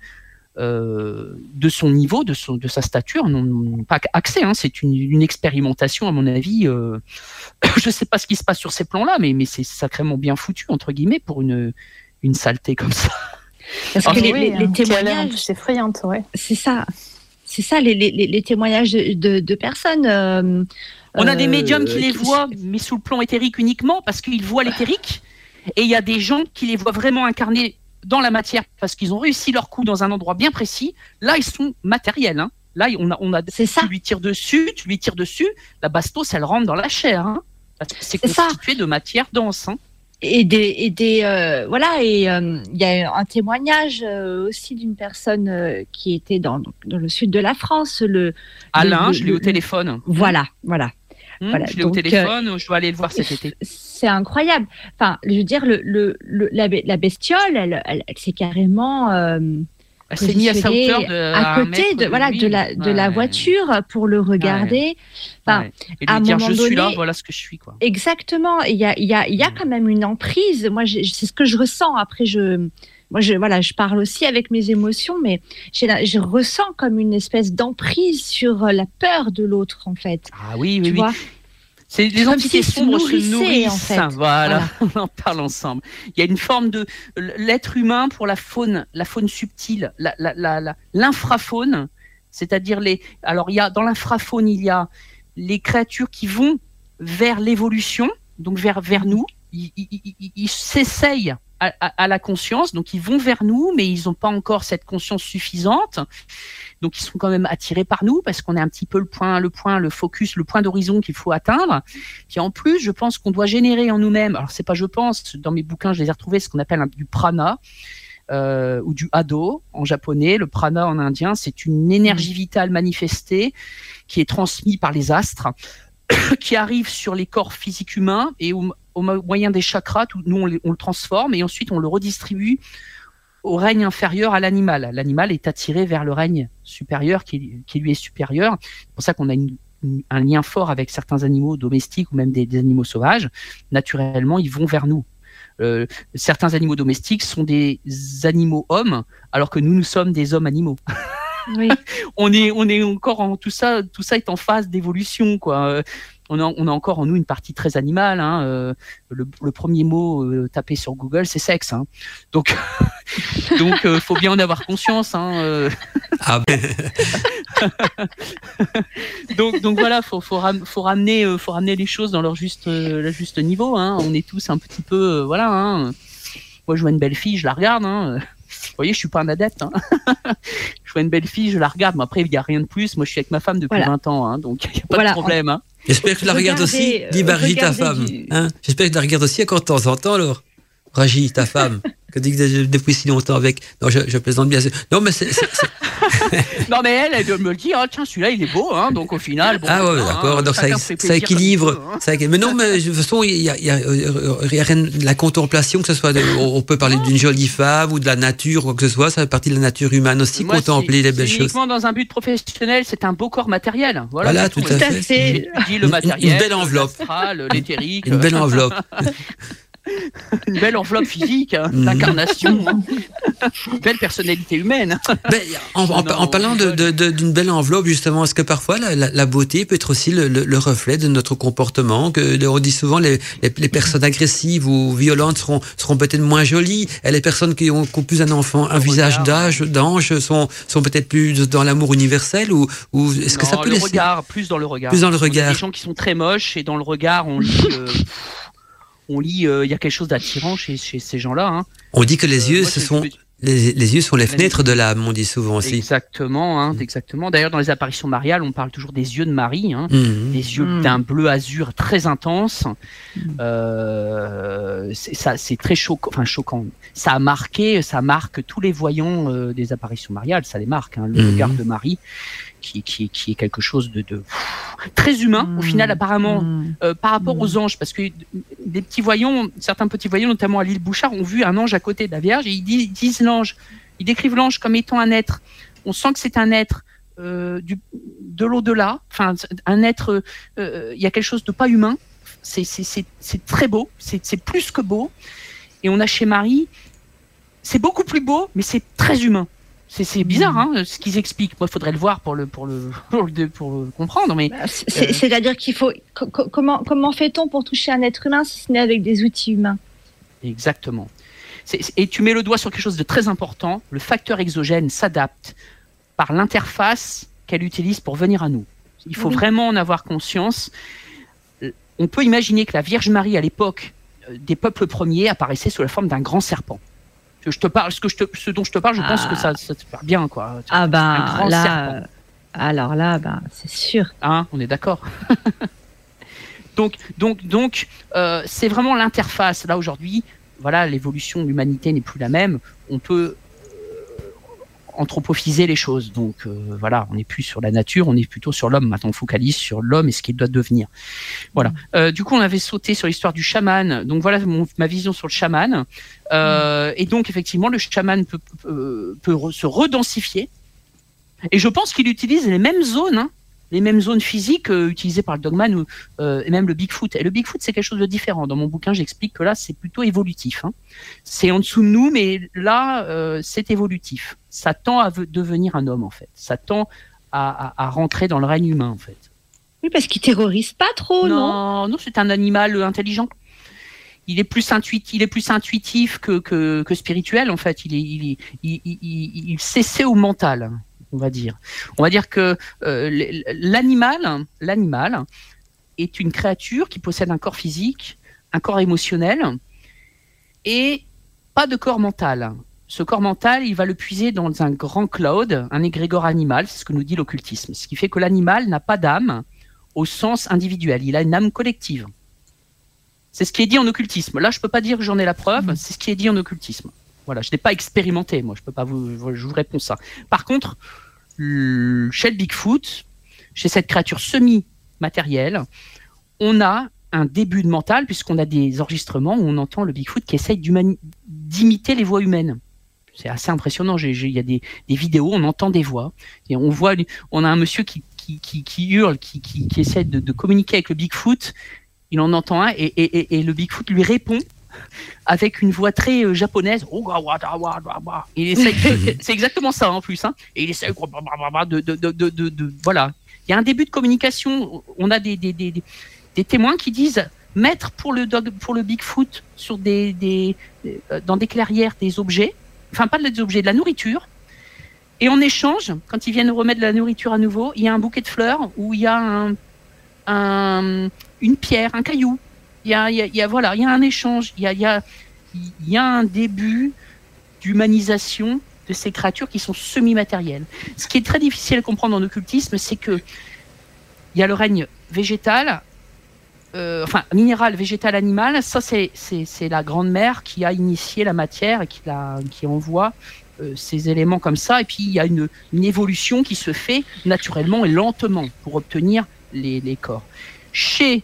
de son niveau, de, son, de sa stature, n'ont pas accès. Hein. C'est une, une, expérimentation, à mon avis. Euh, [coughs] je ne sais pas ce qui se passe sur ces plans-là, mais, mais c'est sacrément bien foutu, entre guillemets, pour une, une saleté comme ça. Parce que les, oui, les, les témoignages, c'est effrayant, ouais. C'est ça. C'est ça, les, les, témoignages de, de, de personnes. Euh, On a des médiums qui les voient, mais sous le plan éthérique uniquement, parce qu'ils voient l'éthérique. Et il y a des gens qui les voient vraiment incarnés dans la matière parce qu'ils ont réussi leur coup dans un endroit bien précis. Là, ils sont matériels. Hein. Là, on a, on a c'est ça. Tu lui tires dessus, tu lui tires dessus. La bastos, elle rentre dans la chair. Hein. C'est constitué ça. de matière dense. Hein. Et des, et des euh, voilà et il euh, y a un témoignage euh, aussi d'une personne qui était dans, dans le sud de la France le Alain le, je l'ai au téléphone voilà voilà Hum, Voilà, je l'ai au euh, téléphone, je dois aller le voir cet été. C'est incroyable. Enfin, je veux dire, le, le, le- la, be- la bestiole, elle, elle, elle s'est carrément euh, Elle s'est mise à sa hauteur de, à côté de, voilà, de, la, de la Ouais. voiture pour le regarder. Enfin, Ouais. Et à lui un dire je suis là, donné- voilà ce que je suis. Quoi. Exactement. Il y a, y, a, y a quand même une emprise. Moi, c'est ce que je ressens. Après, je, moi, je, voilà, je parle aussi avec mes émotions, mais la- je ressens comme une espèce d'emprise sur euh, la peur de l'autre, en fait. Ah oui, Tu oui, oui. vois? C'est les entités sombres se nourrissent. en fait. Voilà, [laughs] on en parle ensemble. Il y a une forme de l'être humain pour la faune, la faune subtile, la- la- la- la- l'infrafaune, c'est-à-dire les. Alors il y a dans l'infrafaune il y a les créatures qui vont vers l'évolution, donc vers vers nous. Ils s'essayent à, la conscience, donc ils vont vers nous, mais ils n'ont pas encore cette conscience suffisante. Donc ils sont quand même attirés par nous parce qu'on est un petit peu le point, le point, le focus, le point d'horizon qu'il faut atteindre. Puis en plus, je pense qu'on doit générer en nous-mêmes. Alors c'est pas je pense, dans mes bouquins je les ai retrouvés, ce qu'on appelle du prana. euh, ou du hado en japonais, le prana en indien, c'est une énergie vitale manifestée qui est transmise par les astres, [coughs] qui arrive sur les corps physiques humains et au, moyen des chakras, nous on, le transforme et ensuite on le redistribue au règne inférieur à l'animal. L'animal est attiré vers le règne supérieur qui, qui lui est supérieur. C'est pour ça qu'on a un lien fort avec certains animaux domestiques ou même des, des animaux sauvages. Naturellement, ils vont vers nous. Euh, certains animaux domestiques sont des animaux hommes, alors que nous, nous sommes des hommes animaux. [laughs] Oui. [laughs] on est, on est encore en tout ça, tout ça est en phase d'évolution, quoi. Euh, On a, on a encore en nous une partie très animale. Hein. euh, le, le premier mot euh, tapé sur Google, c'est sexe. Hein. Donc, [laughs] donc, euh, faut bien en avoir conscience. Hein. euh. Ah, ben, [laughs] donc, donc voilà, faut, faut, ram- faut ramener, euh, faut ramener les choses dans leur juste, euh, leur juste niveau. Hein. On est tous un petit peu, euh, voilà. Hein. Moi, je vois une belle fille, je la regarde. Hein. Vous voyez, je suis pas un adepte. Je vois une belle fille, je la regarde. Mais après, il y a rien de plus. Moi, je suis avec ma femme depuis Voilà. 20 ans, hein, donc il y a pas Voilà. de problème. Hein. J'espère que tu la regardes aussi. Dis Barry, ta femme. du- Hein J'espère que tu la regardes aussi encore de temps en temps, alors. Raji, ta femme. [laughs] Que dis que depuis si longtemps avec? Non, je, je plaisante bien. Non, mais c'est. [laughs] Non, mais elle, elle me dit, ah, tiens, celui-là, il est beau. Hein, donc au final, bon, Ah ouais, d'accord. hein, Donc ça, équilibre. hein. ça équilibre. Mais non, mais de toute façon, il y a, il y a, il y a rien de la contemplation, que ce soit. de- on peut parler d'une jolie femme ou de la nature, quoi que ce soit. Ça fait partie de la nature humaine aussi, Moi, contempler les belles choses. Uniquement dans un but professionnel, c'est un beau corps matériel. Voilà, tout à fait. fait. Le Une- belle enveloppe. l'astral, [laughs] l'éthérique, Une belle enveloppe. [laughs] une belle enveloppe physique, hein, Mhm. l'incarnation, hein. une belle personnalité humaine. [laughs] Ben, en, en- Non, en parlant de- de- de- d'une belle enveloppe, justement, est-ce que parfois la, la- la beauté peut être aussi le, le- le reflet de notre comportement que On dit souvent les, les, les personnes agressives ou violentes seront, seront peut-être moins jolies, et les personnes qui ont, qui ont plus un enfant, un Le visage regard. d'âge, d'ange, sont, sont peut-être plus dans l'amour universel ou, ou est-ce que ça peut le laisser- regard, plus dans le regard. Plus dans le On a regard. Des gens qui sont très moches et dans le regard, on lit. euh, [laughs] on lit, euh, il y a quelque chose d'attirant chez, chez ces gens-là. Hein. On dit que les Euh, yeux, moi, ce je- sont les, les yeux sont les fenêtres de l'âme, on dit souvent aussi. Exactement, hein, exactement. D'ailleurs, dans les apparitions mariales, on parle toujours des yeux de Marie, hein, Mhm. des yeux Mm. d'un bleu azur très intense. Euh, c'est ça, c'est très choquant, enfin choquant. Ça a marqué, ça marque tous les voyants euh, des apparitions mariales, ça les marque. Hein, le regard de Marie, qui, qui, qui est quelque chose de, de très humain. Au final, apparemment, Mm. euh, par rapport Mm. aux anges, parce que des petits voyants, certains petits voyants, notamment à l'île Bouchard, ont vu un ange à côté de la Vierge et ils disent, l'ange, ils décrivent l'ange comme étant un être. On sent que c'est un être euh, du, de l'au-delà, enfin un être, euh, il y a quelque chose de pas humain. C'est très beau, c'est plus que beau. Et on a chez Marie, c'est beaucoup plus beau, mais c'est très humain. C'est bizarre, hein, ce qu'ils expliquent. Moi, il faudrait le voir pour le, pour le, [laughs] pour le, pour le comprendre, mais Bah, c'est- C'est-à-dire qu'il faut. co- co- comment comment fait-on pour toucher un être humain si ce n'est avec des outils humains? Exactement. Et tu mets le doigt sur quelque chose de très important. Le facteur exogène s'adapte par l'interface qu'elle utilise pour venir à nous. Il faut Oui. vraiment en avoir conscience. Euh, On peut imaginer que la Vierge Marie, à l'époque euh, des peuples premiers, apparaissait sous la forme d'un grand serpent. Je te parle, ce, que je te- ce dont je te parle, je pense Ah. que ça, ça te parle bien. Quoi. Ah ben là. serpent. Alors là, ben c'est sûr. Hein, on est d'accord. [laughs] donc, donc, donc, euh, c'est vraiment l'interface. Là aujourd'hui, voilà, l'évolution de l'humanité n'est plus la même. On peut, euh, anthropophyser les choses. Donc voilà, on n'est plus sur la nature, on est plutôt sur l'homme. Maintenant, on focalise sur l'homme et ce qu'il doit devenir. Voilà. Mm. du coup, on avait sauté sur l'histoire du chaman. Donc voilà ma vision sur le chaman. Mm. Et donc effectivement, le chaman peut, peut, se redensifier. Et je pense qu'il utilise les mêmes zones. Hein, les mêmes zones physiques euh, utilisées par le Dogman euh, et même le Bigfoot. Et le Bigfoot, c'est quelque chose de différent. Dans mon bouquin, j'explique que là, c'est plutôt évolutif. Hein. C'est en dessous de nous, mais là, euh, c'est évolutif. Ça tend à devenir un homme, en fait. Ça tend à, à, rentrer dans le règne humain, en fait. Oui, parce qu'il terrorise pas trop, non? Non, non c'est un animal intelligent. Il est plus intuitif, il est plus intuitif que, que, que spirituel, en fait. Il, est, il, il, il, il s'essaie au mental on va dire. On va dire que euh, l'animal, l'animal est une créature qui possède un corps physique, un corps émotionnel et pas de corps mental. Ce corps mental, il va le puiser dans un grand cloud, un égrégore animal, c'est ce que nous dit l'occultisme. Ce qui fait que l'animal n'a pas d'âme au sens individuel, il a une âme collective. C'est ce qui est dit en occultisme. Là, je ne peux pas dire que j'en ai la preuve, mmh. c'est ce qui est dit en occultisme. Voilà, je n'ai pas expérimenté, moi, je peux pas vous, je vous réponds ça. Par contre, chez le Bigfoot, chez cette créature semi-matérielle, on a un début de mental, puisqu'on a des enregistrements où on entend le Bigfoot qui essaye d'imiter les voix humaines. C'est assez impressionnant. Il y a des, vidéos, on entend des voix, et on voit, on a un monsieur qui, qui, hurle, qui, essaie de, communiquer avec le Bigfoot. Il en entend un, et le Bigfoot lui répond avec une voix très euh, japonaise. Oh, [laughs] c'est exactement ça en plus. Hein. Et il essaie de, de, de, de, voilà. Il y a un début de communication. On a des, des, des, des témoins qui disent mettre pour le dog, pour le Bigfoot sur des, des, euh, dans des clairières des objets, enfin pas des objets, de la nourriture. Et en échange, quand ils viennent remettre de la nourriture à nouveau, il y a un bouquet de fleurs ou il y a un, un, une pierre, un caillou il y a, voilà, il y a un échange, il y a un début d'humanisation de ces créatures qui sont semi-matérielles. Ce qui est très difficile à comprendre en occultisme, c'est que il y a le règne végétal, euh, enfin minéral, végétal, animal. Ça, c'est la grande mère qui a initié la matière et qui, envoie euh, ces éléments comme ça. Et puis il y a une, évolution qui se fait naturellement et lentement pour obtenir les, corps. Chez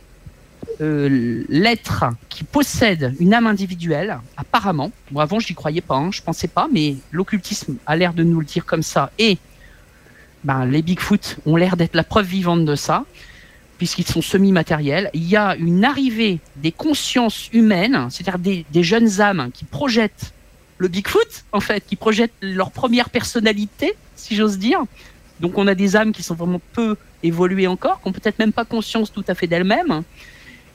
euh, l'être qui possède une âme individuelle, apparemment. Moi, avant, je n'y croyais pas, hein, je pensais pas, mais l'occultisme a l'air de nous le dire comme ça. Et ben, les Bigfoot ont l'air d'être la preuve vivante de ça, puisqu'ils sont semi-matériels. Il y a une arrivée des consciences humaines, c'est-à-dire des, jeunes âmes qui projettent le Bigfoot, en fait, qui projettent leur première personnalité, si j'ose dire. Donc on a des âmes qui sont vraiment peu évoluées encore, qui n'ont peut-être même pas conscience tout à fait d'elles-mêmes,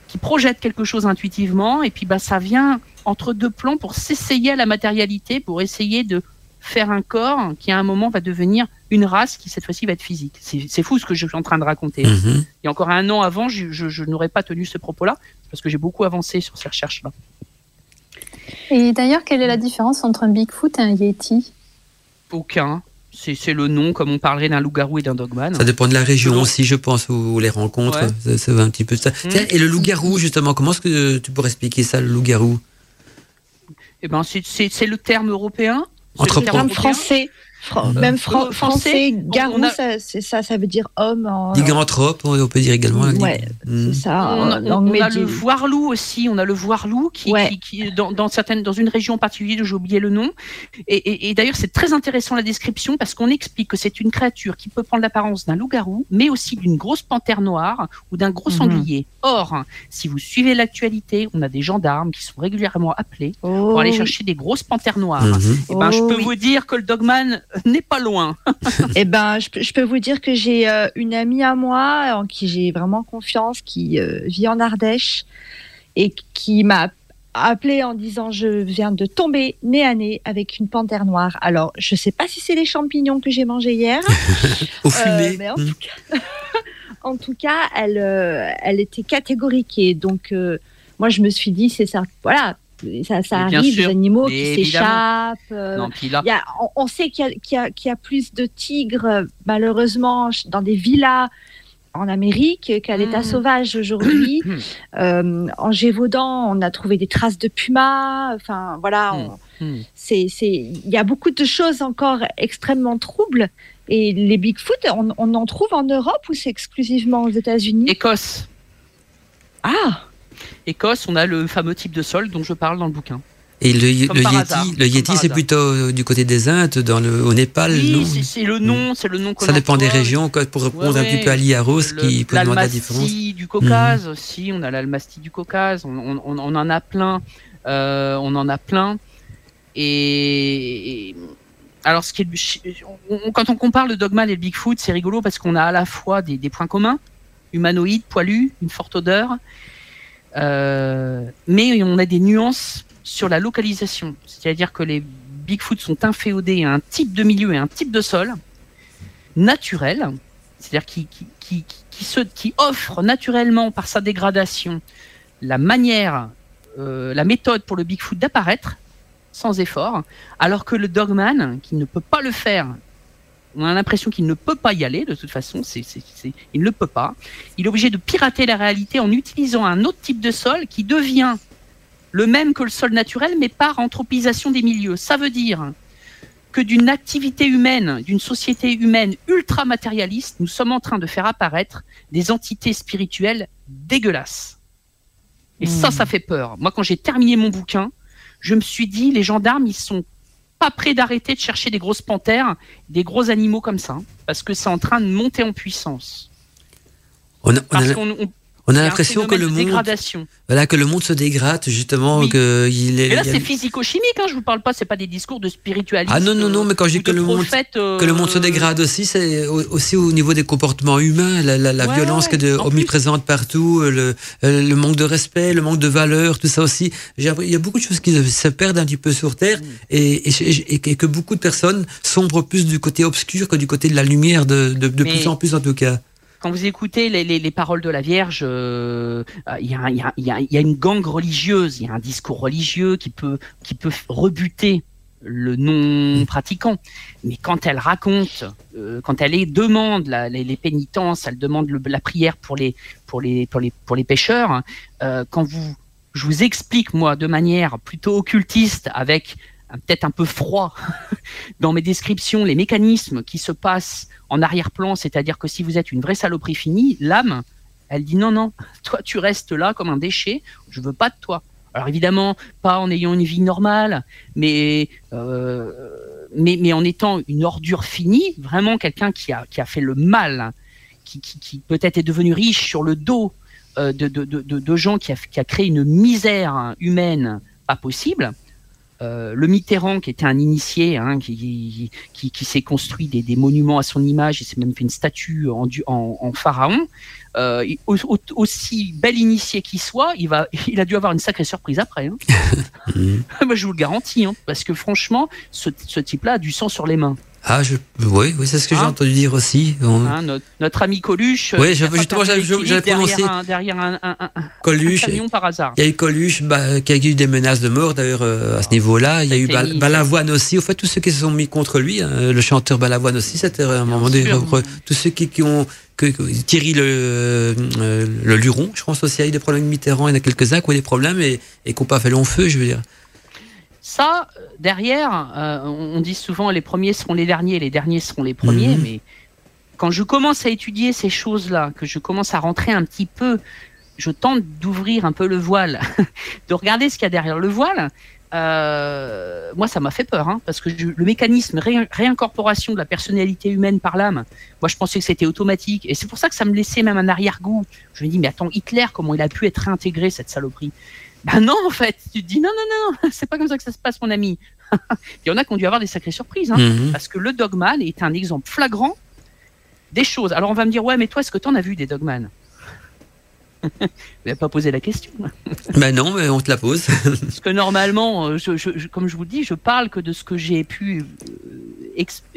qui projette quelque chose intuitivement, et puis bah, ça vient entre deux plans pour s'essayer à la matérialité, pour essayer de faire un corps qui à un moment va devenir une race qui cette fois-ci va être physique. C'est fou ce que je suis en train de raconter. Mhm. Il y a encore un an avant, je, je, n'aurais pas tenu ce propos-là, parce que j'ai beaucoup avancé sur ces recherches-là. Et d'ailleurs, quelle est la différence entre un Bigfoot et un Yeti? Aucun c'est le nom, comme on parlerait d'un loup-garou et d'un dogman. Ça dépend de la région aussi, je pense, où les rencontres. Ça, va un petit peu ça. Mmh. et le loup-garou, justement, comment est-ce que tu pourrais expliquer ça, le loup-garou? Eh ben, c'est le terme européen. Entre le français. Même français, garou, ça, ça, ça veut dire homme. En... Lycanthrope, on peut dire également. Ouais, c'est ça. On, a, le voir-loup aussi. On a le voir-loup qui, qui, dans, certaines, dans une région particulière, j'ai oublié le nom. Et, d'ailleurs, c'est très intéressant la description parce qu'on explique que c'est une créature qui peut prendre l'apparence d'un loup-garou, mais aussi d'une grosse panthère noire ou d'un gros mhm. sanglier. Or, si vous suivez l'actualité, on a des gendarmes qui sont régulièrement appelés pour oh aller chercher des grosses panthères noires. Mhm. Et eh ben, je oh peux vous dire que le dogman n'est pas loin. [laughs] eh ben, je, peux vous dire que j'ai euh, une amie à moi en qui j'ai vraiment confiance, qui euh, vit en Ardèche et qui m'a appelé en disant je viens de tomber nez à nez avec une panthère noire. Alors, je ne sais pas si c'est les champignons que j'ai mangés hier. [laughs] Au. Euh, mais [laughs] en, tout cas, elle, elle était catégorique. Et donc, moi, je me suis dit, c'est ça. Voilà, ça, ça arrive, des animaux qui s'échappent. Euh, on, sait qu'il y, y, a plus de tigres, malheureusement, dans des villas en Amérique qu'à l'état mmh. sauvage aujourd'hui. euh, en Gévaudan, on a trouvé des traces de pumas. Enfin, voilà. Mmh. Il y a beaucoup de choses encore extrêmement troubles. Et les Bigfoot, on, on en trouve en Europe ou c'est exclusivement aux États-Unis? Écosse. Ah Écosse, on a le fameux type de sol dont je parle dans le bouquin. Et le, Yeti, le Yeti, c'est plutôt du côté des Indes, dans le, au Népal, oui, c'est le nom, c'est le nom. Ça dépend des régions, pour répondre un petit peu à Liaros, qui peut demander la différence. du Caucase mhm. aussi, on a l'almastie du Caucase, on, en a plein, euh, on en a plein. Et, alors, ce qui est, quand on compare le Dogman et le Bigfoot, c'est rigolo parce qu'on a à la fois des, des points communs, humanoïdes, poilus, une forte odeur, euh, mais on a des nuances sur la localisation. C'est-à-dire que les Bigfoot sont inféodés à un type de milieu et un type de sol naturel, c'est-à-dire qui, qui, qui, se, qui offre naturellement par sa dégradation la manière, euh, la méthode pour le Bigfoot d'apparaître sans effort, alors que le Dogman, qui ne peut pas le faire, on a l'impression qu'il ne peut pas y aller, de toute façon, c'est, il ne le peut pas. Il est obligé de pirater la réalité en utilisant un autre type de sol qui devient le même que le sol naturel, mais par anthropisation des milieux. Ça veut dire que d'une activité humaine, d'une société humaine ultra matérialiste, nous sommes en train de faire apparaître des entités spirituelles dégueulasses. Et ça, ça hmm. fait peur. Moi, quand j'ai terminé mon bouquin, je me suis dit, les gendarmes, ils sont pas prêts d'arrêter de chercher des grosses panthères, des gros animaux comme ça, parce que c'est en train de monter en puissance. Parce qu'on on a l'impression que le monde, voilà, que le monde se dégrade justement, que il est. Mais là, c'est physico-chimique. Hein, je vous parle pas, c'est pas des discours de spiritualité. Ah non non non, mais quand je dis que le monde, que le monde se euh, dégrade aussi, c'est aussi au niveau des comportements humains, la, violence qui est omniprésente partout, le, le, manque de respect, le manque de valeur, tout ça aussi. Il y a beaucoup de choses qui se perdent un petit peu sur terre mm. et, et, que beaucoup de personnes sombrent plus du côté obscur que du côté de la lumière, de, de, de plus en plus en tout cas quand vous écoutez les, les, les paroles de la Vierge, il y, a, une gangue religieuse, il y a un discours religieux qui peut, qui peut rebuter le non pratiquant. Mais quand elle raconte, euh, quand elle demande les, pénitences, elle demande la prière pour les, pour les, pour les, pour les pécheurs, euh, quand vous, je vous explique moi de manière plutôt occultiste avec peut-être un peu froid [laughs] dans mes descriptions les mécanismes qui se passent en arrière-plan, c'est-à-dire que si vous êtes une vraie saloperie finie, l'âme, elle dit non, non, [laughs] toi tu restes là comme un déchet, je veux pas de toi. Alors évidemment, pas en ayant une vie normale, mais, euh, mais, en étant une ordure finie, vraiment quelqu'un qui a, fait le mal, qui, peut-être est devenu riche sur le dos euh, de, gens qui a, qui a créé une misère humaine pas possible. Euh, le Mitterrand, qui était un initié, hein, qui, qui, qui s'est construit des, des, monuments à son image, il s'est même fait une statue en, en, en pharaon. Euh, aussi bel initié qu'il soit, il, va, [laughs] il a dû avoir une sacrée surprise après. Hein. [laughs] [laughs] Moi, je vous le garantis, hein, parce que franchement, ce, ce type-là a du sang sur les mains. Ah, je... oui, oui c'est ce que j'ai hein entendu dire aussi. Hein, notre, notre, ami Coluche. Oui, justement, j'avais prononcé. Derrière un, derrière un, un, Coluche, camion par hasard. Il y a eu Coluche bah, qui a eu des menaces de mort d'ailleurs euh, à ce niveau-là. Il y a eu Balavoine aussi. Au fait, tous ceux qui se sont mis contre lui, hein, le chanteur Balavoine aussi, c'était un moment donné. Tous ceux qui, qui ont. Que, Thierry le, euh, le Luron, je pense aussi, a eu des problèmes Mitterrand. Il y en a quelques-uns qui ont eu des problèmes et, et qui n'ont pas fait long feu, je veux dire. Ça, derrière, euh, on dit souvent les premiers seront les derniers, les derniers seront les premiers, mhm. mais quand je commence à étudier ces choses-là, que je commence à rentrer un petit peu, je tente d'ouvrir un peu le voile, [laughs] de regarder ce qu'il y a derrière le voile. Euh, moi, ça m'a fait peur, hein, parce que le mécanisme réincorporation de la personnalité humaine par l'âme, moi, je pensais que c'était automatique, et c'est pour ça que ça me laissait même un arrière-goût. Je me dis, mais attends, Hitler, comment il a pu être réintégré cette saloperie? Ben non, en fait, tu te dis non, non, non, non, [laughs] c'est pas comme ça que ça se passe, mon ami. [laughs] Il y en a qui ont dû avoir des sacrées surprises, hein, mhm. parce que le Dogman est un exemple flagrant des choses. Alors on va me dire, ouais, mais toi, est-ce que tu en as vu des Dogman? [laughs] Vous pas posé la question. ben non, mais on te la pose. [laughs] Parce que normalement, euh, je, comme je vous dis, je parle que de ce que j'ai pu euh,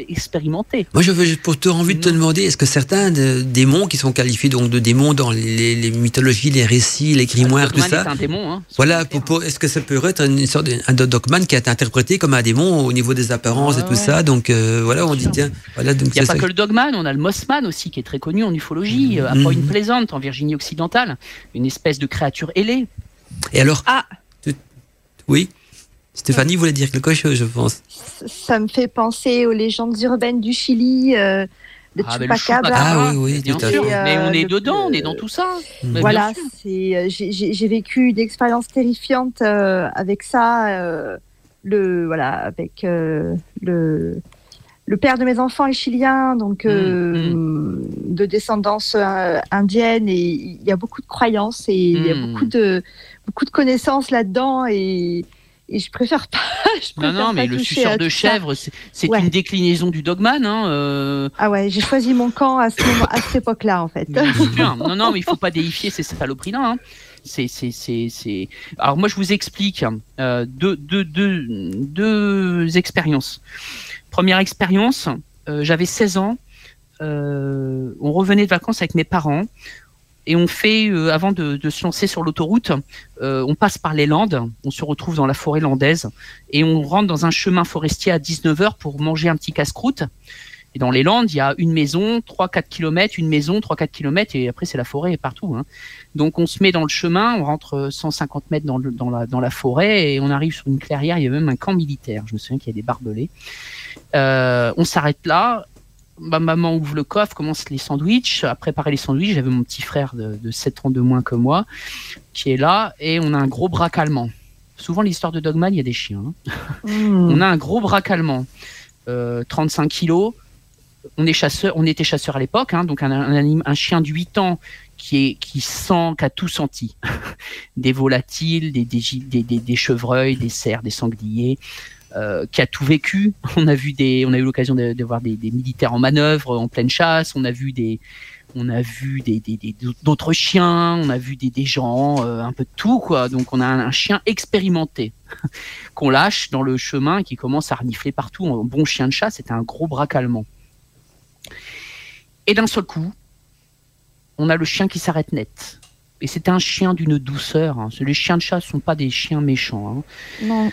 expérimenter. Moi, je veux pour te envie de te demander, est-ce que certains démons qui sont qualifiés donc de démons dans les, mythologies, les récits, les grimoires, tout ça, est un démon, hein, voilà, est-ce que ça peut être une sorte de, un dogman qui a été interprété comme un démon au niveau des apparences et tout ça Donc euh, voilà, on dit tiens, voilà. Donc Il n'y a pas que le dogman, on a le mossman aussi qui est très connu en ufologie, à Point mhm. Plaisante en Virginie occidentale une espèce de créature ailée. Et alors Ah Oui Stéphanie voulait dire quelque chose, je pense. Ça me fait penser aux légendes urbaines du Chili. Euh, de Ah, Chupacabra. Chupacabra, Ah oui, oui, bien tout à sûr. Mais on est Euh, dedans, on est dans tout ça. Mm. Bien Voilà, euh, j'ai- vécu des expériences terrifiantes euh, avec ça. euh, le voilà, avec euh, le le père de mes enfants est chilien, donc euh, Mm, de descendance euh, indienne, et il y a beaucoup de croyances et il y a Mm. beaucoup de beaucoup de connaissances là-dedans et, et je préfère pas. [laughs] je Non, préfère non, mais le suceur de chèvre, c'est Ouais. une déclinaison du dogman. Hein, euh, Ah ouais, j'ai choisi mon camp à, ce moment- à cette époque-là en fait. bien. Non, non, mais il faut pas déifier ces saloperies-là. Hein. C'est, c'est, c'est, c'est. Alors moi, je vous explique euh, deux, deux, deux, deux expériences. Première expérience, euh, j'avais 16 ans. euh, on revenait de vacances avec mes parents et on fait, euh, avant de, se lancer sur l'autoroute, on passe par les Landes, on se retrouve dans la forêt landaise et on rentre dans un chemin forestier à 19h pour manger un petit casse-croûte. Et dans les Landes, il y a une maison, 3-4 km, une maison, 3-4 km, et après c'est la forêt partout. Hein. Donc on se met dans le chemin, on rentre 150 mètres dans, la, dans la forêt, et on arrive sur une clairière, il y a même un camp militaire, je me souviens qu'il y a des barbelés. Euh, on s'arrête là, ma maman ouvre le coffre, commence les sandwichs, à préparer les sandwichs, j'avais mon petit frère de, de 7 ans de moins que moi, qui est là, et on a un gros braque allemand. Souvent l'histoire de Dogman, il y a des chiens. hein. Hmm. On a un gros braque allemand, euh, 35 kilos. On est chasseur, on était chasseur à l'époque, hein, donc un, un, anim- un chien de 8 ans qui est qui sent, qui a tout senti, [laughs] des volatiles, des des, gi- des, des, des chevreuils, des cerfs, des sangliers, euh, qui a tout vécu. [laughs] On a vu des, on a eu l'occasion de, voir des, militaires en manœuvre, en pleine chasse. On a vu des, on a vu des d'autres chiens, on a vu des, des gens, euh, un peu de tout quoi. Donc on a un, chien expérimenté [laughs] qu'on lâche dans le chemin qui commence à renifler partout. Un bon chien de chasse, c'était un gros braque allemand. Et d'un seul coup, on a le chien qui s'arrête net. Et c'était un chien d'une douceur. hein. Les chiens de chasse ne sont pas des chiens méchants. hein. Non.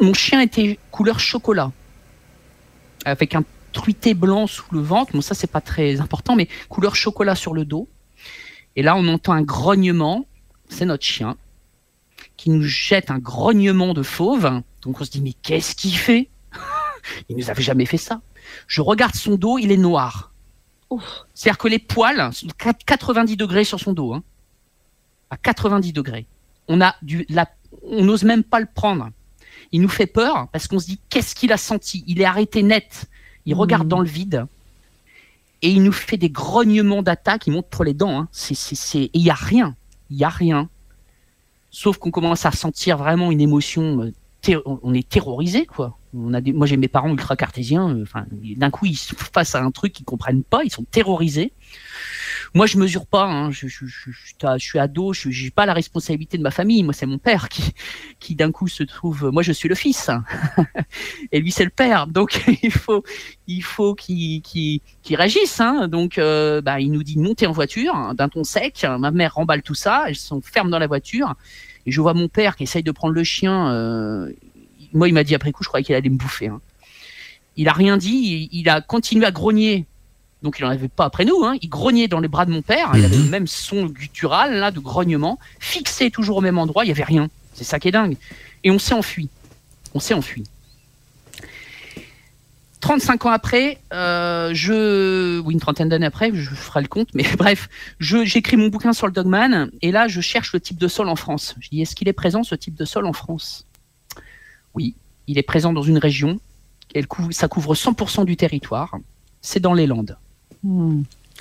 Mon chien était couleur chocolat, avec un truité blanc sous le ventre. Bon, ça, c'est pas très important, mais couleur chocolat sur le dos. Et là, on entend un grognement. C'est notre chien qui nous jette un grognement de fauve. Donc on se dit, mais qu'est-ce qu'il fait? [laughs] Il nous avait jamais fait ça. Je regarde son dos, il est noir. C'est-à-dire que les poils sont à 90 degrés sur son dos. hein. À 90 degrés. On a du, la, on n'ose même pas le prendre. Il nous fait peur parce qu'on se dit, qu'est-ce qu'il a senti? Il est arrêté net. Il regarde dans le vide. Et il nous fait des grognements d'attaque. Il monte pour les dents. hein. C'est, c'est, c'est... Et il n'y a rien. Il n'y a rien. Sauf qu'on commence à sentir vraiment une émotion. On est terrorisé, quoi. On a. Moi, j'ai mes parents ultra cartésiens. euh, Enfin, d'un coup, ils sont face à un truc qu'ils comprennent pas. Ils sont terrorisés. Moi, je mesure pas. hein. Je, suis ado. Je n'ai pas la responsabilité de ma famille. Moi, c'est mon père qui, qui d'un coup se trouve. Moi, je suis le fils. [laughs] Et lui, c'est le père. Donc, [laughs] il faut, il faut qu'il qu'il réagisse. Hein. Donc, euh, bah, il nous dit de monter en voiture hein, d'un ton sec. Ma mère remballe tout ça. Elles sont fermes dans la voiture. Et je vois mon père qui essaye de prendre le chien. euh, moi, il m'a dit après coup, je croyais qu'il allait me bouffer. hein. Il a rien dit. Il, il a continué à grogner. Donc, il n'en avait pas après nous. Hein. Il grognait dans les bras de mon père. Il avait le même son guttural là de grognement, fixé toujours au même endroit. Il y avait rien. C'est ça qui est dingue. Et on s'est enfui. On s'est enfui. 35 ans après, euh, je, oui, une trentaine d'années après, je ferai le compte, mais [laughs] bref, j'écris mon bouquin sur le Dogman, et là, je cherche le type de sol en France. Je dis, est-ce qu'il est présent, ce type de sol en France? Oui, il est présent dans une région, elle couvre, ça couvre 100% du territoire, c'est dans les Landes.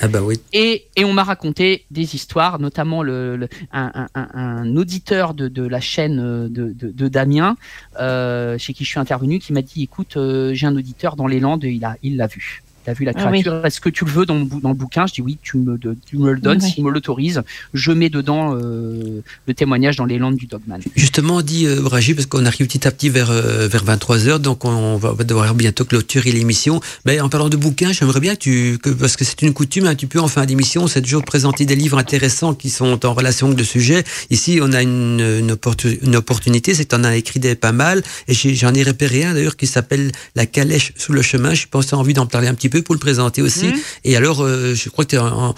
Ah bah. Et, on m'a raconté des histoires, notamment un, auditeur de, la chaîne euh, de, Damien, euh, chez qui je suis intervenu, qui m'a dit écoute, euh, j'ai un auditeur dans les Landes, il l'a vu. A vu la Ah oui. créature? Est-ce que tu le veux dans le, bou- dans le bouquin? Je dis oui, tu me, de- tu me le donnes, s'il me l'autorise. Je mets dedans euh, le témoignage dans les Landes du Dogman. Justement, on dit euh, Bragi, parce qu'on arrive petit à petit vers, euh, vers 23h, donc on va, on va devoir bientôt clôturer l'émission. Mais en parlant de bouquins, j'aimerais bien que tu, que, parce que c'est une coutume un petit peu en fin d'émission, c'est toujours présenter des livres intéressants qui sont en relation avec le sujet. Ici, on a une, une, opportu- une opportunité, c'est que tu en as écrit des pas mal, et j'en ai repéré un d'ailleurs qui s'appelle La calèche sous le chemin. Je pense que tu as envie d'en parler un petit petit peu pour le présenter aussi. Mhm. Et alors, euh, je crois que tu as, un,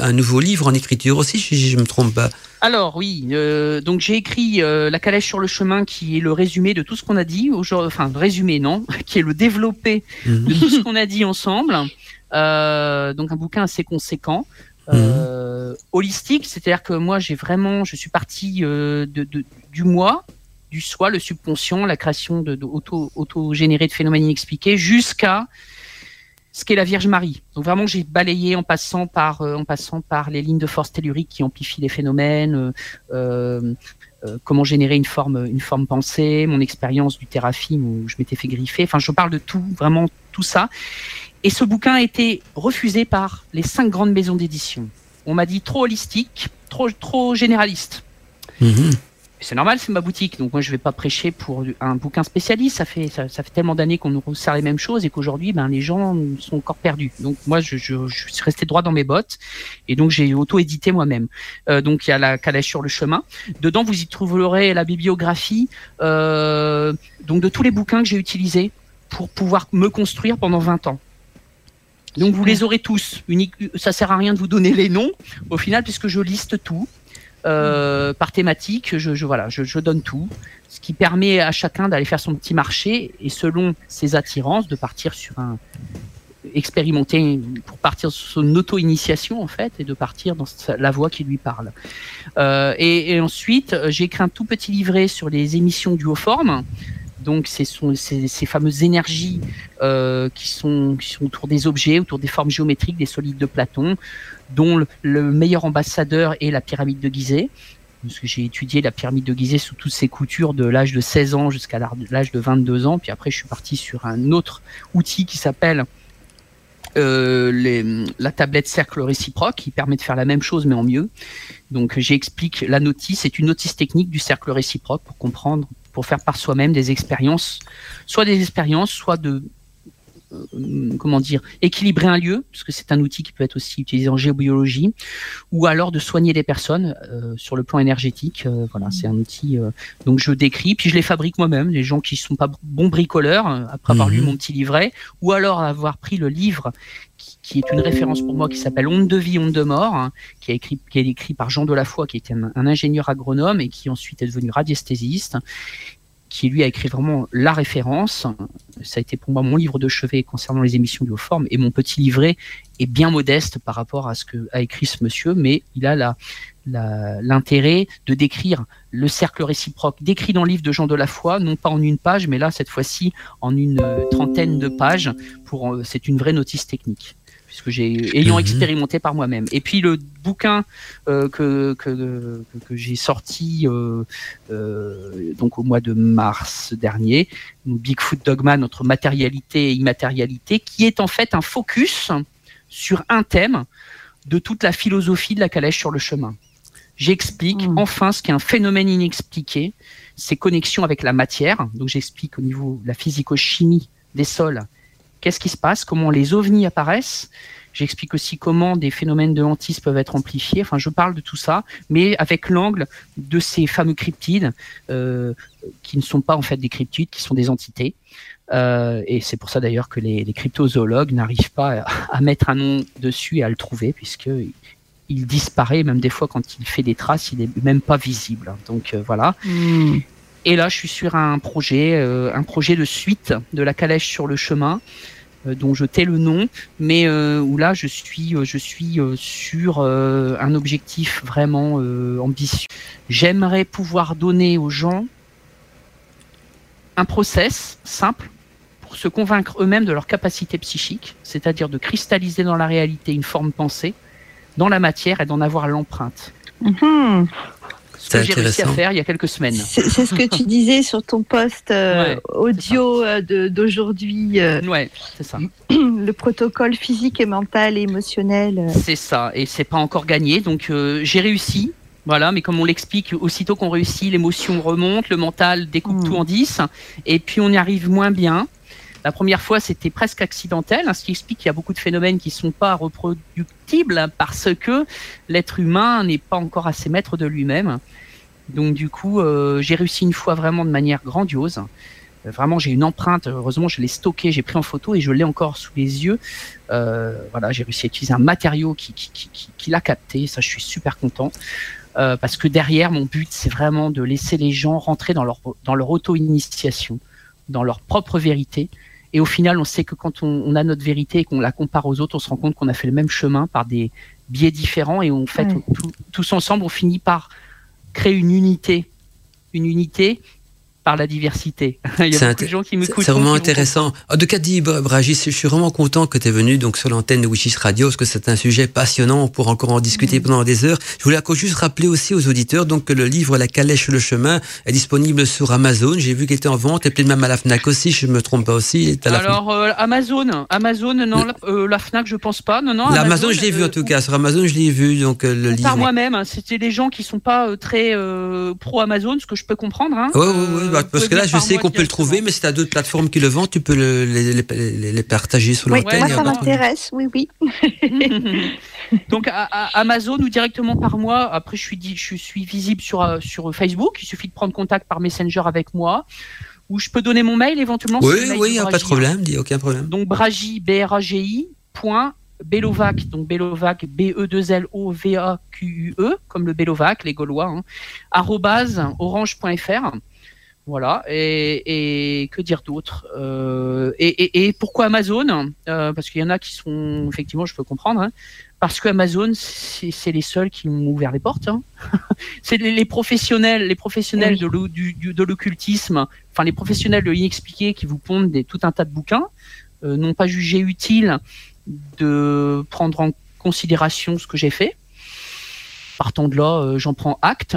un, nouveau livre en écriture aussi, si je ne me trompe pas. Alors oui, euh, donc j'ai écrit euh, La calèche sur le chemin, qui est le résumé de tout ce qu'on a dit, enfin le résumé non, [laughs] qui est le développé Mhm. de tout ce qu'on a dit ensemble. Donc un bouquin assez conséquent. Euh, holistique, c'est-à-dire que moi j'ai vraiment, je suis parti de, de- du moi, du soi, le subconscient, la création de, de auto, auto-généré de phénomènes inexpliqués, jusqu'à ce qu'est la Vierge Marie. Donc vraiment j'ai balayé en passant par, euh, les lignes de force tellurique qui amplifient les phénomènes, euh, euh, comment générer une forme, pensée, mon expérience du thérapie où je m'étais fait griffer. Enfin, je parle de tout, vraiment tout ça. Et ce bouquin a été refusé par les cinq grandes maisons d'édition. On m'a dit trop holistique, trop, trop généraliste. Mhm. C'est normal, c'est ma boutique, donc moi je vais pas prêcher pour un bouquin spécialiste. Ça fait ça, ça fait tellement d'années qu'on nous resserre les mêmes choses et qu'aujourd'hui, ben les gens sont encore perdus. Donc moi, je, je, je suis resté droit dans mes bottes et donc j'ai auto-édité moi-même. Euh, donc il y a la calèche sur le chemin. Dedans, vous y trouverez la bibliographie euh, donc de tous les bouquins que j'ai utilisés pour pouvoir me construire pendant 20 ans. Donc vous les aurez tous. Unique, ça sert à rien de vous donner les noms au final puisque je liste tout euh, par thématique. Je, voilà, je, donne tout, ce qui permet à chacun d'aller faire son petit marché et selon ses attirances de partir sur un expérimenter pour partir sur son auto-initiation en fait et de partir dans la voie qui lui parle. Euh, et, ensuite, j'ai écrit un tout petit livret sur les émissions du haut forme. Donc, ce sont ces, fameuses énergies euh, qui sont autour des objets, autour des formes géométriques, des solides de Platon, dont le, le meilleur ambassadeur est la pyramide de Gizeh. Parce que j'ai étudié la pyramide de Gizeh sous toutes ses coutures de l'âge de 16 ans jusqu'à l'âge de 22 ans. Puis après, je suis parti sur un autre outil qui s'appelle euh, la tablette cercle réciproque qui permet de faire la même chose mais en mieux. Donc j'explique la notice, c'est une notice technique du cercle réciproque pour comprendre, pour faire par soi-même des expériences, soit des expériences, soit de comment dire, équilibrer un lieu, parce que c'est un outil qui peut être aussi utilisé en géobiologie, ou alors de soigner les personnes euh, sur le plan énergétique. Euh, voilà, c'est un outil. euh, donc je décris, puis je les fabrique moi-même. Les gens qui sont pas bons bricoleurs, euh, après avoir lu Mhm. mon petit livret, ou alors avoir pris le livre qui, qui est une référence pour moi, qui s'appelle Onde de vie, onde de mort, hein, qui, a écrit, qui est écrit par Jean Delafoy, qui était un, un ingénieur agronome et qui ensuite est devenu radiesthésiste, qui lui a écrit vraiment la référence. Ça a été pour moi mon livre de chevet concernant les émissions du haut forme, et mon petit livret est bien modeste par rapport à ce que a écrit ce monsieur, mais il a la la- l'intérêt de décrire le cercle réciproque décrit dans le livre de Jean Delafoy, non pas en une page, mais là cette fois-ci en une euh, trentaine de pages. Pour euh, c'est une vraie notice technique puisque j'ai ayant Mhm. expérimenté par moi-même. Et puis le bouquin euh, que, que, que, que j'ai sorti euh, euh, donc au mois de mars dernier, Bigfoot Dogma, notre matérialité et immatérialité, qui est en fait un focus sur un thème de toute la philosophie de la calèche sur le chemin. J'explique Mm. enfin ce qu'est un phénomène inexpliqué, ses connexions avec la matière. Donc j'explique au niveau de la physico-chimie des sols, qu'est-ce qui se passe, comment les ovnis apparaissent. J'explique aussi comment des phénomènes de hantis peuvent être amplifiés. Enfin, je parle de tout ça, mais avec l'angle de ces fameux cryptides euh, qui ne sont pas en fait des cryptides, qui sont des entités. Euh, et c'est pour ça d'ailleurs que les, cryptozoologues n'arrivent pas à, mettre un nom dessus et à le trouver, puisque il disparaît, même des fois quand il fait des traces, il est même pas visible. Donc euh, voilà. Hmm. Et là, je suis sur un projet, euh, un projet de suite de la calèche sur le chemin, euh, dont je tais le nom, mais euh, où là, je suis, je suis sur un objectif vraiment ambitieux. J'aimerais pouvoir donner aux gens un process simple pour se convaincre eux-mêmes de leur capacité psychique, c'est-à-dire de cristalliser dans la réalité une forme pensée, dans la matière et d'en avoir l'empreinte. Mhm. Ce que C'est j'ai réussi à intéressant. faire il y a quelques semaines. C'est ce que tu [laughs] disais sur ton post euh, Ouais, audio euh, d'aujourd'hui, euh, Ouais, c'est ça. [clears throat] le protocole physique et mental et émotionnel. euh. C'est ça, et c'est pas encore gagné. Donc euh, j'ai réussi, voilà, mais comme on l'explique, aussitôt qu'on réussit, l'émotion remonte, le mental découpe Mm. tout en 10, et puis on y arrive moins bien. La première fois, c'était presque accidentel, hein, ce qui explique qu'il y a beaucoup de phénomènes qui sont pas reproductibles hein, parce que l'être humain n'est pas encore assez maître de lui-même. Donc du coup, euh, j'ai réussi une fois vraiment de manière grandiose. Vraiment, j'ai une empreinte. Heureusement, je l'ai stocké, j'ai pris en photo et je l'ai encore sous les yeux. voilà, j'ai réussi à utiliser un matériau qui, l'a capté. Ça, je suis super content. Euh, parce que derrière, mon but, c'est vraiment de laisser les gens rentrer dans leur auto-initiation, dans leur propre vérité. Et au final, on sait que quand on, on a notre vérité et qu'on la compare aux autres, on se rend compte qu'on a fait le même chemin par des biais différents et en fait, Ouais. tout- tous ensemble, on finit par créer une unité. Une unité par la diversité. [laughs] Il y a C'est beaucoup de gens qui m'écoutent. c'est vraiment intéressant. Cas, dit Bra- Bragis, je suis vraiment content que tu es venu donc sur l'antenne de Wishes Radio parce que c'est un sujet passionnant. On pourra encore en discuter pendant des heures. Je voulais encore juste rappeler aussi aux auditeurs donc que le livre La calèche le chemin est disponible sur Amazon. J'ai vu qu'il était en vente et peut-être même à la Fnac aussi, si je me trompe pas aussi. À la. Alors euh, Amazon, Amazon, non, la, euh, la Fnac, je pense pas. Non, non. La Amazon, je l'ai vu euh, en tout cas. Sur Amazon, je l'ai vu donc euh, le ou Par livre. moi-même, hein. c'était des gens qui sont pas euh, très euh, pro Amazon, ce que je peux comprendre. Hein. Oui, oui, Euh, oui, bah, parce que là, je sais qu'on peut le trouver, mais si tu as d'autres plateformes qui le vendent, tu peux le- les, les- les- les partager sur Oui, l'antenne. moi ça m'intéresse, oui, oui. [laughs] Donc à, à Amazon ou directement par moi. Après, je suis, di- je suis visible sur, euh, sur Facebook. Il suffit de prendre contact par Messenger avec moi. Ou je peux donner mon mail éventuellement. Oui, mail oui, de il n'y a pas de hein. problème, dis aucun problème. Donc Bragi, B-R-A-G-I, point, Belovac, donc Belovac, B-E-2-L-O-V-A-Q-U-E, E, comme le Belovac, les Gaulois, hein, arrobase, orange.fr. Voilà, et, et que dire d'autre Euh, et, et, et pourquoi Amazon Euh, Parce qu'il y en a qui sont, effectivement, je peux comprendre, hein, parce que Amazon, c'est les seuls qui m'ont ouvert les portes. hein. [laughs] c'est les, les professionnels, les professionnels Oui. de l'occultisme, enfin les professionnels de l'inexpliqué qui vous pondent des, tout un tas de bouquins, euh, n'ont pas jugé utile de prendre en considération ce que j'ai fait. Partant de là, j'en prends acte.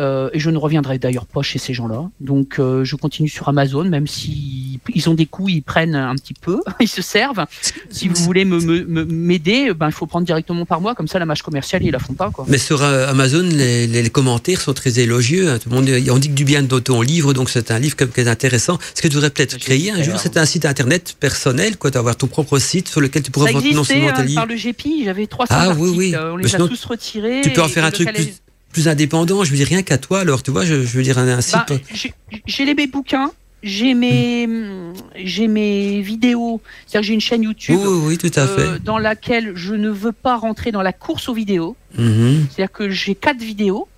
Euh, et je ne reviendrai d'ailleurs pas chez ces gens-là. Donc euh, je continue sur Amazon, même si ils ont des coûts, ils prennent un petit peu, [laughs] ils se servent. Si vous voulez me me- me- m'aider, ben il faut prendre directement par moi, comme ça la marche commerciale ils la font pas quoi. Mais sur euh, Amazon, les, les- les commentaires sont très élogieux. hein. Tout le monde, on dit que du bien de ton livre, donc c'est un livre qui est intéressant. Ce que tu devrais peut-être créer un jour, c'est un site internet personnel, quoi, d'avoir ton propre site sur lequel tu pourrais Ça vendre non seulement tes hein, livres. par le GPI, j'avais 300 Ah, articles, oui, oui. on les a sinon, tous retirés. Tu peux en faire un truc plus, plus indépendant. Je veux dire rien qu'à toi. Alors tu vois, je, je veux dire un, un site. Bah, j'ai- j'ai les mes bouquins, j'ai mes, j'ai mes vidéos, c'est-à-dire que j'ai une chaîne YouTube oui, oui, tout à fait. euh, dans laquelle je ne veux pas rentrer dans la course aux vidéos. Mhm. C'est-à-dire que j'ai quatre vidéos.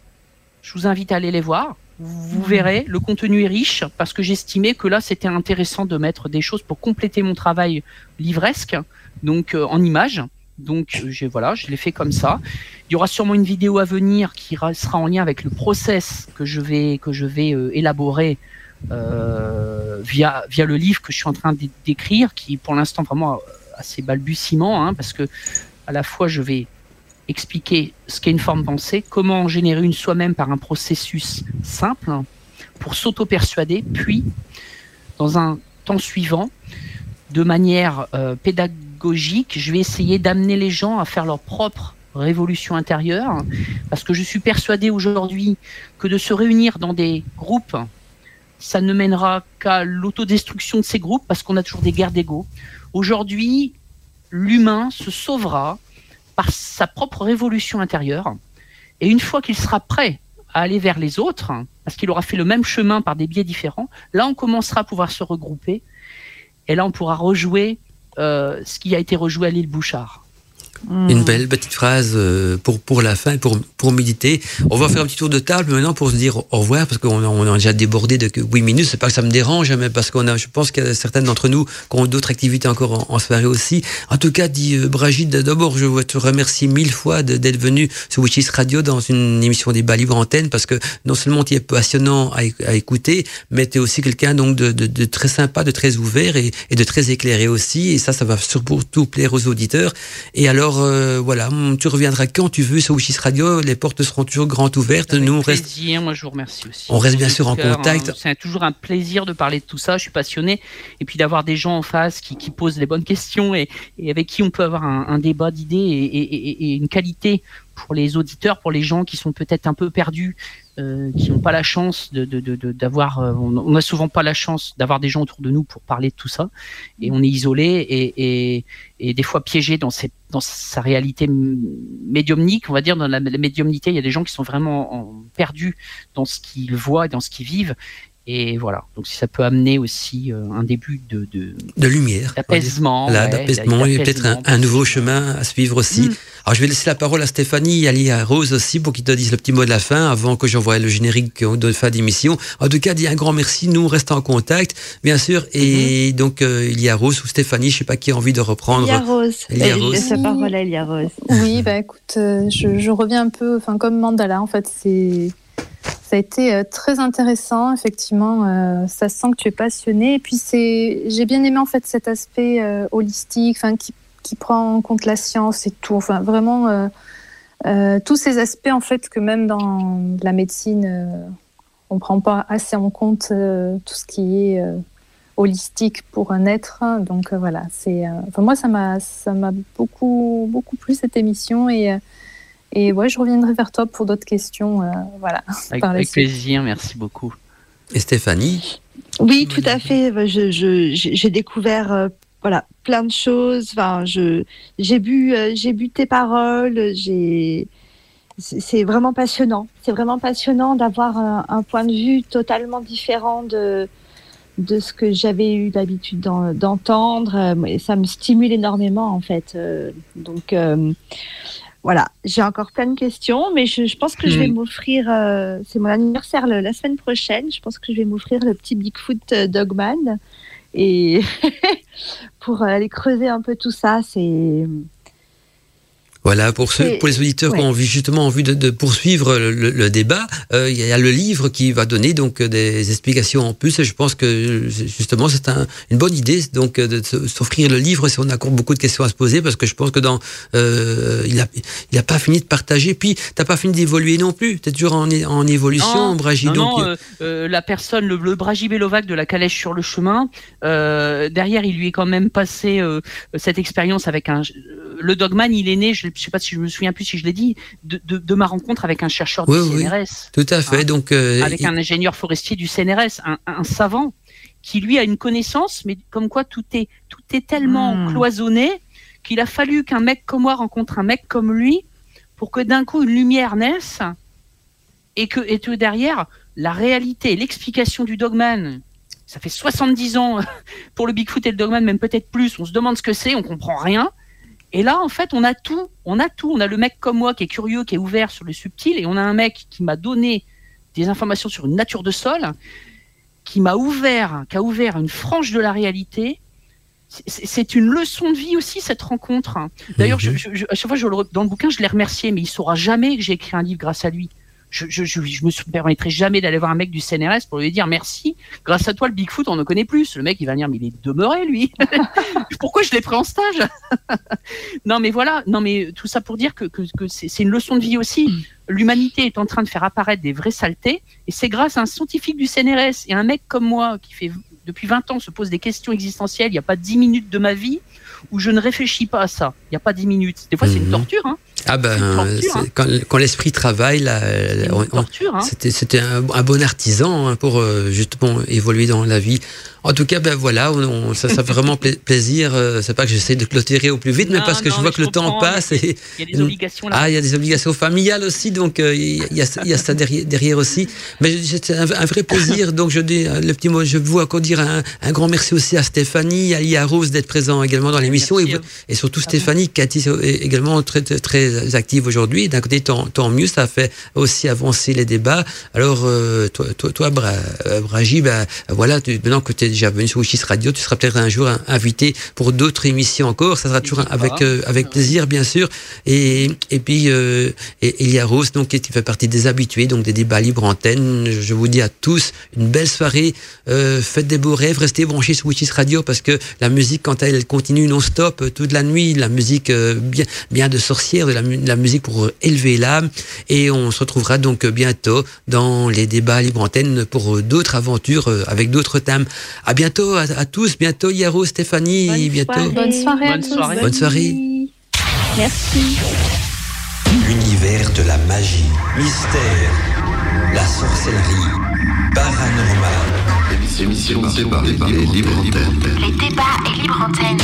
Je vous invite à aller les voir. Vous verrez, le contenu est riche parce que j'estimais que là, c'était intéressant de mettre des choses pour compléter mon travail livresque, donc euh, en images. Donc euh, j'ai voilà, je l'ai fait comme ça. Il y aura sûrement une vidéo à venir qui ra- sera en lien avec le process que je vais que je vais euh, élaborer euh, via via le livre que je suis en train d'é- d'écrire, qui pour l'instant vraiment assez balbutiement, hein, parce que à la fois je vais expliquer ce qu'est une forme pensée, comment en générer une soi-même par un processus simple pour s'auto-persuader, puis dans un temps suivant, de manière pédagogique, je vais essayer d'amener les gens à faire leur propre révolution intérieure, parce que je suis persuadé aujourd'hui que de se réunir dans des groupes, ça ne mènera qu'à l'autodestruction de ces groupes, parce qu'on a toujours des guerres d'ego. Aujourd'hui, l'humain se sauvera par sa propre révolution intérieure. Et une fois qu'il sera prêt à aller vers les autres, parce qu'il aura fait le même chemin par des biais différents, là on commencera à pouvoir se regrouper. Et là on pourra rejouer ce qui a été rejoué à l'île Bouchard. Une belle petite phrase euh, pour, pour la fin, pour, pour méditer. On va faire un petit tour de table maintenant pour se dire au revoir, parce qu'on a, on a déjà débordé de 8 minutes. C'est pas que ça me dérange, hein, mais parce qu'on a, je pense qu'il y a certaines d'entre nous qui ont d'autres activités encore en, en soirée aussi. En tout cas, dit euh, Bragide, d'abord, je te remercier mille fois d'être venu sur Witches Radio dans une émission des bas libre antenne, parce que non seulement tu es passionnant à écouter, mais tu es aussi quelqu'un donc de, de, de très sympa, de très ouvert et, et de très éclairé aussi. Et ça, ça va surtout plaire aux auditeurs. Et alors, euh, voilà, hum, tu reviendras quand tu veux sur Witches Radio. Les portes seront toujours grandes ouvertes. Avec Nous, on reste. plaisir, moi je vous remercie aussi. On reste bien sûr en auditeurs, contact. hein, C'est toujours un plaisir de parler de tout ça, je suis passionné. Et puis d'avoir des gens en face qui, qui posent les bonnes questions et, et avec qui on peut avoir un, un débat d'idées et, et- et- et une qualité pour les auditeurs, pour les gens qui sont peut-être un peu perdus, euh, qui n'ont pas la chance de d'avoir, euh, on n'a souvent pas la chance d'avoir des gens autour de nous pour parler de tout ça, et on est isolé et, et, et des fois piégé dans dans sa réalité médiumnique, on va dire dans la, médiumnité, il y a des gens qui sont vraiment en- perdus dans ce qu'ils voient, et dans ce qu'ils vivent. Et voilà. Donc si ça peut amener aussi euh, un début de de, de lumière, d'apaisement, là, d'apaisement et peut-être un, nouveau chemin à suivre aussi. Mm. Alors je vais laisser la parole à Stéphanie et à Rose aussi pour qu'ils te disent le petit mot de la fin avant que j'envoie le générique de fin d'émission. En tout cas, dis un grand merci. Nous on reste en contact, bien sûr. Et mm-hmm. donc euh, il y a Rose ou Stéphanie, je sais pas qui a envie de reprendre. Il y a Rose. Il y a Rose. Je parole il y a Rose. Oui, bah écoute, euh, je, je reviens un peu, enfin comme Mandala en fait, c'est ça a été euh, très intéressant, effectivement. Euh, ça sent que tu es passionné. Et puis, j'ai bien aimé en fait cet aspect euh, holistique, enfin, qui, prend en compte la science et tout. Enfin, vraiment, tous ces aspects en fait que même dans la médecine, on prend pas assez en compte tout ce qui est holistique pour un être. Donc voilà, moi, ça m'a, ça m'a beaucoup, beaucoup plu cette émission et et ouais, je reviendrai vers toi pour d'autres questions. Euh, voilà. [laughs] Avec, plaisir, merci beaucoup. Et Stéphanie Oui, tout à fait. J'ai découvert euh, voilà, plein de choses. Enfin, j'ai bu, euh, j'ai bu tes paroles. C'est vraiment passionnant. C'est vraiment passionnant d'avoir un, point de vue totalement différent de, de ce que j'avais eu l'habitude d'entendre. ça me stimule énormément, en fait. donc, voilà, j'ai encore plein de questions, mais je, pense que je vais hmm. m'offrir, euh, c'est mon anniversaire la semaine prochaine, je pense que je vais m'offrir le petit Bigfoot euh, Dogman. Et [laughs] pour aller creuser un peu tout ça, c'est voilà, pour, ceux, pour les auditeurs qui ont envie, justement envie de, de poursuivre le, débat, euh, il y a le livre qui va donner donc des explications en plus. Et je pense que justement c'est un, une bonne idée donc de s'offrir le livre si on a encore beaucoup de questions à se poser parce que je pense que dans euh, il a il a pas fini de partager. Puis t'as pas fini d'évoluer non plus. T'es toujours en, en évolution, Bragi. Non, donc, euh, euh, la personne, le, le Bragi Belovac de la calèche sur le chemin, euh, derrière il lui est quand même passé cette expérience avec un le Dogman. Il est né, je je sais pas si je me souviens plus si je l'ai dit, de, ma rencontre avec un chercheur du CNRS. tout à fait. Hein. donc euh, avec un ingénieur forestier du CNRS, un, savant qui lui a une connaissance, mais comme quoi tout est tout est tellement hmm. cloisonné qu'il a fallu qu'un mec comme moi rencontre un mec comme lui pour que d'un coup une lumière naisse et que et que derrière la réalité, l'explication du dogman, ça fait 70 ans [laughs] pour le Bigfoot et le dogman, même peut-être plus. On se demande ce que c'est, on comprend rien. Et là, en fait, on a tout. On a tout. On a le mec comme moi qui est curieux, qui est ouvert sur le subtil, et on a un mec qui m'a donné des informations sur une nature de sol, qui m'a ouvert, qui a ouvert une frange de la réalité. C'est une leçon de vie aussi cette rencontre. D'ailleurs, à chaque fois, je, dans le bouquin, je l'ai remercié, mais il saura jamais que j'ai écrit un livre grâce à lui je, je, je, je, me permettrai jamais d'aller voir un mec du CNRS pour lui dire merci. Grâce à toi, le Bigfoot, on ne connaît plus. Le mec, il va dire, mais il est demeuré, lui. [laughs] Pourquoi je l'ai pris en stage? [laughs] Non, mais voilà. Non, mais tout ça pour dire que, que, que c'est une leçon de vie aussi. L'humanité est en train de faire apparaître des vraies saletés, et c'est grâce à un scientifique du CNRS et un mec comme moi qui fait depuis 20 ans se pose des questions existentielles. Il n'y a pas 10 minutes de ma vie où je ne réfléchis pas à ça. Il n'y a pas 10 minutes. Des fois, c'est une mhm. torture. Hein. Ah ben, hein. quand, quand l'esprit travaille, là, hein. c'était un, un, bon artisan hein, pour euh, justement évoluer dans la vie. En tout cas, ben voilà, on, ça, ça fait [laughs] vraiment plaisir. Euh, c'est pas que j'essaie de clôturer au plus vite, mais parce que je vois que le temps passe. Et, il y a des obligations là. Ah, il y a des obligations familiales aussi, donc euh, il, y a, il, y a, ça derrière, derrière aussi. Mais c'est un, vrai plaisir. donc je dis le petit mot, je veux encore dire un, un, grand merci aussi à Stéphanie, à, à Rose d'être présent également dans l'émission et, et, surtout Stéphanie qui a été également très très active aujourd'hui. D'un côté, tant, tant, mieux, ça fait aussi avancer les débats. Alors euh, toi, toi, toi Bra, Bragi, ben voilà, tu, maintenant que tu es déjà venu sur Wichis Radio. Tu seras peut-être un jour invité pour d'autres émissions encore. Ça sera toujours avec euh, avec plaisir, bien sûr. Et et puis euh, et, Elia Rose, donc qui fait partie des habitués, donc des débats libres antennes. Je vous dis à tous une belle soirée. Euh, faites des beaux rêves. Restez branchés sur Wichis Radio parce que la musique, quand elle, elle continue non-stop euh, toute la nuit, la musique bien bien de sorcière, de la, la musique pour élever l'âme. Et on se retrouvera donc bientôt dans les débats libres antennes pour d'autres aventures avec d'autres thèmes. À bientôt à, tous. Bientôt Yaro, Stéphanie. Bonne bientôt. Soirée. Bonne soirée. Bonne soirée. Bonne soirée. Merci. L'univers de la magie, mystère, la sorcellerie, paranormal. Émission, émission, par les, les, les, les, les débats et libre antenne.